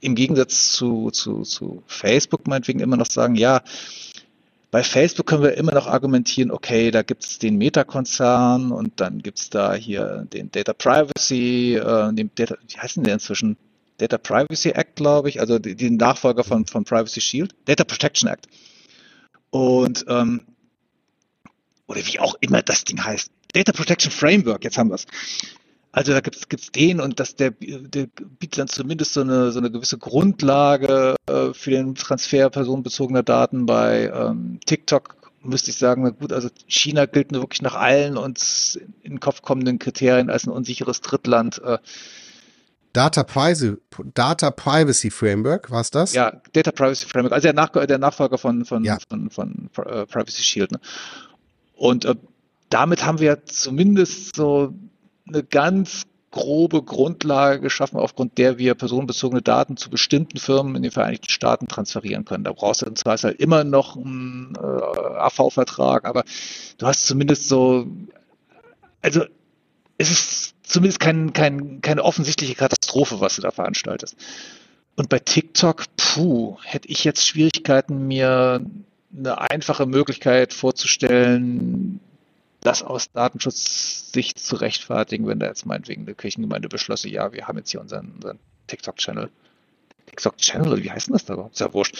im Gegensatz zu, zu, zu Facebook meinetwegen immer noch sagen, ja, bei Facebook können wir immer noch argumentieren, okay, da gibt es den Meta-Konzern und dann gibt es da hier den Data Privacy, äh, den Data, wie heißt denn der inzwischen? Data Privacy Act, glaube ich, also den Nachfolger von, von Privacy Shield, Data Protection Act. Und ähm, oder wie auch immer das Ding heißt. Data Protection Framework, jetzt haben wir es. Also da gibt es den und das, der, der bietet dann zumindest so eine, so eine gewisse Grundlage äh, für den Transfer personenbezogener Daten bei ähm, TikTok. Müsste ich sagen, na gut, also China gilt nur wirklich nach allen uns in den Kopf kommenden Kriterien als ein unsicheres Drittland. Äh, Data Privacy, Data Privacy Framework, war es das? Ja, Data Privacy Framework, also der, Nach der Nachfolger von, von, ja. von, von, von uh, Privacy Shield. Ne? Und äh, damit haben wir zumindest so eine ganz grobe Grundlage geschaffen, aufgrund der wir personenbezogene Daten zu bestimmten Firmen in den Vereinigten Staaten transferieren können. Da brauchst du im Zweifel immer noch einen äh, AV-Vertrag, aber du hast zumindest so, also es ist zumindest kein, kein, keine offensichtliche Katastrophe, was du da veranstaltest. Und bei TikTok, puh, hätte ich jetzt Schwierigkeiten, mir eine einfache Möglichkeit vorzustellen, das aus Datenschutzsicht zu rechtfertigen, wenn da jetzt meinetwegen eine Kirchengemeinde beschlosse, ja, wir haben jetzt hier unseren, unseren TikTok-Channel. TikTok-Channel, wie heißt denn das da überhaupt? Ist ja wurscht.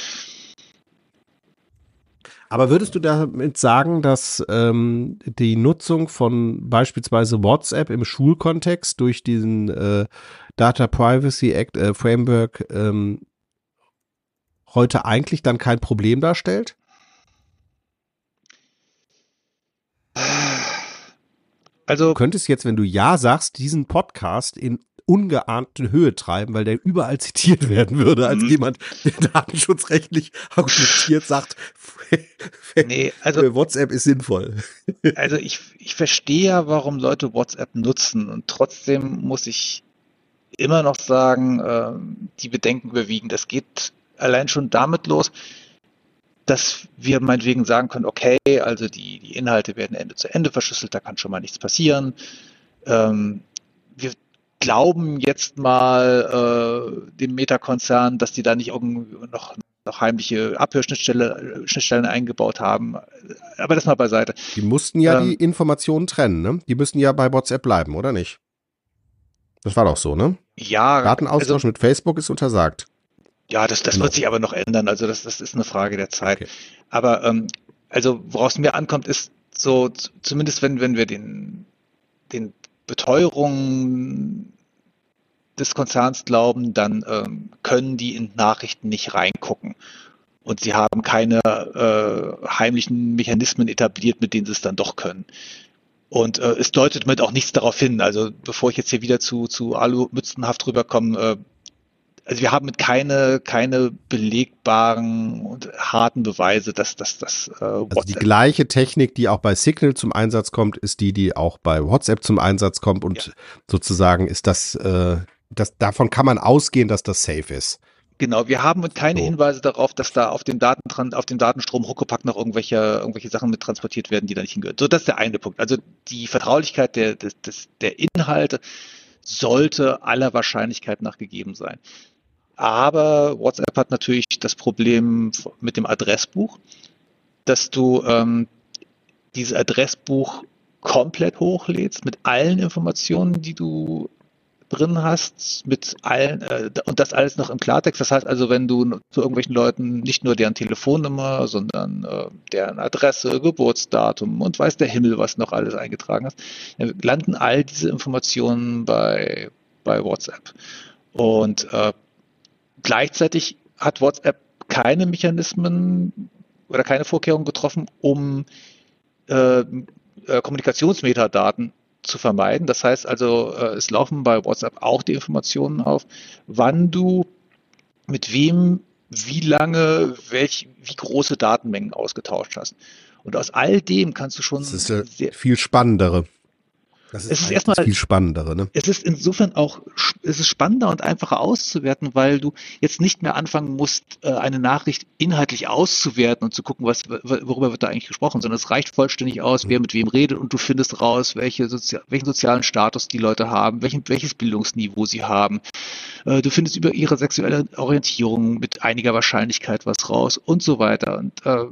Aber würdest du damit sagen, dass ähm, die Nutzung von beispielsweise WhatsApp im Schulkontext durch diesen äh, Data Privacy Act äh, Framework ähm, heute eigentlich dann kein Problem darstellt? Also, du könntest jetzt, wenn du Ja sagst, diesen Podcast in ungeahnte Höhe treiben, weil der überall zitiert werden würde, als mhm. jemand, der datenschutzrechtlich argumentiert sagt, <laughs> nee, also, WhatsApp ist sinnvoll. Also ich, ich verstehe ja, warum Leute WhatsApp nutzen und trotzdem muss ich immer noch sagen, äh, die Bedenken überwiegen. Das geht allein schon damit los, dass wir meinetwegen sagen können, okay, also die, die Inhalte werden Ende zu Ende verschlüsselt, da kann schon mal nichts passieren. Ähm, wir glauben jetzt mal äh, dem Meta-Konzern, dass die da nicht irgendwie noch, noch heimliche Abhörschnittstellen eingebaut haben. Aber das mal beiseite. Die mussten ja ähm, die Informationen trennen, ne? Die müssen ja bei WhatsApp bleiben, oder nicht? Das war doch so, ne? Ja. Datenaustausch also, mit Facebook ist untersagt. Ja, das, das genau. wird sich aber noch ändern. Also das, das ist eine Frage der Zeit. Okay. Aber ähm, also woraus mir ankommt, ist so, zumindest wenn, wenn wir den, den Beteuerungen des Konzerns glauben, dann ähm, können die in Nachrichten nicht reingucken. Und sie haben keine äh, heimlichen Mechanismen etabliert, mit denen sie es dann doch können. Und äh, es deutet mit auch nichts darauf hin. Also bevor ich jetzt hier wieder zu, zu Alu-Mützenhaft rüberkomme, äh, also wir haben mit keine, keine belegbaren und harten Beweise, dass das das äh, also die gleiche Technik, die auch bei Signal zum Einsatz kommt, ist die, die auch bei WhatsApp zum Einsatz kommt und ja. sozusagen ist das, äh, das, davon kann man ausgehen, dass das safe ist. Genau, wir haben keine so. Hinweise darauf, dass da auf dem, Daten, auf dem Datenstrom Huckepack noch irgendwelche, irgendwelche Sachen mit transportiert werden, die da nicht hingehören. So, das ist der eine Punkt. Also die Vertraulichkeit der, des, des, der Inhalte sollte aller Wahrscheinlichkeit nach gegeben sein. Aber WhatsApp hat natürlich das Problem mit dem Adressbuch, dass du ähm, dieses Adressbuch komplett hochlädst mit allen Informationen, die du drin hast, mit allen äh, und das alles noch im Klartext. Das heißt also, wenn du zu irgendwelchen Leuten nicht nur deren Telefonnummer, sondern äh, deren Adresse, Geburtsdatum und weiß der Himmel, was noch alles eingetragen hast, dann landen all diese Informationen bei, bei WhatsApp. Und äh, Gleichzeitig hat WhatsApp keine Mechanismen oder keine Vorkehrungen getroffen, um äh, äh, Kommunikationsmetadaten zu vermeiden. Das heißt also, äh, es laufen bei WhatsApp auch die Informationen auf, wann du mit wem, wie lange, welch, wie große Datenmengen ausgetauscht hast. Und aus all dem kannst du schon. Das ist sehr, viel spannendere. Das ist, es ist erstmal viel spannendere. Ne? Es ist insofern auch es ist spannender und einfacher auszuwerten, weil du jetzt nicht mehr anfangen musst, äh, eine Nachricht inhaltlich auszuwerten und zu gucken, was worüber wird da eigentlich gesprochen, sondern es reicht vollständig aus, wer mhm. mit wem redet und du findest raus, welche Sozi welchen sozialen Status die Leute haben, welchen, welches Bildungsniveau sie haben. Äh, du findest über ihre sexuelle Orientierung mit einiger Wahrscheinlichkeit was raus und so weiter. Und äh,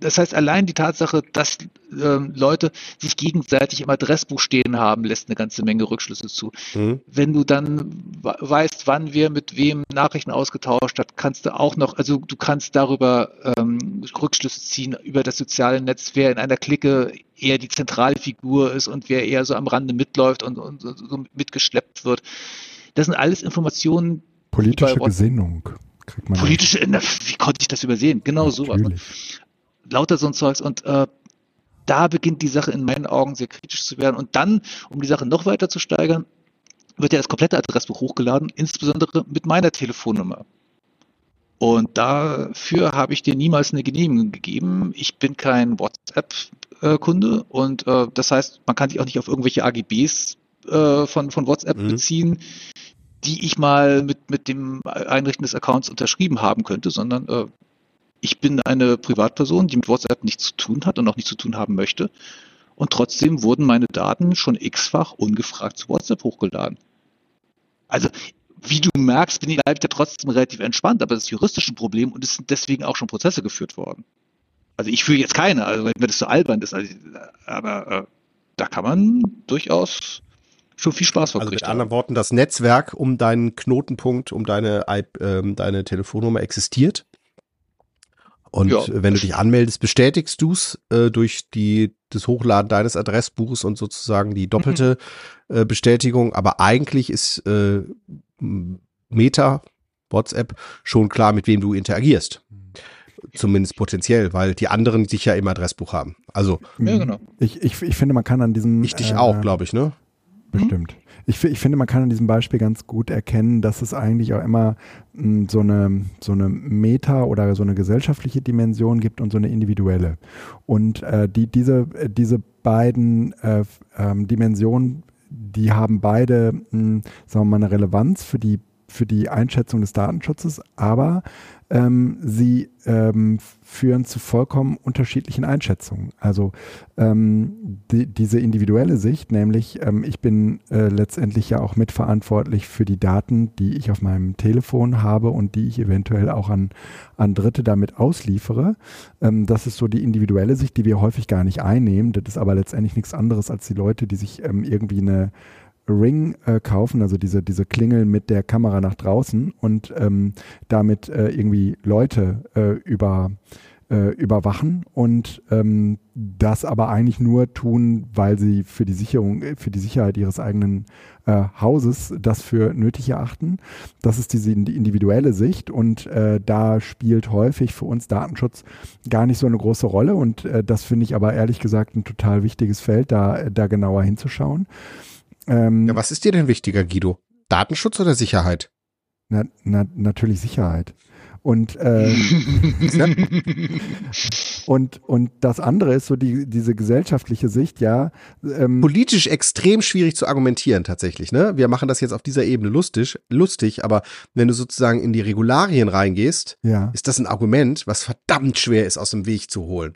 das heißt, allein die Tatsache, dass ähm, Leute sich gegenseitig im Adressbuch stehen haben, lässt eine ganze Menge Rückschlüsse zu. Mhm. Wenn du dann weißt, wann wir mit wem Nachrichten ausgetauscht hat, kannst du auch noch, also du kannst darüber ähm, Rückschlüsse ziehen über das soziale Netz, wer in einer Clique eher die zentrale Figur ist und wer eher so am Rande mitläuft und, und so mitgeschleppt wird. Das sind alles Informationen. Politische Gesinnung. Politische, wie konnte ich das übersehen? Genau Natürlich. Lauter so ein Zeugs und äh, da beginnt die Sache in meinen Augen sehr kritisch zu werden. Und dann, um die Sache noch weiter zu steigern, wird ja das komplette Adressbuch hochgeladen, insbesondere mit meiner Telefonnummer. Und dafür habe ich dir niemals eine Genehmigung gegeben. Ich bin kein WhatsApp-Kunde und äh, das heißt, man kann sich auch nicht auf irgendwelche AGBs äh, von, von WhatsApp mhm. beziehen, die ich mal mit, mit dem Einrichten des Accounts unterschrieben haben könnte, sondern äh, ich bin eine Privatperson, die mit WhatsApp nichts zu tun hat und auch nichts zu tun haben möchte. Und trotzdem wurden meine Daten schon x-fach ungefragt zu WhatsApp hochgeladen. Also, wie du merkst, bin ich ja trotzdem relativ entspannt, aber das ist juristisch ein Problem und es sind deswegen auch schon Prozesse geführt worden. Also ich fühle jetzt keine, also weil mir das so albern ist, also, aber äh, da kann man durchaus schon viel Spaß Also mit anderen Worten, das Netzwerk um deinen Knotenpunkt, um deine, äh, deine Telefonnummer existiert und ja. wenn du dich anmeldest, bestätigst du es äh, durch die, das Hochladen deines Adressbuches und sozusagen die doppelte mhm. äh, Bestätigung. Aber eigentlich ist äh, Meta, WhatsApp, schon klar, mit wem du interagierst. Zumindest potenziell, weil die anderen sich ja im Adressbuch haben. Also ja, genau. ich, ich, ich finde, man kann an diesem. Ich dich auch, äh, glaube ich, ne? Bestimmt. Ich, ich finde, man kann an diesem Beispiel ganz gut erkennen, dass es eigentlich auch immer m, hm, so eine, so eine Meta- oder so eine gesellschaftliche Dimension gibt und so eine individuelle. Und äh, die, diese, diese beiden äh, ähm, Dimensionen, die haben beide, mh, hm, sagen wir mal, eine Relevanz für die für die Einschätzung des Datenschutzes, aber ähm, sie ähm, führen zu vollkommen unterschiedlichen Einschätzungen. Also ähm, die, diese individuelle Sicht, nämlich ähm, ich bin äh, letztendlich ja auch mitverantwortlich für die Daten, die ich auf meinem Telefon habe und die ich eventuell auch an, an Dritte damit ausliefere. Ähm, das ist so die individuelle Sicht, die wir häufig gar nicht einnehmen. Das ist aber letztendlich nichts anderes als die Leute, die sich ähm, irgendwie eine Ring äh, kaufen, also diese, diese Klingel mit der Kamera nach draußen und ähm, damit äh, irgendwie Leute äh, über, äh, überwachen und ähm, das aber eigentlich nur tun, weil sie für die Sicherung, äh, für die Sicherheit ihres eigenen äh, Hauses das für nötig erachten. Das ist diese individuelle Sicht und äh, da spielt häufig für uns Datenschutz gar nicht so eine große Rolle und äh, das finde ich aber ehrlich gesagt ein total wichtiges Feld, da, da genauer hinzuschauen. Ähm, ja, was ist dir denn wichtiger, Guido? Datenschutz oder Sicherheit? Na, na, natürlich Sicherheit. Und, äh, <laughs> und, und das andere ist so die, diese gesellschaftliche Sicht, ja. Ähm, Politisch extrem schwierig zu argumentieren, tatsächlich. Ne? Wir machen das jetzt auf dieser Ebene lustig, lustig, aber wenn du sozusagen in die Regularien reingehst, ja. ist das ein Argument, was verdammt schwer ist, aus dem Weg zu holen.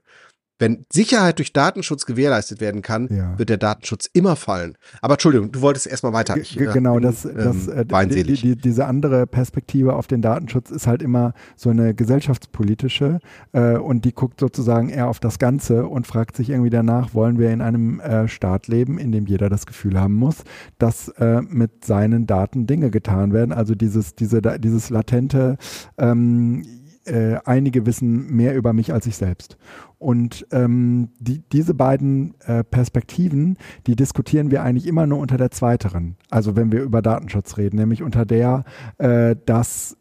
Wenn Sicherheit durch Datenschutz gewährleistet werden kann, ja. wird der Datenschutz immer fallen. Aber Entschuldigung, du wolltest erstmal weiter. Ich, genau, bin, das, das, ähm, äh, die, die, diese andere Perspektive auf den Datenschutz ist halt immer so eine gesellschaftspolitische äh, und die guckt sozusagen eher auf das Ganze und fragt sich irgendwie danach, wollen wir in einem äh, Staat leben, in dem jeder das Gefühl haben muss, dass äh, mit seinen Daten Dinge getan werden. Also dieses, diese, dieses latente ähm, äh, einige wissen mehr über mich als ich selbst. Und ähm, die, diese beiden äh, Perspektiven, die diskutieren wir eigentlich immer nur unter der zweiteren. Also wenn wir über Datenschutz reden, nämlich unter der, äh, dass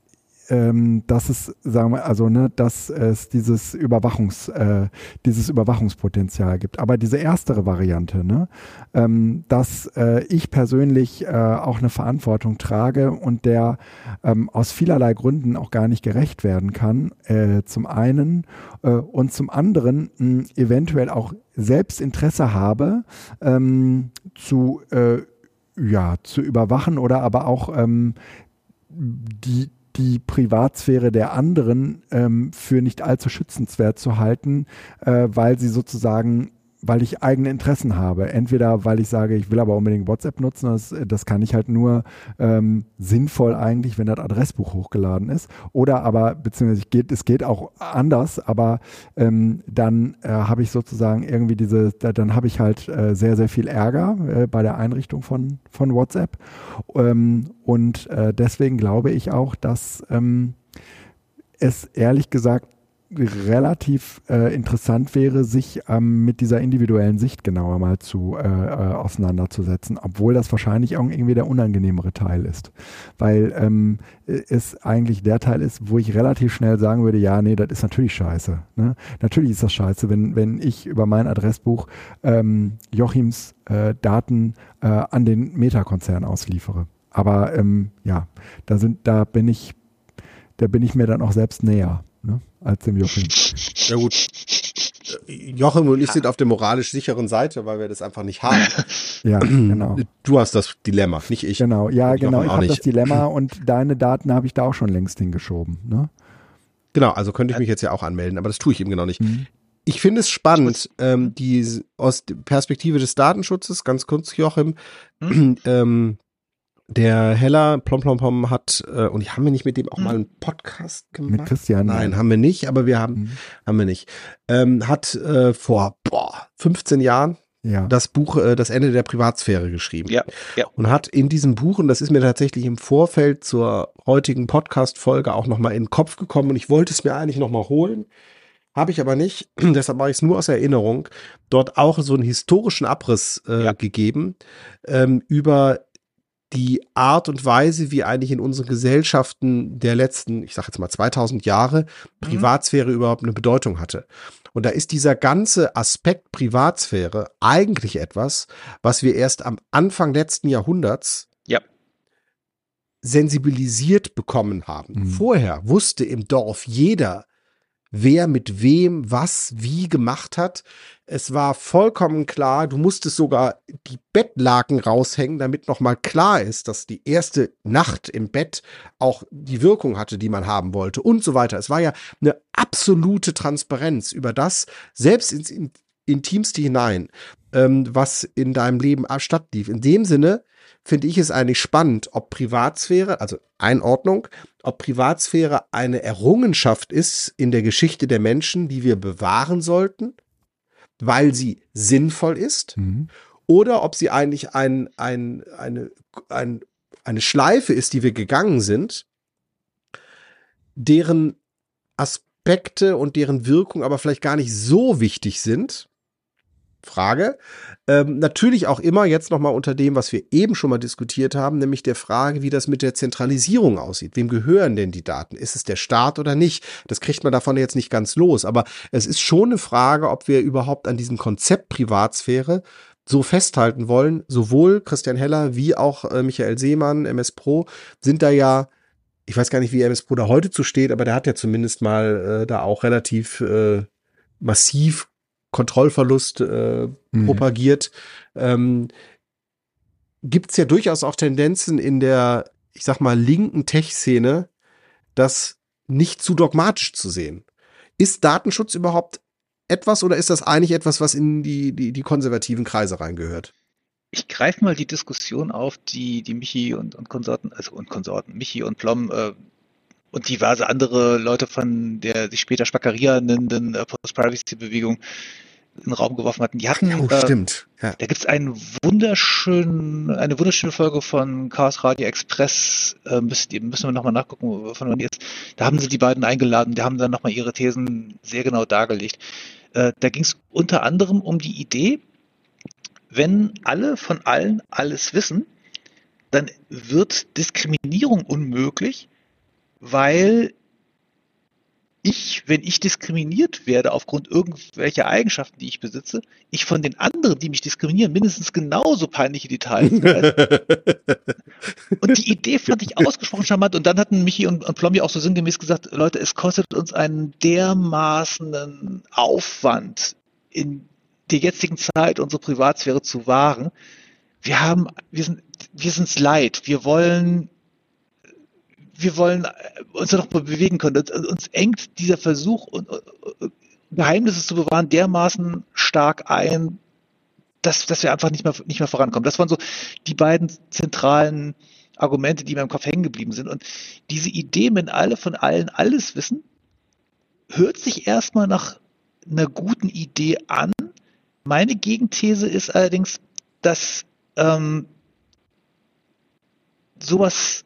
ähm, dass es, sagen wir, also ne, dass es dieses Überwachungs, äh, dieses Überwachungspotenzial gibt. Aber diese erstere Variante, ne, ähm, dass äh, ich persönlich äh, auch eine Verantwortung trage und der ähm, aus vielerlei Gründen auch gar nicht gerecht werden kann, äh, zum einen äh, und zum anderen mh, eventuell auch selbst Interesse habe, ähm, zu äh, ja, zu überwachen oder aber auch ähm, die, die Privatsphäre der anderen ähm, für nicht allzu schützenswert zu halten, äh, weil sie sozusagen weil ich eigene Interessen habe. Entweder weil ich sage, ich will aber unbedingt WhatsApp nutzen, das, das kann ich halt nur ähm, sinnvoll eigentlich, wenn das Adressbuch hochgeladen ist. Oder aber, beziehungsweise geht, es geht auch anders, aber ähm, dann äh, habe ich sozusagen irgendwie diese, dann habe ich halt äh, sehr, sehr viel Ärger äh, bei der Einrichtung von, von WhatsApp. Ähm, und äh, deswegen glaube ich auch, dass ähm, es ehrlich gesagt relativ äh, interessant wäre, sich ähm, mit dieser individuellen Sicht genauer mal zu äh, äh, auseinanderzusetzen, obwohl das wahrscheinlich auch irgendwie der unangenehmere Teil ist, weil ähm, es eigentlich der Teil ist, wo ich relativ schnell sagen würde, ja, nee, das ist natürlich scheiße. Ne? Natürlich ist das scheiße, wenn wenn ich über mein Adressbuch ähm, Jochims äh, Daten äh, an den Meta-Konzern ausliefere. Aber ähm, ja, da sind, da bin ich, da bin ich mir dann auch selbst näher ne, als dem Joachim. Ja gut. Joachim und ich sind auf der moralisch sicheren Seite, weil wir das einfach nicht haben. <laughs> ja, genau. Du hast das Dilemma, nicht ich. Genau, ja, genau. Ich habe das Dilemma und deine Daten habe ich da auch schon längst hingeschoben. Ne? Genau, also könnte ich mich jetzt ja auch anmelden, aber das tue ich eben genau nicht. Mhm. Ich finde es spannend, ähm, die aus Perspektive des Datenschutzes, ganz kurz, Joachim, mhm. <clears throat> ähm, der Heller Plom Plom Plom hat, äh, und haben wir nicht mit dem auch hm. mal einen Podcast gemacht? Mit Christian? Nein, haben wir nicht, aber wir haben, mhm. haben wir nicht. Ähm, hat äh, vor boah, 15 Jahren ja. das Buch äh, Das Ende der Privatsphäre geschrieben. Ja, ja. Und hat in diesem Buch, und das ist mir tatsächlich im Vorfeld zur heutigen Podcast-Folge auch nochmal in den Kopf gekommen und ich wollte es mir eigentlich nochmal holen. Habe ich aber nicht, <clears throat> deshalb mache ich es nur aus Erinnerung, dort auch so einen historischen Abriss äh, ja. gegeben ähm, über die Art und Weise, wie eigentlich in unseren Gesellschaften der letzten, ich sage jetzt mal 2000 Jahre, mhm. Privatsphäre mhm. überhaupt eine Bedeutung hatte. Und da ist dieser ganze Aspekt Privatsphäre eigentlich etwas, was wir erst am Anfang letzten Jahrhunderts ja. sensibilisiert bekommen haben. Mhm. Vorher wusste im Dorf jeder, wer mit wem was wie gemacht hat. Es war vollkommen klar, du musstest sogar die Bettlaken raushängen, damit nochmal klar ist, dass die erste Nacht im Bett auch die Wirkung hatte, die man haben wollte und so weiter. Es war ja eine absolute Transparenz über das, selbst ins Intimste hinein, ähm, was in deinem Leben stattlief. In dem Sinne finde ich es eigentlich spannend, ob Privatsphäre, also Einordnung, ob Privatsphäre eine Errungenschaft ist in der Geschichte der Menschen, die wir bewahren sollten, weil sie sinnvoll ist, mhm. oder ob sie eigentlich ein, ein, eine, ein, eine Schleife ist, die wir gegangen sind, deren Aspekte und deren Wirkung aber vielleicht gar nicht so wichtig sind, Frage. Ähm, natürlich auch immer jetzt nochmal unter dem, was wir eben schon mal diskutiert haben, nämlich der Frage, wie das mit der Zentralisierung aussieht. Wem gehören denn die Daten? Ist es der Staat oder nicht? Das kriegt man davon jetzt nicht ganz los. Aber es ist schon eine Frage, ob wir überhaupt an diesem Konzept Privatsphäre so festhalten wollen. Sowohl Christian Heller wie auch äh, Michael Seemann, MS Pro, sind da ja ich weiß gar nicht, wie MS Pro da heute zu steht, aber der hat ja zumindest mal äh, da auch relativ äh, massiv Kontrollverlust äh, mhm. propagiert, ähm, gibt es ja durchaus auch Tendenzen in der, ich sag mal, linken Tech-Szene, das nicht zu dogmatisch zu sehen. Ist Datenschutz überhaupt etwas oder ist das eigentlich etwas, was in die, die, die konservativen Kreise reingehört? Ich greife mal die Diskussion auf, die, die Michi und, und Konsorten, also und Konsorten, Michi und Plom äh, und diverse andere Leute von der sich später Spackeria nennenden äh, Post-Privacy-Bewegung in den Raum geworfen hatten. Die hatten, oh, äh, stimmt. Ja. Da gibt es einen wunderschönen, eine wunderschöne Folge von Chaos Radio Express, äh, müssen, müssen wir nochmal nachgucken, von wann ist. Da haben sie die beiden eingeladen, die haben dann nochmal ihre Thesen sehr genau dargelegt. Äh, da ging es unter anderem um die Idee, wenn alle von allen alles wissen, dann wird Diskriminierung unmöglich, weil ich, wenn ich diskriminiert werde aufgrund irgendwelcher Eigenschaften, die ich besitze, ich von den anderen, die mich diskriminieren, mindestens genauso peinliche Details. <laughs> und die Idee fand ich ausgesprochen charmant. Und dann hatten Michi und, und Plombi auch so sinngemäß gesagt, Leute, es kostet uns einen dermaßenen Aufwand in der jetzigen Zeit unsere Privatsphäre zu wahren. Wir haben, wir sind, wir sind's leid. Wir wollen wir wollen äh, uns noch bewegen können. Uns, uns engt dieser Versuch, Geheimnisse zu bewahren, dermaßen stark ein, dass, dass wir einfach nicht mehr, nicht mehr vorankommen. Das waren so die beiden zentralen Argumente, die mir im Kopf hängen geblieben sind. Und diese Idee, wenn alle von allen alles wissen, hört sich erstmal nach einer guten Idee an. Meine Gegenthese ist allerdings, dass ähm, sowas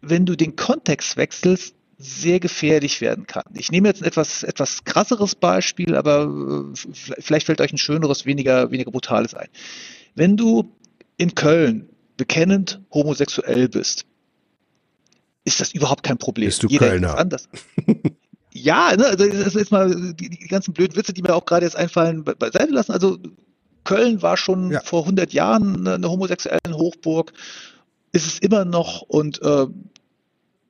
wenn du den Kontext wechselst, sehr gefährlich werden kann. Ich nehme jetzt ein etwas, etwas krasseres Beispiel, aber äh, vielleicht fällt euch ein schöneres, weniger, weniger brutales ein. Wenn du in Köln bekennend homosexuell bist, ist das überhaupt kein Problem. Bist du Jeder Kölner? anders. <laughs> ja, ne, also das ist jetzt mal die, die, ganzen blöden Witze, die mir auch gerade jetzt einfallen, beiseite lassen. Also Köln war schon ja. vor 100 Jahren eine, eine homosexuellen Hochburg ist es immer noch und äh,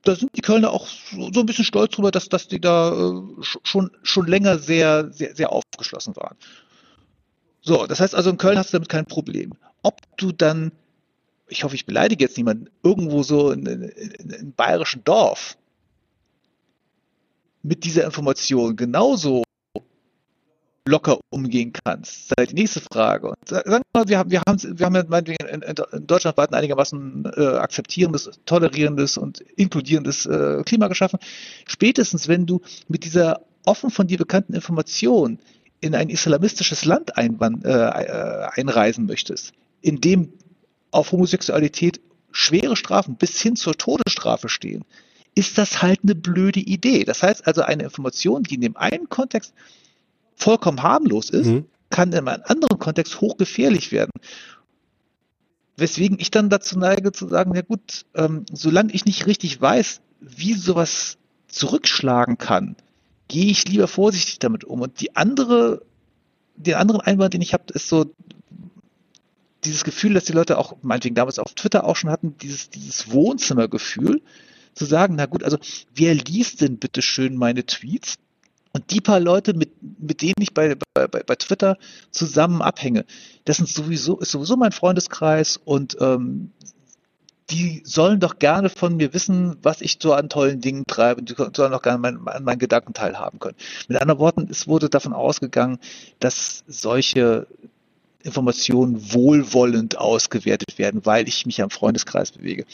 da sind die Kölner auch so, so ein bisschen stolz drüber, dass, dass die da äh, schon, schon länger sehr, sehr, sehr aufgeschlossen waren. So, das heißt also, in Köln hast du damit kein Problem. Ob du dann, ich hoffe, ich beleidige jetzt niemanden, irgendwo so in, in, in, in bayerischen Dorf mit dieser Information genauso locker umgehen kannst. Das ist halt die nächste Frage. Und sagen wir mal, wir haben, wir haben, wir haben meinetwegen in, in Deutschland ein einigermaßen äh, akzeptierendes, tolerierendes und inkludierendes äh, Klima geschaffen. Spätestens, wenn du mit dieser offen von dir bekannten Information in ein islamistisches Land einwand, äh, äh, einreisen möchtest, in dem auf Homosexualität schwere Strafen bis hin zur Todesstrafe stehen, ist das halt eine blöde Idee. Das heißt also, eine Information, die in dem einen Kontext vollkommen harmlos ist, mhm. kann in einem anderen Kontext hochgefährlich werden. Weswegen ich dann dazu neige zu sagen, ja gut, ähm, solange ich nicht richtig weiß, wie sowas zurückschlagen kann, gehe ich lieber vorsichtig damit um. Und die andere, den anderen Einwand, den ich habe, ist so dieses Gefühl, dass die Leute auch, meinetwegen damals auf Twitter auch schon hatten, dieses, dieses Wohnzimmergefühl, zu sagen, na gut, also wer liest denn bitte schön meine Tweets? Und die paar Leute, mit, mit denen ich bei, bei, bei Twitter zusammen abhänge, das sind sowieso, ist sowieso mein Freundeskreis und ähm, die sollen doch gerne von mir wissen, was ich so an tollen Dingen treibe. Die sollen doch gerne mein, an meinen Gedanken teilhaben können. Mit anderen Worten, es wurde davon ausgegangen, dass solche Informationen wohlwollend ausgewertet werden, weil ich mich am Freundeskreis bewege.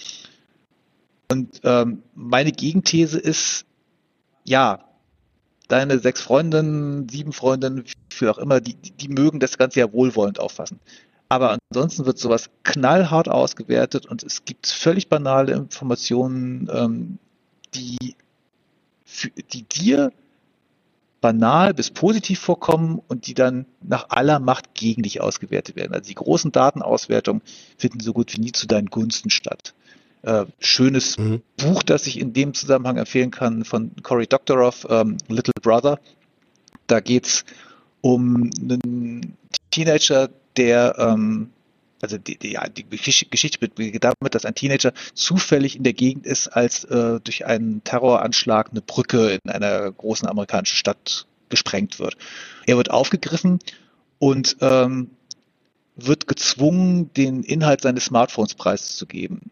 Und ähm, meine Gegenthese ist, ja, deine sechs Freundinnen, sieben Freundinnen, viel auch immer, die, die mögen das Ganze ja wohlwollend auffassen. Aber ansonsten wird sowas knallhart ausgewertet und es gibt völlig banale Informationen, ähm, die, für, die dir banal bis positiv vorkommen und die dann nach aller Macht gegen dich ausgewertet werden. Also die großen Datenauswertungen finden so gut wie nie zu deinen Gunsten statt. Äh, schönes mhm. Buch, das ich in dem Zusammenhang empfehlen kann, von Cory Doctorow, ähm, Little Brother. Da geht's um einen Teenager, der ähm, also die, die, die Geschichte beginnt damit, dass ein Teenager zufällig in der Gegend ist, als äh, durch einen Terroranschlag eine Brücke in einer großen amerikanischen Stadt gesprengt wird. Er wird aufgegriffen und ähm, wird gezwungen, den Inhalt seines Smartphones preiszugeben.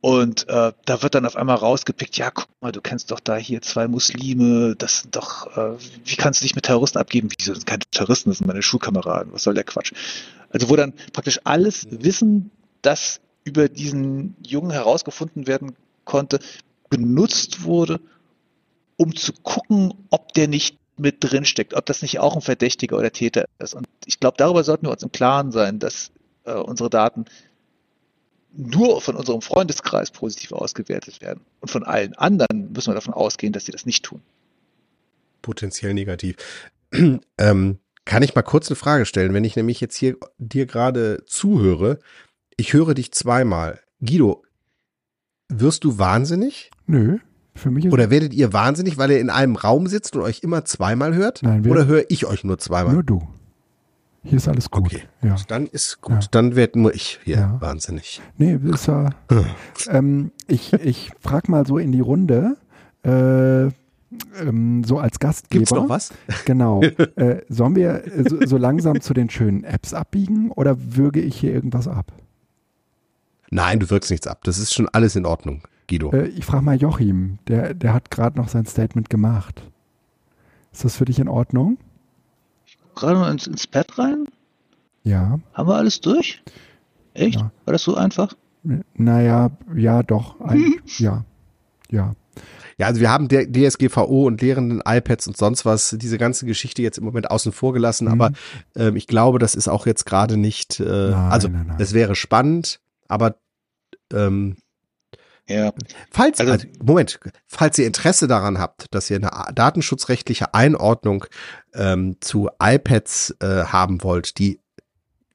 Und äh, da wird dann auf einmal rausgepickt, ja, guck mal, du kennst doch da hier zwei Muslime, das sind doch, äh, wie kannst du dich mit Terroristen abgeben? Wieso sind keine Terroristen, das sind meine Schulkameraden, was soll der Quatsch? Also wo dann praktisch alles Wissen, das über diesen Jungen herausgefunden werden konnte, genutzt wurde, um zu gucken, ob der nicht mit drin steckt, ob das nicht auch ein Verdächtiger oder Täter ist. Und ich glaube, darüber sollten wir uns im Klaren sein, dass äh, unsere Daten nur von unserem Freundeskreis positiv ausgewertet werden. Und von allen anderen müssen wir davon ausgehen, dass sie das nicht tun. Potenziell negativ. <clears throat> ähm, kann ich mal kurz eine Frage stellen? Wenn ich nämlich jetzt hier dir gerade zuhöre, ich höre dich zweimal. Guido, wirst du wahnsinnig? Nö. Für mich ist Oder werdet ihr wahnsinnig, weil ihr in einem Raum sitzt und euch immer zweimal hört? Nein, Oder höre ich euch nur zweimal? Nur du. Hier ist alles gut. Okay, ja. dann ist gut. Ja. Dann werde nur ich hier ja. wahnsinnig. Nee, ist ja. <laughs> ähm, ich ich frage mal so in die Runde, äh, ähm, so als Gastgeber. Gibt's noch was? <laughs> Genau. äh, sollen wir so, so, langsam zu den schönen Apps abbiegen oder würge ich hier irgendwas ab? Nein, du wirkst nichts ab. Das ist schon alles in Ordnung, Guido. Äh, ich frage mal Joachim, der, der hat gerade noch sein Statement gemacht. Ist das für dich in Ordnung? Gerade mal ins, ins Pad rein? Ja. Haben wir alles durch? Echt? Ja. War das so einfach? Naja, ja, doch. Ein, <laughs> ja. Ja. Ja, also wir haben DSGVO und lehrenden iPads und sonst was, diese ganze Geschichte jetzt im Moment außen vor gelassen, mhm. aber ähm, ich glaube, das ist auch jetzt gerade nicht, äh, nein, also es wäre spannend, aber ähm, ja. Falls, also, also, Moment, falls ihr Interesse daran habt, dass ihr eine datenschutzrechtliche Einordnung ähm, zu iPads äh, haben wollt, die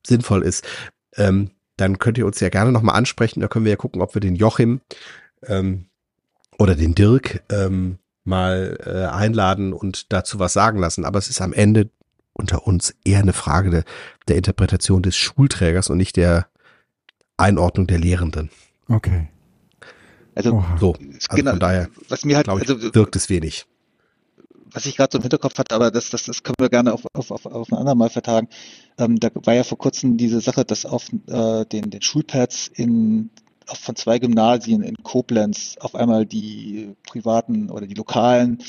sinnvoll ist, ähm, dann könnt ihr uns ja gerne nochmal ansprechen. Da können wir ja gucken, ob wir den Joachim ähm, oder den Dirk ähm, mal äh, einladen und dazu was sagen lassen. Aber es ist am Ende unter uns eher eine Frage de, der Interpretation des Schulträgers und nicht der Einordnung der Lehrenden. Okay. Also, so, also genau, von daher, was mir halt, ich, also, wirkt es wenig. Was ich gerade so im Hinterkopf hatte, aber das, das, das können wir gerne auf, auf, auf, auf ein andermal vertagen. Ähm, da war ja vor kurzem diese Sache, dass auf äh, den, den Schulpads in auf, von zwei Gymnasien in Koblenz auf einmal die privaten oder die lokalen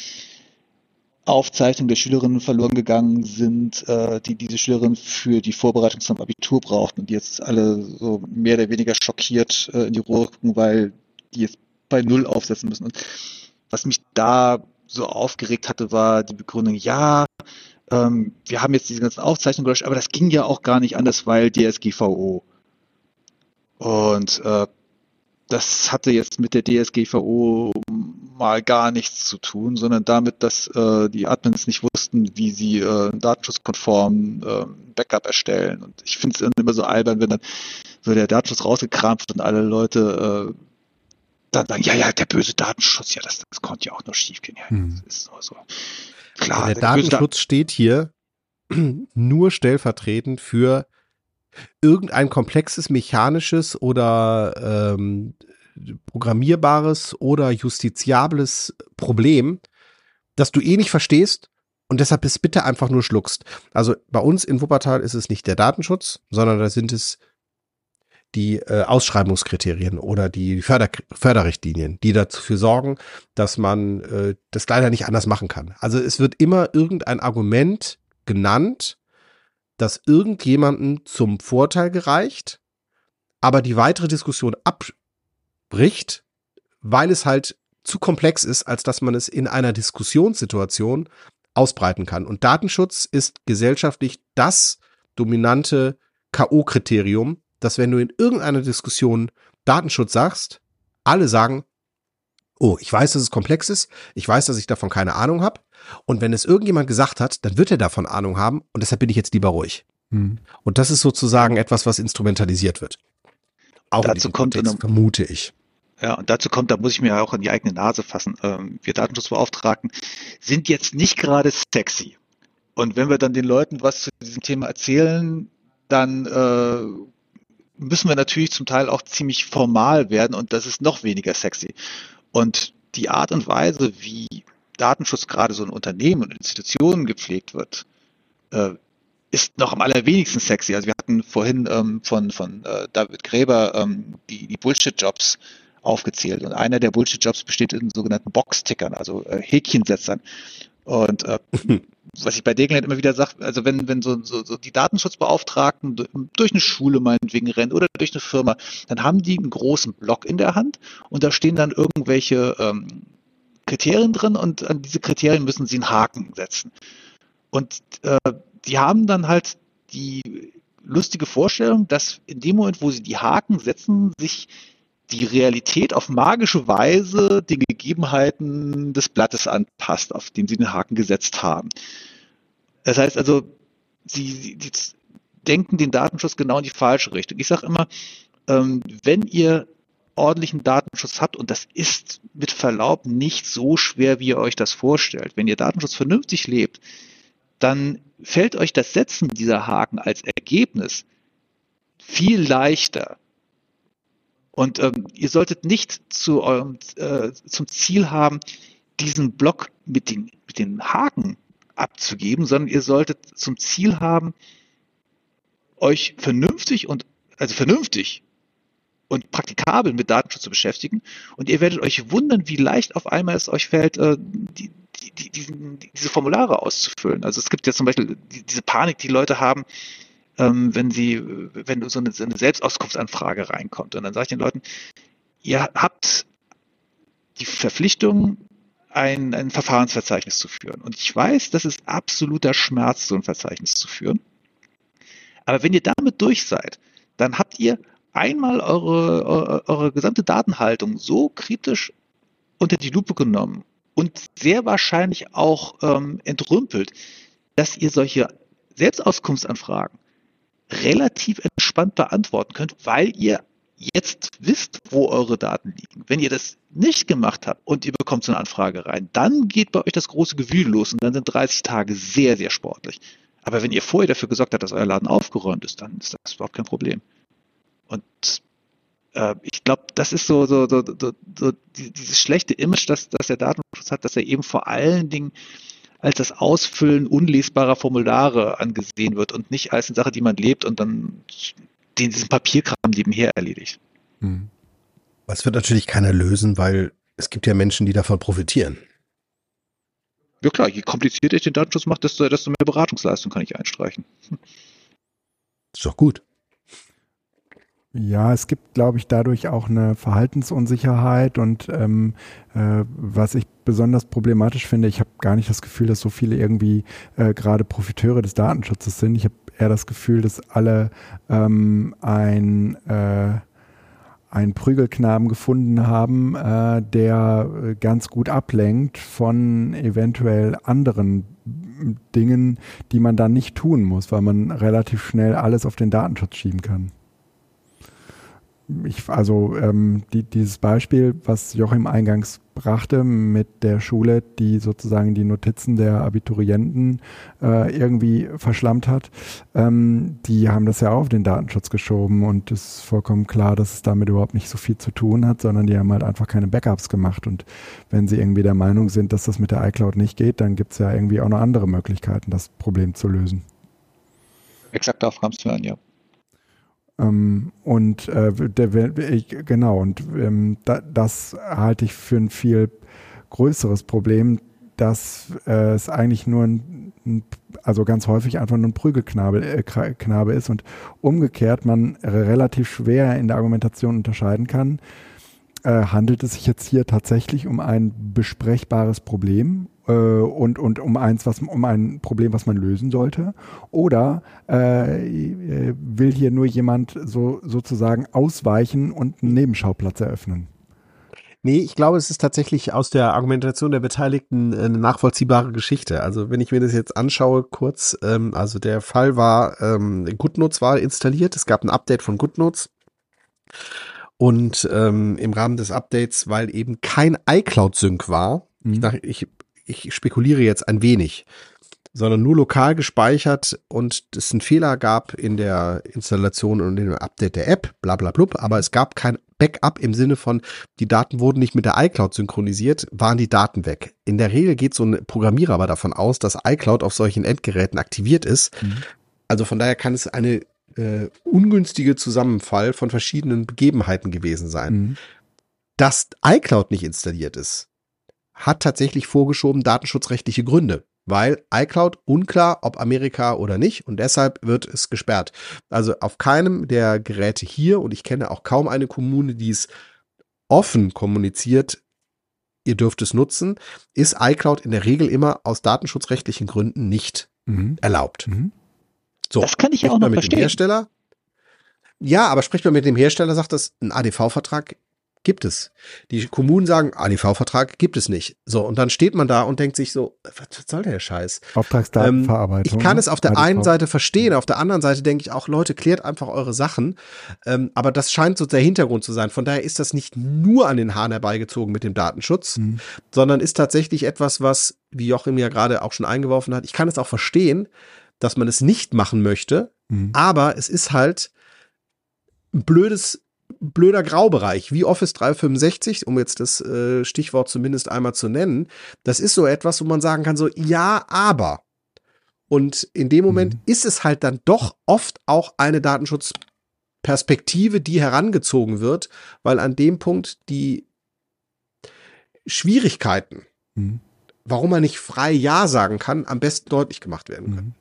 Aufzeichnungen der Schülerinnen verloren gegangen sind, äh, die diese Schülerinnen für die Vorbereitung zum Abitur brauchten und die jetzt alle so mehr oder weniger schockiert äh, in die Ruhe gucken, weil die jetzt bei Null aufsetzen müssen. Und was mich da so aufgeregt hatte, war die Begründung, ja, ähm, wir haben jetzt diese ganzen Aufzeichnungen gelöscht, aber das ging ja auch gar nicht anders, weil DSGVO. Und äh, das hatte jetzt mit der DSGVO mal gar nichts zu tun, sondern damit, dass äh, die Admins nicht wussten, wie sie äh, datenschutzkonform äh, Backup erstellen. Und ich finde es immer so albern, wenn dann so der Datenschutz rausgekramt wird und alle Leute äh, dann sagen, ja, ja, der böse Datenschutz, ja, das, das konnte ja auch noch schiefgehen. Ja, hm. das ist nur so. Klar, der, der Datenschutz steht hier <clears throat> nur stellvertretend für irgendein komplexes mechanisches oder ähm, programmierbares oder justiziables Problem, das du eh nicht verstehst und deshalb es bitte einfach nur schluckst. Also bei uns in Wuppertal ist es nicht der Datenschutz, sondern da sind es die äh, Ausschreibungskriterien oder die Förder Förderrichtlinien, die dafür sorgen, dass man äh, das leider nicht anders machen kann. Also es wird immer irgendein Argument genannt, das irgendjemanden zum Vorteil gereicht, aber die weitere Diskussion abbricht, weil es halt zu komplex ist, als dass man es in einer Diskussionssituation ausbreiten kann. Und Datenschutz ist gesellschaftlich das dominante K.O.-Kriterium, dass wenn du in irgendeiner Diskussion Datenschutz sagst, alle sagen, oh, ich weiß, dass es komplex ist, ich weiß, dass ich davon keine Ahnung habe. Und wenn es irgendjemand gesagt hat, dann wird er davon Ahnung haben und deshalb bin ich jetzt lieber ruhig. Hm. Und das ist sozusagen etwas, was instrumentalisiert wird. Auch dazu kommt, Kontext, vermute ich. Ja, und dazu kommt, da muss ich mir auch an die eigene Nase fassen. Ähm, wir Datenschutzbeauftragten sind jetzt nicht gerade sexy. Und wenn wir dann den Leuten was zu diesem Thema erzählen, dann äh, müssen wir natürlich zum Teil auch ziemlich formal werden und das ist noch weniger sexy. Und die Art und Weise, wie Datenschutz gerade so in Unternehmen und Institutionen gepflegt wird, äh, ist noch am allerwenigsten sexy. Also wir hatten vorhin ähm, von, von äh, David Gräber ähm, die, die Bullshit-Jobs aufgezählt. Und einer der Bullshit-Jobs besteht in sogenannten Box-Tickern, also äh, Häkchensetzern. Und äh, <laughs> was ich bei Degenland immer wieder sage, also wenn, wenn so, so, so die Datenschutzbeauftragten durch eine Schule meinetwegen rennen oder durch eine Firma, dann haben die einen großen Block in der Hand und da stehen dann irgendwelche ähm, Kriterien drin und an diese Kriterien müssen sie einen Haken setzen. Und äh, die haben dann halt die lustige Vorstellung, dass in dem Moment, wo sie die Haken setzen, sich die Realität auf magische Weise den Gegebenheiten des Blattes anpasst, auf dem sie den Haken gesetzt haben. Das heißt also, sie, sie denken den Datenschutz genau in die falsche Richtung. Ich sage immer, ähm, wenn ihr ordentlichen Datenschutz habt, und das ist mit Verlaub nicht so schwer, wie ihr euch das vorstellt, wenn ihr Datenschutz vernünftig lebt, dann fällt euch das Setzen dieser Haken als Ergebnis viel leichter, und ähm, ihr solltet nicht zu eurem, äh, zum Ziel haben, diesen Block mit den, mit den Haken abzugeben, sondern ihr solltet zum Ziel haben, euch vernünftig und also vernünftig und praktikabel mit Datenschutz zu beschäftigen. Und ihr werdet euch wundern, wie leicht auf einmal es euch fällt, äh, die, die, die, diese Formulare auszufüllen. Also es gibt ja zum Beispiel diese Panik, die Leute haben, ähm, wenn sie, wenn so eine, so eine Selbstauskunftsanfrage reinkommt. Und dann sage ich den Leuten, ihr habt die Verpflichtung, ein, ein Verfahrensverzeichnis zu führen. Und ich weiß, das ist absoluter Schmerz, so ein Verzeichnis zu führen. Aber wenn ihr damit durch seid, dann habt ihr einmal eure, eure, eure gesamte Datenhaltung so kritisch unter die Lupe genommen und sehr wahrscheinlich auch ähm, entrümpelt, dass ihr solche Selbstauskunftsanfragen relativ entspannt beantworten könnt, weil ihr jetzt wisst, wo eure Daten liegen. Wenn ihr das nicht gemacht habt und ihr bekommt so eine Anfrage rein, dann geht bei euch das große Gewühl los und dann sind 30 Tage sehr, sehr sportlich. Aber wenn ihr vorher dafür gesorgt habt, dass euer Laden aufgeräumt ist, dann ist das überhaupt kein Problem. Und äh, ich glaube, das ist so, so, so, so, so dieses schlechte Image, das, das der Datenschutz hat, dass er eben vor allen Dingen als das Ausfüllen unlesbarer Formulare angesehen wird und nicht als eine Sache, die man lebt und dann den, diesen Papierkram nebenher erledigt. Mhm. Das wird natürlich keiner lösen, weil es gibt ja Menschen, die davon profitieren. Ja klar, je komplizierter ich den Datenschutz mache, desto, desto mehr Beratungsleistung kann ich einstreichen. Ist doch gut. Ja, es gibt, glaube ich, dadurch auch eine Verhaltensunsicherheit und ähm, äh, was ich besonders problematisch finde, ich habe gar nicht das Gefühl, dass so viele irgendwie äh, gerade Profiteure des Datenschutzes sind. Ich habe eher das Gefühl, dass alle ähm, ein äh, einen Prügelknaben gefunden haben, äh, der äh, ganz gut ablenkt von eventuell anderen Dingen, die man dann nicht tun muss, weil man relativ schnell alles auf den Datenschutz schieben kann. Ich, also ähm, die, dieses Beispiel, was Joachim eingangs brachte mit der Schule, die sozusagen die Notizen der Abiturienten äh, irgendwie verschlammt hat, ähm, die haben das ja auch auf den Datenschutz geschoben und es ist vollkommen klar, dass es damit überhaupt nicht so viel zu tun hat, sondern die haben halt einfach keine Backups gemacht und wenn sie irgendwie der Meinung sind, dass das mit der iCloud nicht geht, dann gibt es ja irgendwie auch noch andere Möglichkeiten, das Problem zu lösen. Exakt darauf kam es an, ja. Ähm, und äh, der, ich, genau, und ähm, da, das halte ich für ein viel größeres Problem, dass äh, es eigentlich nur ein, ein, also ganz häufig einfach nur ein Prügelknabe äh, Knabe ist und umgekehrt man relativ schwer in der Argumentation unterscheiden kann, äh, handelt es sich jetzt hier tatsächlich um ein besprechbares Problem äh, und, und um eins, was um ein Problem, was man lösen sollte? Oder äh, will hier nur jemand so sozusagen ausweichen und einen Nebenschauplatz eröffnen? Nee, ich glaube, es ist tatsächlich aus der Argumentation der Beteiligten eine nachvollziehbare Geschichte. Also wenn ich mir das jetzt anschaue, kurz, ähm, also der Fall war, ähm, GoodNotes war installiert, es gab ein Update von GoodNotes. Und ähm, im Rahmen des Updates, weil eben kein iCloud-Sync war, mhm. ich, ich spekuliere jetzt ein wenig, sondern nur lokal gespeichert und es einen Fehler gab in der Installation und in dem Update der App, bla bla blub, aber es gab kein Backup im Sinne von, die Daten wurden nicht mit der iCloud synchronisiert, waren die Daten weg. In der Regel geht so ein Programmierer aber davon aus, dass iCloud auf solchen Endgeräten aktiviert ist. Mhm. Also von daher kann es eine äh, ungünstige Zusammenfall von verschiedenen Begebenheiten gewesen sein. Mhm. Dass iCloud nicht installiert ist, hat tatsächlich vorgeschoben datenschutzrechtliche Gründe, weil iCloud unklar, ob Amerika oder nicht und deshalb wird es gesperrt. Also auf keinem der Geräte hier und ich kenne auch kaum eine Kommune, die es offen kommuniziert, ihr dürft es nutzen, ist iCloud in der Regel immer aus datenschutzrechtlichen Gründen nicht mhm. erlaubt. Mhm. So, das kann ich ja auch noch mit verstehen. Dem Hersteller. Ja, aber spricht man mit dem Hersteller, sagt das, ein ADV-Vertrag Gibt es. Die Kommunen sagen, ADV-Vertrag gibt es nicht. So, und dann steht man da und denkt sich so, was soll der Scheiß? Auftragsdatenverarbeitung. Ähm, ich kann es auf der ADV. einen Seite verstehen, auf der anderen Seite denke ich auch, Leute, klärt einfach eure Sachen. Ähm, aber das scheint so der Hintergrund zu sein. Von daher ist das nicht nur an den Haaren herbeigezogen mit dem Datenschutz, mhm. sondern ist tatsächlich etwas, was, wie Joachim ja gerade auch schon eingeworfen hat, ich kann es auch verstehen, dass man es nicht machen möchte, mhm. aber es ist halt ein blödes blöder Graubereich, wie Office 365, um jetzt das äh, Stichwort zumindest einmal zu nennen. Das ist so etwas, wo man sagen kann, so, ja, aber. Und in dem Moment mhm. ist es halt dann doch oft auch eine Datenschutzperspektive, die herangezogen wird, weil an dem Punkt die Schwierigkeiten, mhm. warum man nicht frei Ja sagen kann, am besten deutlich gemacht werden können. Mhm.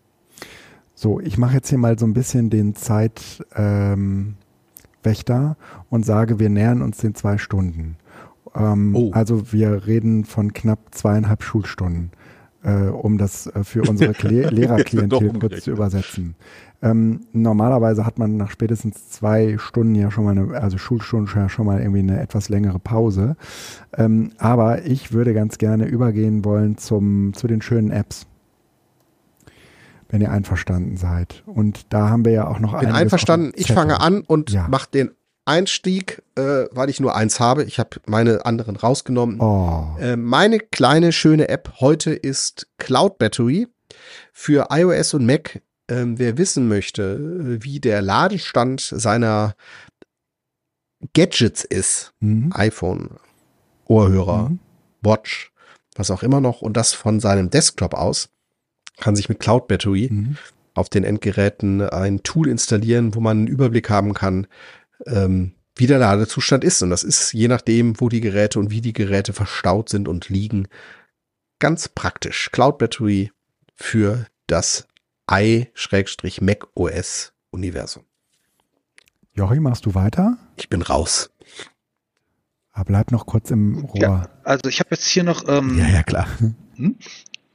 So, ich mache jetzt hier mal so ein bisschen den Zeit, ähm, Wächter und sage, wir nähern uns den zwei Stunden. Ähm, oh. Also wir reden von knapp zweieinhalb Schulstunden, äh, um das äh, für unsere <laughs> Lehrerklientel kurz zu übersetzen. Ähm, normalerweise hat man nach spätestens zwei Stunden ja schon mal eine, also Schulstunden ja schon mal irgendwie eine etwas längere Pause. Ähm, aber ich würde ganz gerne übergehen wollen zum, zu den schönen Apps wenn ihr einverstanden seid. Und da haben wir ja auch noch Ich Bin einverstanden. Ich fange an und ja. mache den Einstieg, äh, weil ich nur eins habe. Ich habe meine anderen rausgenommen. Oh. Äh, meine kleine schöne App heute ist Cloud Battery für iOS und Mac. Ähm, wer wissen möchte, wie der Ladestand seiner Gadgets ist, mhm. iPhone, Ohrhörer, mhm. Watch, was auch immer noch, und das von seinem Desktop aus, kann sich mit Cloud Battery mhm. auf den Endgeräten ein Tool installieren, wo man einen Überblick haben kann, ähm, wie der Ladezustand ist. Und das ist je nachdem, wo die Geräte und wie die Geräte verstaut sind und liegen, ganz praktisch. Cloud Battery für das i-Mac OS Universum. Jochi, machst du weiter? Ich bin raus. Aber bleib noch kurz im Rohr. Ja, also ich habe jetzt hier noch. Ähm, ja, ja, klar. Hm?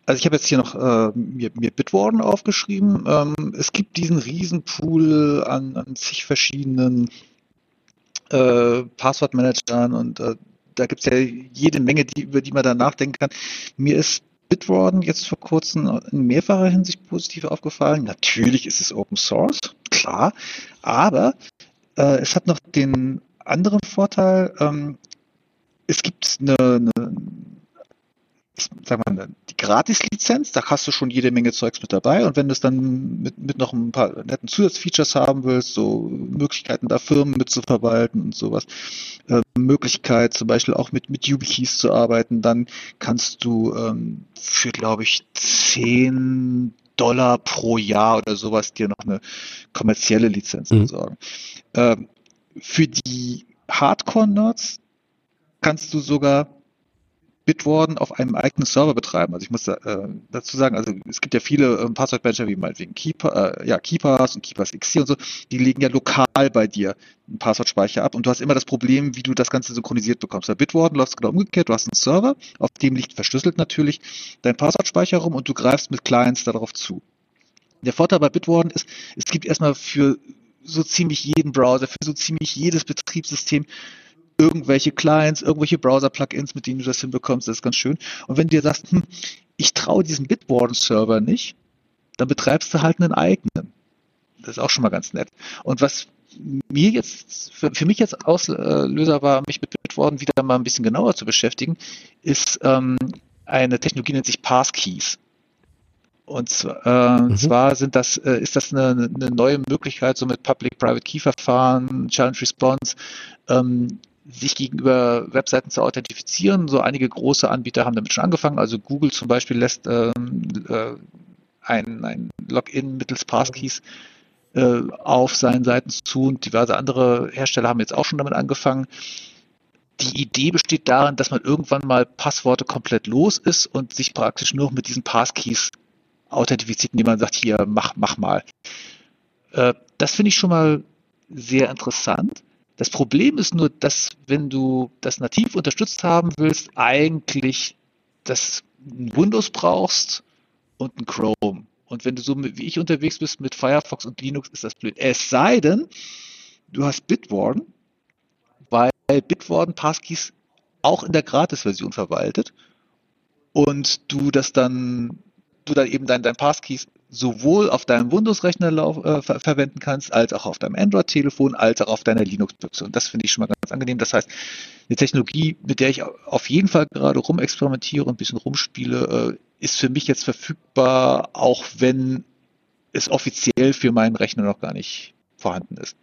Also ich habe jetzt hier noch äh, mir, mir Bitwarden aufgeschrieben. Ähm, es gibt diesen Riesenpool an, an zig verschiedenen äh, Passwortmanagern und äh, da gibt es ja jede Menge, die, über die man da nachdenken kann. Mir ist Bitwarden jetzt vor kurzem in mehrfacher Hinsicht positiv aufgefallen. Natürlich ist es Open Source, klar, aber Äh, es hat noch den anderen Vorteil, ähm, es gibt eine, eine sagen wir mal, die Gratis-Lizenz, da hast du schon jede Menge Zeugs mit dabei und wenn du es dann mit, mit noch ein paar netten Zusatzfeatures haben willst, so Möglichkeiten da Firmen mitzuverwalten und sowas, äh, Möglichkeit zum Beispiel auch mit, mit YubiKeys zu arbeiten, dann kannst du ähm, für, glaube ich, 10 Dollar pro Jahr oder sowas dir noch eine kommerzielle Lizenz mhm. besorgen. Ähm, für die Hardcore-Nerds kannst du sogar Bitwarden auf einem eigenen Server betreiben. Also ich muss da, äh, dazu sagen, also es gibt ja viele äh, Passwortmanager wie meinetwegen Keeper, äh, ja, Keepers und Keepers XC und so, die legen ja lokal bei dir einen Passwortspeicher ab und du hast immer das Problem, wie du das Ganze synchronisiert bekommst. Bei Bitwarden läuft es genau umgekehrt, du hast einen Server, auf dem liegt verschlüsselt natürlich dein Passwortspeicher rum und du greifst mit Clients darauf zu. Der Vorteil bei Bitwarden ist, es gibt erstmal für so ziemlich jeden Browser, für so ziemlich jedes Betriebssystem irgendwelche Clients, irgendwelche Browser-Plugins, mit denen du das hinbekommst, das ist ganz schön. Und wenn du dir sagst, hm, ich traue diesem Bitwarden-Server nicht, dann betreibst du halt einen eigenen. Das ist auch schon mal ganz nett. Und was mir jetzt, für, für mich jetzt Auslöser war, mich mit Bitwarden wieder mal ein bisschen genauer zu beschäftigen, ist ähm, eine Technologie, die nennt sich Passkeys. Und zwar, äh, mhm. zwar sind das, äh, ist das eine, eine, neue Möglichkeit, so mit Public-Private Key-Verfahren, Challenge Response, ähm, sich gegenüber Webseiten zu authentifizieren. So einige große Anbieter haben damit schon angefangen. Also Google zum Beispiel lässt ähm, äh, ein, ein Login mittels Passkeys äh, auf seinen Seiten zu und diverse andere Hersteller haben jetzt auch schon damit angefangen. Die Idee besteht darin, dass man irgendwann mal Passworte komplett los ist und sich praktisch nur mit diesen Passkeys authentifiziert, indem man sagt, hier, mach, mach mal. Äh, das finde ich schon mal sehr interessant. Das Problem ist nur, dass wenn du das nativ unterstützt haben willst, eigentlich das Windows brauchst und ein Chrome. Und wenn du so wie ich unterwegs bist mit Firefox und Linux, ist das blöd. Es sei denn, du hast Bitwarden, weil Bitwarden Passkeys auch in der Gratis-Version verwaltet und du das dann, du dann eben dein, dein Passkeys sowohl auf deinem Windows-Rechner äh, ver verwenden kannst, als auch auf deinem Android-Telefon, als auch auf deiner Linux-Büchse. Und das finde ich schon mal ganz angenehm. Das heißt, eine Technologie, mit der ich auf jeden Fall gerade rumexperimentiere und ein bisschen rumspiele, äh, ist für mich jetzt verfügbar, auch wenn es offiziell für meinen Rechner noch gar nicht vorhanden ist.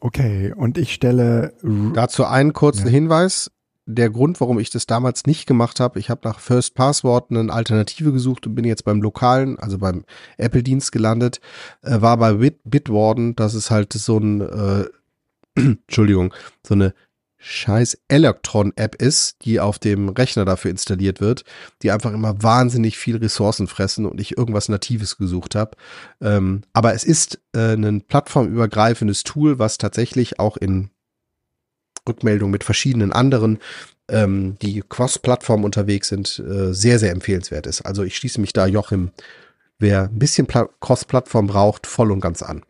Okay, und ich stelle. Dazu einen kurzen ja. Hinweis der Grund, warum ich das damals nicht gemacht habe. Ich habe nach First Password eine Alternative gesucht und bin jetzt beim lokalen, also beim Apple-Dienst gelandet, äh, war bei Bit Bitwarden, das ist halt so ein, äh, <clears throat> Entschuldigung, so eine scheiß Electron-App ist, die auf dem Rechner dafür installiert wird, die einfach immer wahnsinnig viel Ressourcen fressen und ich irgendwas Natives gesucht habe. Ähm, aber es ist äh, ein plattformübergreifendes Tool, was tatsächlich auch in Rückmeldung mit verschiedenen anderen, ähm, die Cross-Plattform unterwegs sind, äh, sehr, sehr empfehlenswert ist. Also ich schließe mich da Joachim, wer ein bisschen Cross-Plattform braucht, voll und ganz an.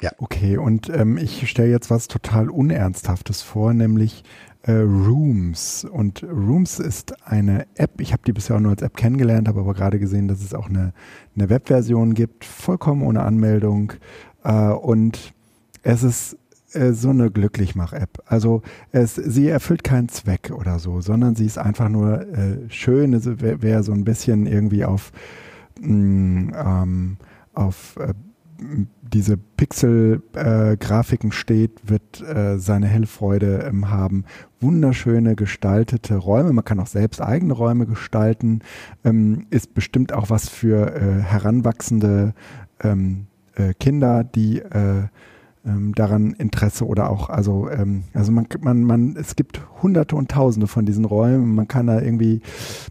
Ja. Okay, und ähm, ich stelle jetzt was total Unernsthaftes vor, nämlich äh, Rooms. Und Rooms ist eine App, ich habe die bisher auch nur als App kennengelernt, habe aber gerade gesehen, dass es auch eine, eine Webversion gibt, vollkommen ohne Anmeldung. Äh, und es ist äh, so eine Glücklichmach-App. Also es, sie erfüllt keinen Zweck oder so, sondern sie ist einfach nur äh, schön. Wer, wer so ein bisschen irgendwie auf, mh, mm, ähm, auf äh, diese Pixel-Grafiken steht, wird äh, seine helle Freude ähm, haben. Wunderschöne gestaltete Räume. Man kann auch selbst eigene Räume gestalten. Ähm, ist bestimmt auch was für äh, heranwachsende ähm, äh, Kinder, die äh, ähm, daran Interesse oder auch, also, ähm, also man, man, man, es gibt hunderte und tausende von diesen Räumen, man kann da irgendwie,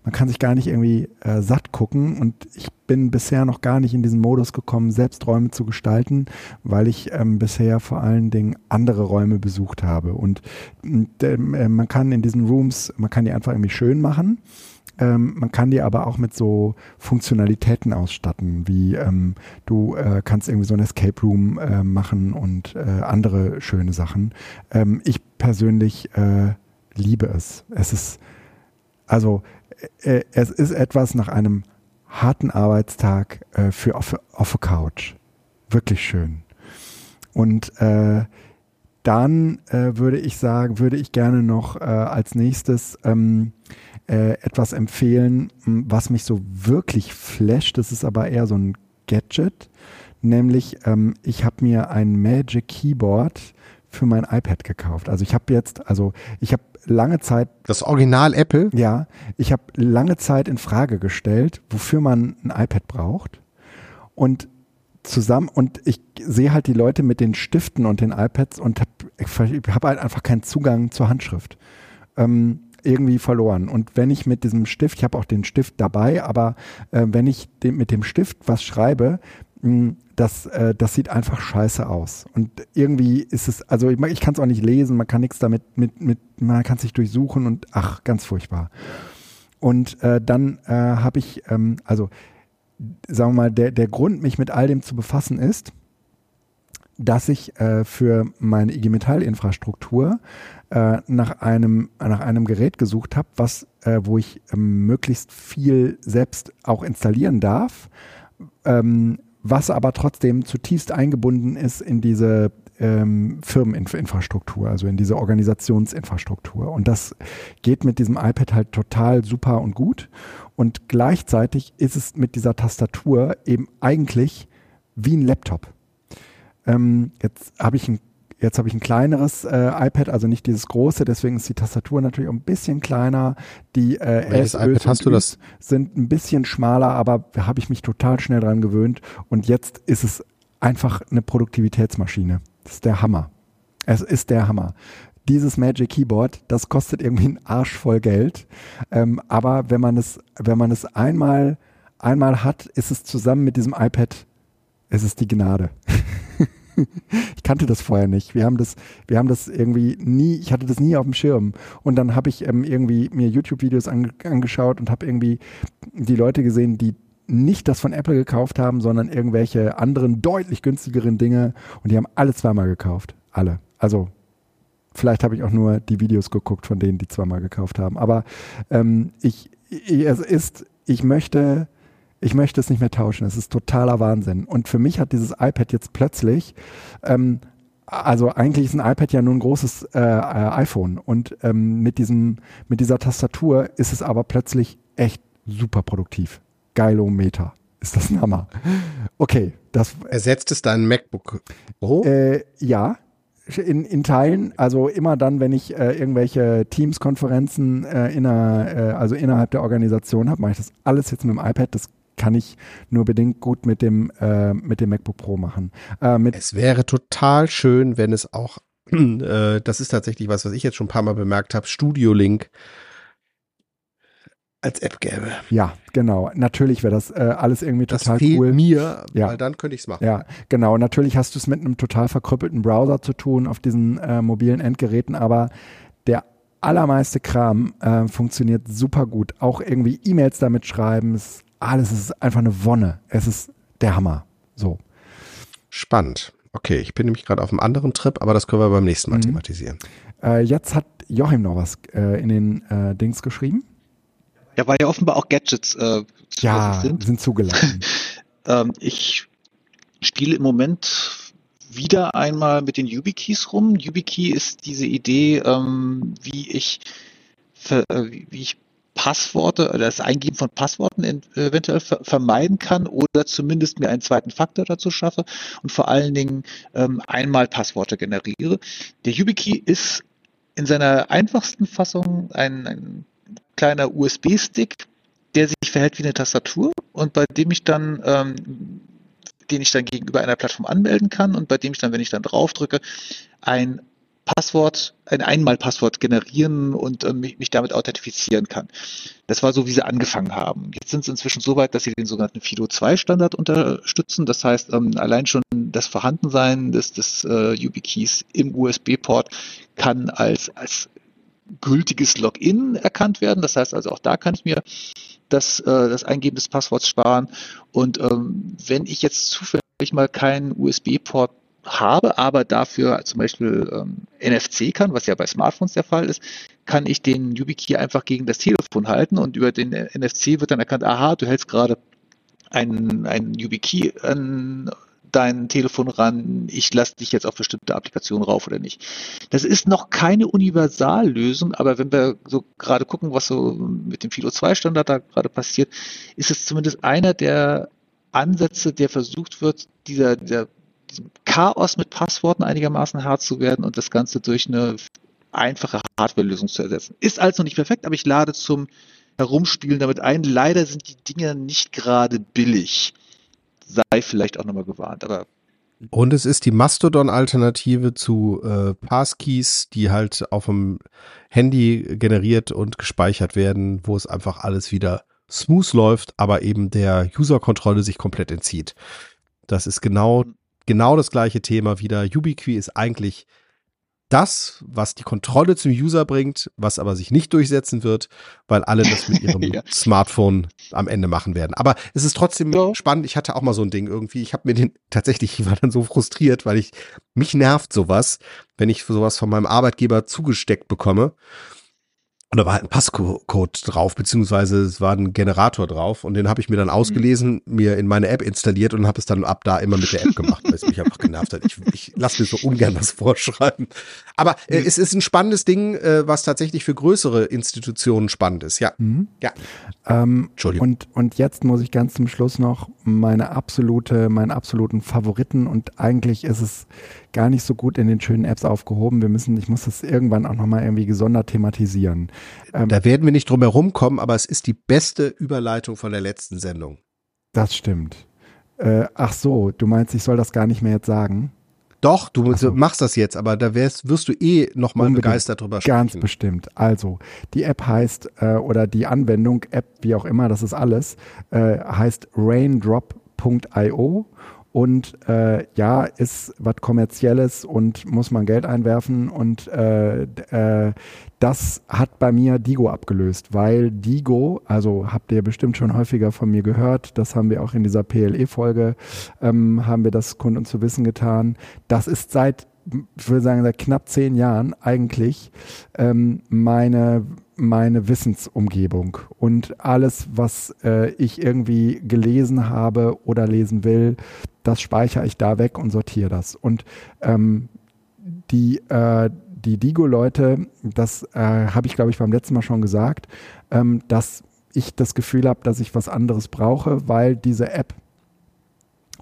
man kann sich gar nicht irgendwie äh, satt gucken. Und ich bin bisher noch gar nicht in diesen Modus gekommen, selbst Räume zu gestalten, weil ich ähm, bisher vor allen Dingen andere Räume besucht habe. Und äh, man kann in diesen Rooms, man kann die einfach irgendwie schön machen ähm, man kann die aber auch mit so Funktionalitäten ausstatten, wie ähm, du äh, kannst irgendwie so ein Escape Room äh, machen und äh, andere schöne Sachen. Ähm, ich persönlich äh, liebe es. Es ist also äh, äh, es ist etwas nach einem harten Arbeitstag für auf, auf der Couch. Wirklich schön. Und äh, dann äh, würde ich sagen, würde ich gerne noch äh, als nächstes ähm, äh, etwas empfehlen, was mich so wirklich flasht. Das ist aber eher so ein Gadget. Nämlich, ähm, ich habe mir ein Magic Keyboard für mein iPad gekauft. Also ich habe jetzt, also ich habe lange Zeit. Das Original Apple? Ja, ich habe lange Zeit in Frage gestellt, wofür man ein iPad braucht. Und zusammen und ich sehe halt die Leute mit den Stiften und den iPads und habe hab halt einfach keinen Zugang zur Handschrift. Ähm, irgendwie verloren. Und wenn ich mit diesem Stift, ich habe auch den Stift dabei, aber äh, wenn ich dem, mit dem Stift was schreibe, mh, hm, das, äh, das sieht einfach scheiße aus. Und irgendwie ist es, also ich, ich kann es auch nicht lesen, man kann nichts damit, mit, mit, man kann es nicht durchsuchen und ach, ganz furchtbar. Und äh, dann äh, habe ich, ähm, also sagen wir mal, der, der Grund, mich mit all dem zu befassen, ist, dass ich äh, für meine IG Metall Infrastruktur äh, nach einem nach einem Gerät gesucht habe, äh, wo ich ähm, möglichst viel selbst auch installieren darf, ähm, was aber trotzdem zutiefst eingebunden ist in diese ähm, Firmeninfrastruktur, also in diese Organisationsinfrastruktur. Und das geht mit diesem iPad halt total super und gut. Und gleichzeitig ist es mit dieser Tastatur eben eigentlich wie ein Laptop. Ähm, jetzt habe ich ein Jetzt habe ich ein kleineres äh, iPad, also nicht dieses große, deswegen ist die Tastatur natürlich auch ein bisschen kleiner. Die äh, Welches iPad hast du das? sind ein bisschen schmaler, aber da habe ich mich total schnell dran gewöhnt. Und jetzt ist es einfach eine Produktivitätsmaschine. Das ist der Hammer. Es ist der Hammer. Dieses Magic Keyboard, das kostet irgendwie einen Arsch voll Geld. Ähm, aber wenn man es, wenn man es einmal, einmal hat, ist es zusammen mit diesem iPad, es ist die Gnade. <laughs> ich kannte das vorher nicht. Wir haben das, wir haben das irgendwie nie, ich hatte das nie auf dem Schirm. Und dann habe ich ähm, irgendwie mir YouTube-Videos ange angeschaut und habe irgendwie die Leute gesehen, die nicht das von Apple gekauft haben, sondern irgendwelche anderen deutlich günstigeren Dinge und die haben alle zweimal gekauft. Alle. Also vielleicht habe ich auch nur die Videos geguckt von denen, die zweimal gekauft haben. Aber ähm, ich, ich, es ist, ich möchte ich möchte es nicht mehr tauschen. Es ist totaler Wahnsinn. Und für mich hat dieses iPad jetzt plötzlich, ähm, also eigentlich ist ein iPad ja nur ein großes äh, iPhone und ähm, mit diesem, mit dieser Tastatur ist es aber plötzlich echt super produktiv. Geilometer. Ist das ein Hammer. Okay, das. Ersetzt es dein MacBook Pro? Äh, ja, in, in Teilen, also immer dann, wenn ich äh, irgendwelche Teams-Konferenzen äh, inner, äh, also innerhalb der Organisation habe, mache ich das alles jetzt mit dem iPad. Das kann ich nur bedingt gut mit dem, äh, mit dem MacBook Pro machen. Äh, es wäre total schön, wenn es auch, <clears throat> äh, das ist tatsächlich was, was ich jetzt schon ein paar Mal bemerkt habe, Studio Link als App gäbe. Ja, genau. Natürlich wäre das äh, alles irgendwie total das fehlt cool. mir, ja. weil dann könnte ich es machen. Ja, genau. Natürlich hast du es mit einem total verkrüppelten Browser zu tun auf diesen äh, mobilen Endgeräten, aber der allermeiste Kram äh, funktioniert super gut. Auch irgendwie E-Mails damit schreiben, ist alles ist einfach eine Wonne. Es ist der Hammer. So. Spannend. Okay, ich bin nämlich gerade auf einem anderen Trip, aber das können wir beim nächsten Mal mhm. thematisieren. Äh, jetzt hat Joachim noch was äh, in den äh, Dings geschrieben. Ja, weil ja offenbar auch Gadgets äh, ja, sind. sind zugelassen. <laughs> ähm, ich spiele im Moment wieder einmal mit den YubiKeys rum. YubiKey ist diese Idee, ähm, wie ich für, äh, wie ich Passworte oder das Eingeben von Passworten eventuell vermeiden kann oder zumindest mir einen zweiten Faktor dazu schaffe und vor allen Dingen ähm, einmal Passworte generiere. Der YubiKey ist in seiner einfachsten Fassung ein, ein kleiner USB-Stick, der sich verhält wie eine Tastatur und bei dem ich dann ähm, den ich dann gegenüber einer Plattform anmelden kann und bei dem ich dann, wenn ich dann draufdrücke, ein Passwort, ein Einmalpasswort generieren und äh, mich, mich, damit authentifizieren kann. Das war so, wie sie angefangen haben. Jetzt sind sie inzwischen so weit, dass sie den sogenannten FIDO2-Standard unterstützen. Das heißt, ähm, allein schon das Vorhandensein des, des äh, YubiKeys im USB-Port kann als, als gültiges Login erkannt werden. Das heißt also, auch da kann ich mir das, äh, das Eingeben des Passworts sparen. Und ähm, wenn ich jetzt zufällig mal keinen USB-Port habe, aber dafür zum Beispiel ähm, NFC kann, was ja bei Smartphones der Fall ist, kann ich den YubiKey einfach gegen das Telefon halten und über den NFC wird dann erkannt, aha, du hältst gerade einen, einen YubiKey an dein Telefon ran, ich lasse dich jetzt auf bestimmte Applikationen rauf oder nicht. Das ist noch keine Universallösung, aber wenn wir so gerade gucken, was so mit dem Philo 2 Standard da gerade passiert, ist es zumindest einer der Ansätze, der versucht wird, dieser, dieser diesem Chaos mit Passworten einigermaßen hart zu werden und das Ganze durch eine einfache Hardware-Lösung zu ersetzen. Ist also nicht perfekt, aber ich lade zum Herumspielen damit ein. Leider sind die Dinge nicht gerade billig. Sei vielleicht auch nochmal gewarnt, aber und es ist die Mastodon-Alternative zu äh, Passkeys, die halt auf dem Handy generiert und gespeichert werden, wo es einfach alles wieder smooth läuft, aber eben der User-Kontrolle sich komplett entzieht. Das ist genau, genau das gleiche Thema wieder. YubiKey ist eigentlich das, was die Kontrolle zum User bringt, was aber sich nicht durchsetzen wird, weil alle das mit ihrem <laughs> ja. Smartphone am Ende machen werden. Aber es ist trotzdem ja. spannend. Ich hatte auch mal so ein Ding irgendwie. Ich habe mir den <laughs> tatsächlich, ich war dann so frustriert, weil ich mich nervt sowas, wenn ich sowas von meinem Arbeitgeber zugesteckt bekomme. Und da war halt ein Passcode drauf, beziehungsweise es war ein Generator drauf und den habe ich mir dann mhm. ausgelesen, mir in meine App installiert und habe es dann ab da immer mit der App gemacht, weil es mich einfach genervt hat. Ich, ich lasse mir so ungern was vorschreiben. Aber äh, es ist ein spannendes Ding, äh, was tatsächlich für größere Institutionen spannend ist. Ja. Mhm. ja. Ähm, Entschuldigung. Und, und jetzt muss ich ganz zum Schluss noch meine absolute, meinen absoluten Favoriten und eigentlich ist es gar nicht so gut in den schönen Apps aufgehoben. Wir müssen, ich muss das irgendwann auch nochmal irgendwie gesondert thematisieren. Ähm, da werden wir nicht drum herum kommen, aber es ist die beste Überleitung von der letzten Sendung. Das stimmt. Äh, ach so, du meinst, ich soll das gar nicht mehr jetzt sagen? Doch, du so. machst das jetzt, aber da wirst, wirst du eh nochmal begeistert drüber sprechen. Ganz bestimmt. Also, die App heißt, äh, oder die Anwendung, App, wie auch immer, das ist alles, äh, heißt raindrop.io und äh, ja, ist was kommerzielles und muss man Geld einwerfen und äh, äh, das hat bei mir Digo abgelöst, weil Digo, also habt ihr bestimmt schon häufiger von mir gehört, das haben wir auch in dieser PLE-Folge, ähm, haben wir das Kunden zu wissen getan. Das ist seit, ich würde sagen, seit knapp zehn Jahren eigentlich ähm, meine meine Wissensumgebung und alles, was äh, ich irgendwie gelesen habe oder lesen will, das speichere ich da weg und sortiere das. Und ähm, die, äh, die Digo-Leute, das äh, habe ich, glaube ich, beim letzten Mal schon gesagt, ähm, dass ich das Gefühl habe, dass ich was anderes brauche, weil diese App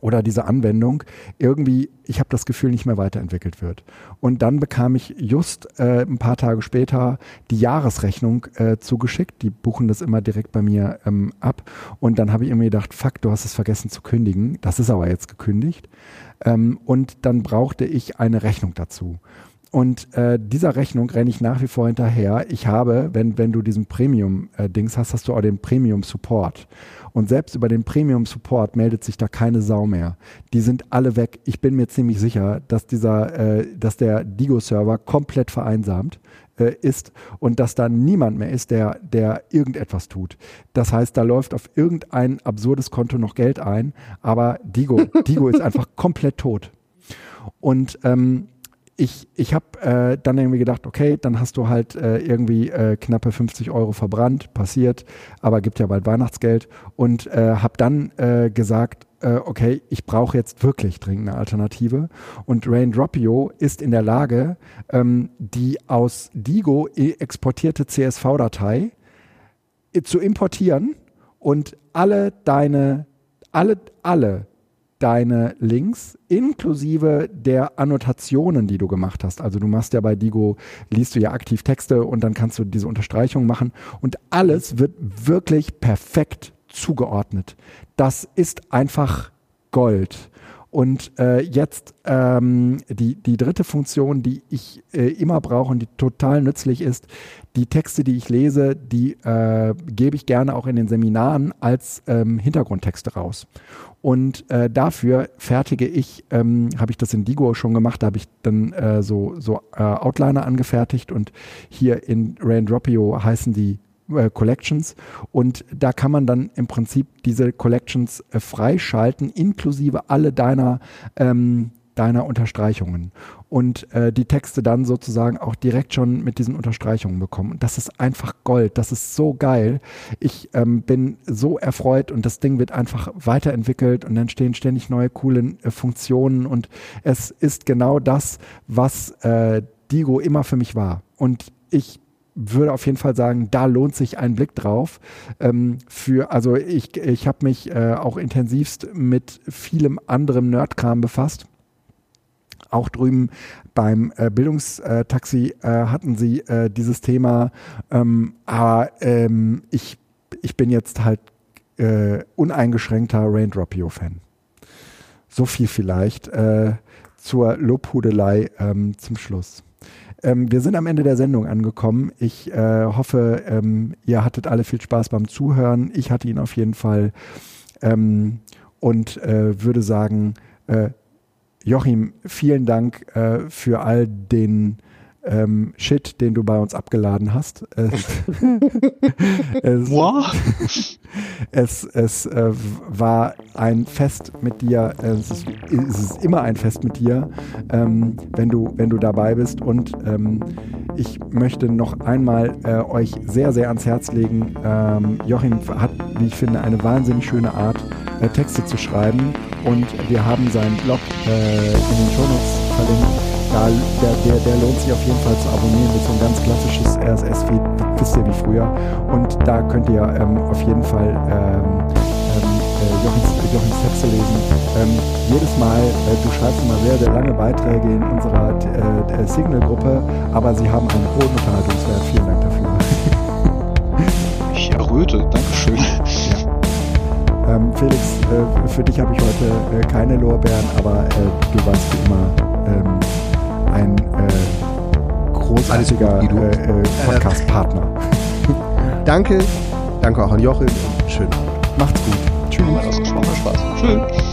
oder diese Anwendung irgendwie, ich habe das Gefühl, nicht mehr weiterentwickelt wird. Und dann bekam ich just äh, ein paar Tage später die Jahresrechnung äh, zugeschickt. Die buchen das immer direkt bei mir ähm, ab. Und dann habe ich mir gedacht, fuck, du hast es vergessen zu kündigen. Das ist aber jetzt gekündigt. Ähm, und dann brauchte ich eine Rechnung dazu. Und äh, dieser Rechnung renne ich nach wie vor hinterher. Ich habe, wenn, wenn du diesen Premium-Dings hast, hast du auch den Premium-Support. Und selbst über den Premium Support meldet sich da keine Sau mehr. Die sind alle weg. Ich bin mir ziemlich sicher, dass dieser, äh, dass der Digo-Server komplett vereinsamt äh, ist und dass da niemand mehr ist, der, der irgendetwas tut. Das heißt, da läuft auf irgendein absurdes Konto noch Geld ein, aber Digo, <laughs> Digo ist einfach komplett tot. Und ähm, ich, ich habe äh, dann irgendwie gedacht, okay, dann hast du halt äh, irgendwie äh, knappe 50 Euro verbrannt, passiert, aber gibt ja bald Weihnachtsgeld. Und äh, habe dann äh, gesagt, äh, okay, ich brauche jetzt wirklich dringend eine Alternative. Und Raindropio ist in der Lage, ähm, die aus Digo e, exportierte CSV-Datei äh, zu importieren und alle deine, alle, alle deine Links inklusive der Annotationen, die du gemacht hast. Also du machst ja bei Digo, liest du ja aktiv Texte und dann kannst du diese Unterstreichung machen und alles wird wirklich perfekt zugeordnet. Das ist einfach Gold. Und äh, jetzt ähm, die, die dritte Funktion, die ich äh, immer brauche und die total nützlich ist, die Texte, die ich lese, die äh, gebe ich gerne auch in den Seminaren als ähm, Hintergrundtexte raus. Und äh, dafür fertige ich, ähm, habe ich das in Digo schon gemacht, da habe ich dann äh, so, so äh, Outliner angefertigt und hier in Raindropio heißen die äh, Collections und da kann man dann im Prinzip diese Collections äh, freischalten, inklusive alle deiner ähm, deiner Unterstreichungen und äh, die Texte dann sozusagen auch direkt schon mit diesen Unterstreichungen bekommen. Und das ist einfach Gold, das ist so geil. Ich ähm, bin so erfreut und das Ding wird einfach weiterentwickelt und entstehen ständig neue coole äh, Funktionen und es ist genau das, was äh, Digo immer für mich war. Und ich würde auf jeden Fall sagen, da lohnt sich ein Blick drauf. Ähm, für, also ich, ich habe mich äh, auch intensivst mit vielem anderem Nerdkram befasst. Auch drüben beim äh, Bildungstaxi äh, hatten sie äh, dieses Thema. Ähm, aber ähm, ich, ich bin jetzt halt äh, uneingeschränkter Raindrop-Yo-Fan. So viel vielleicht äh, zur Lobhudelei ähm, zum Schluss. Ähm, wir sind am Ende der Sendung angekommen. Ich äh, hoffe, ähm, ihr hattet alle viel Spaß beim Zuhören. Ich hatte ihn auf jeden Fall ähm, und äh, würde sagen, äh, Joachim, vielen Dank äh, für all den ähm, Shit, den du bei uns abgeladen hast. es, <laughs> es, es äh, war ein Fest mit dir. Es ist, es ist immer ein Fest mit dir, ähm, wenn, du, wenn du dabei bist. Und ähm, ich möchte noch einmal äh, euch sehr, sehr ans Herz legen. Ähm, Joachim hat, wie ich finde, eine wahnsinnig schöne Art, äh, Texte zu schreiben. Und wir haben seinen Blog äh, in den Shownotes verlinkt da, der, der, der lohnt sich auf jeden Fall zu abonnieren mit so ein ganz klassisches RSS-Feed, wisst ihr wie früher. Und da könnt ihr ähm, auf jeden Fall ähm, ähm, äh, Jochins, Jochins Texte lesen. Ähm, jedes Mal, äh, du schreibst immer sehr, sehr lange Beiträge in unserer äh, Signal-Gruppe, aber sie haben einen hohen Unterhaltungswert. Vielen Dank dafür. Ich erröte, Dankeschön. Ja. Ähm, Felix, äh, für dich habe ich heute äh, keine Lorbeeren, aber äh, du warst wie immer ähm, ein äh, großartiger äh, äh, Podcast-Partner. <laughs> Danke. Danke auch an Joachim und schön. Macht's gut. Tschüss. Macht Spaß. Tschüss.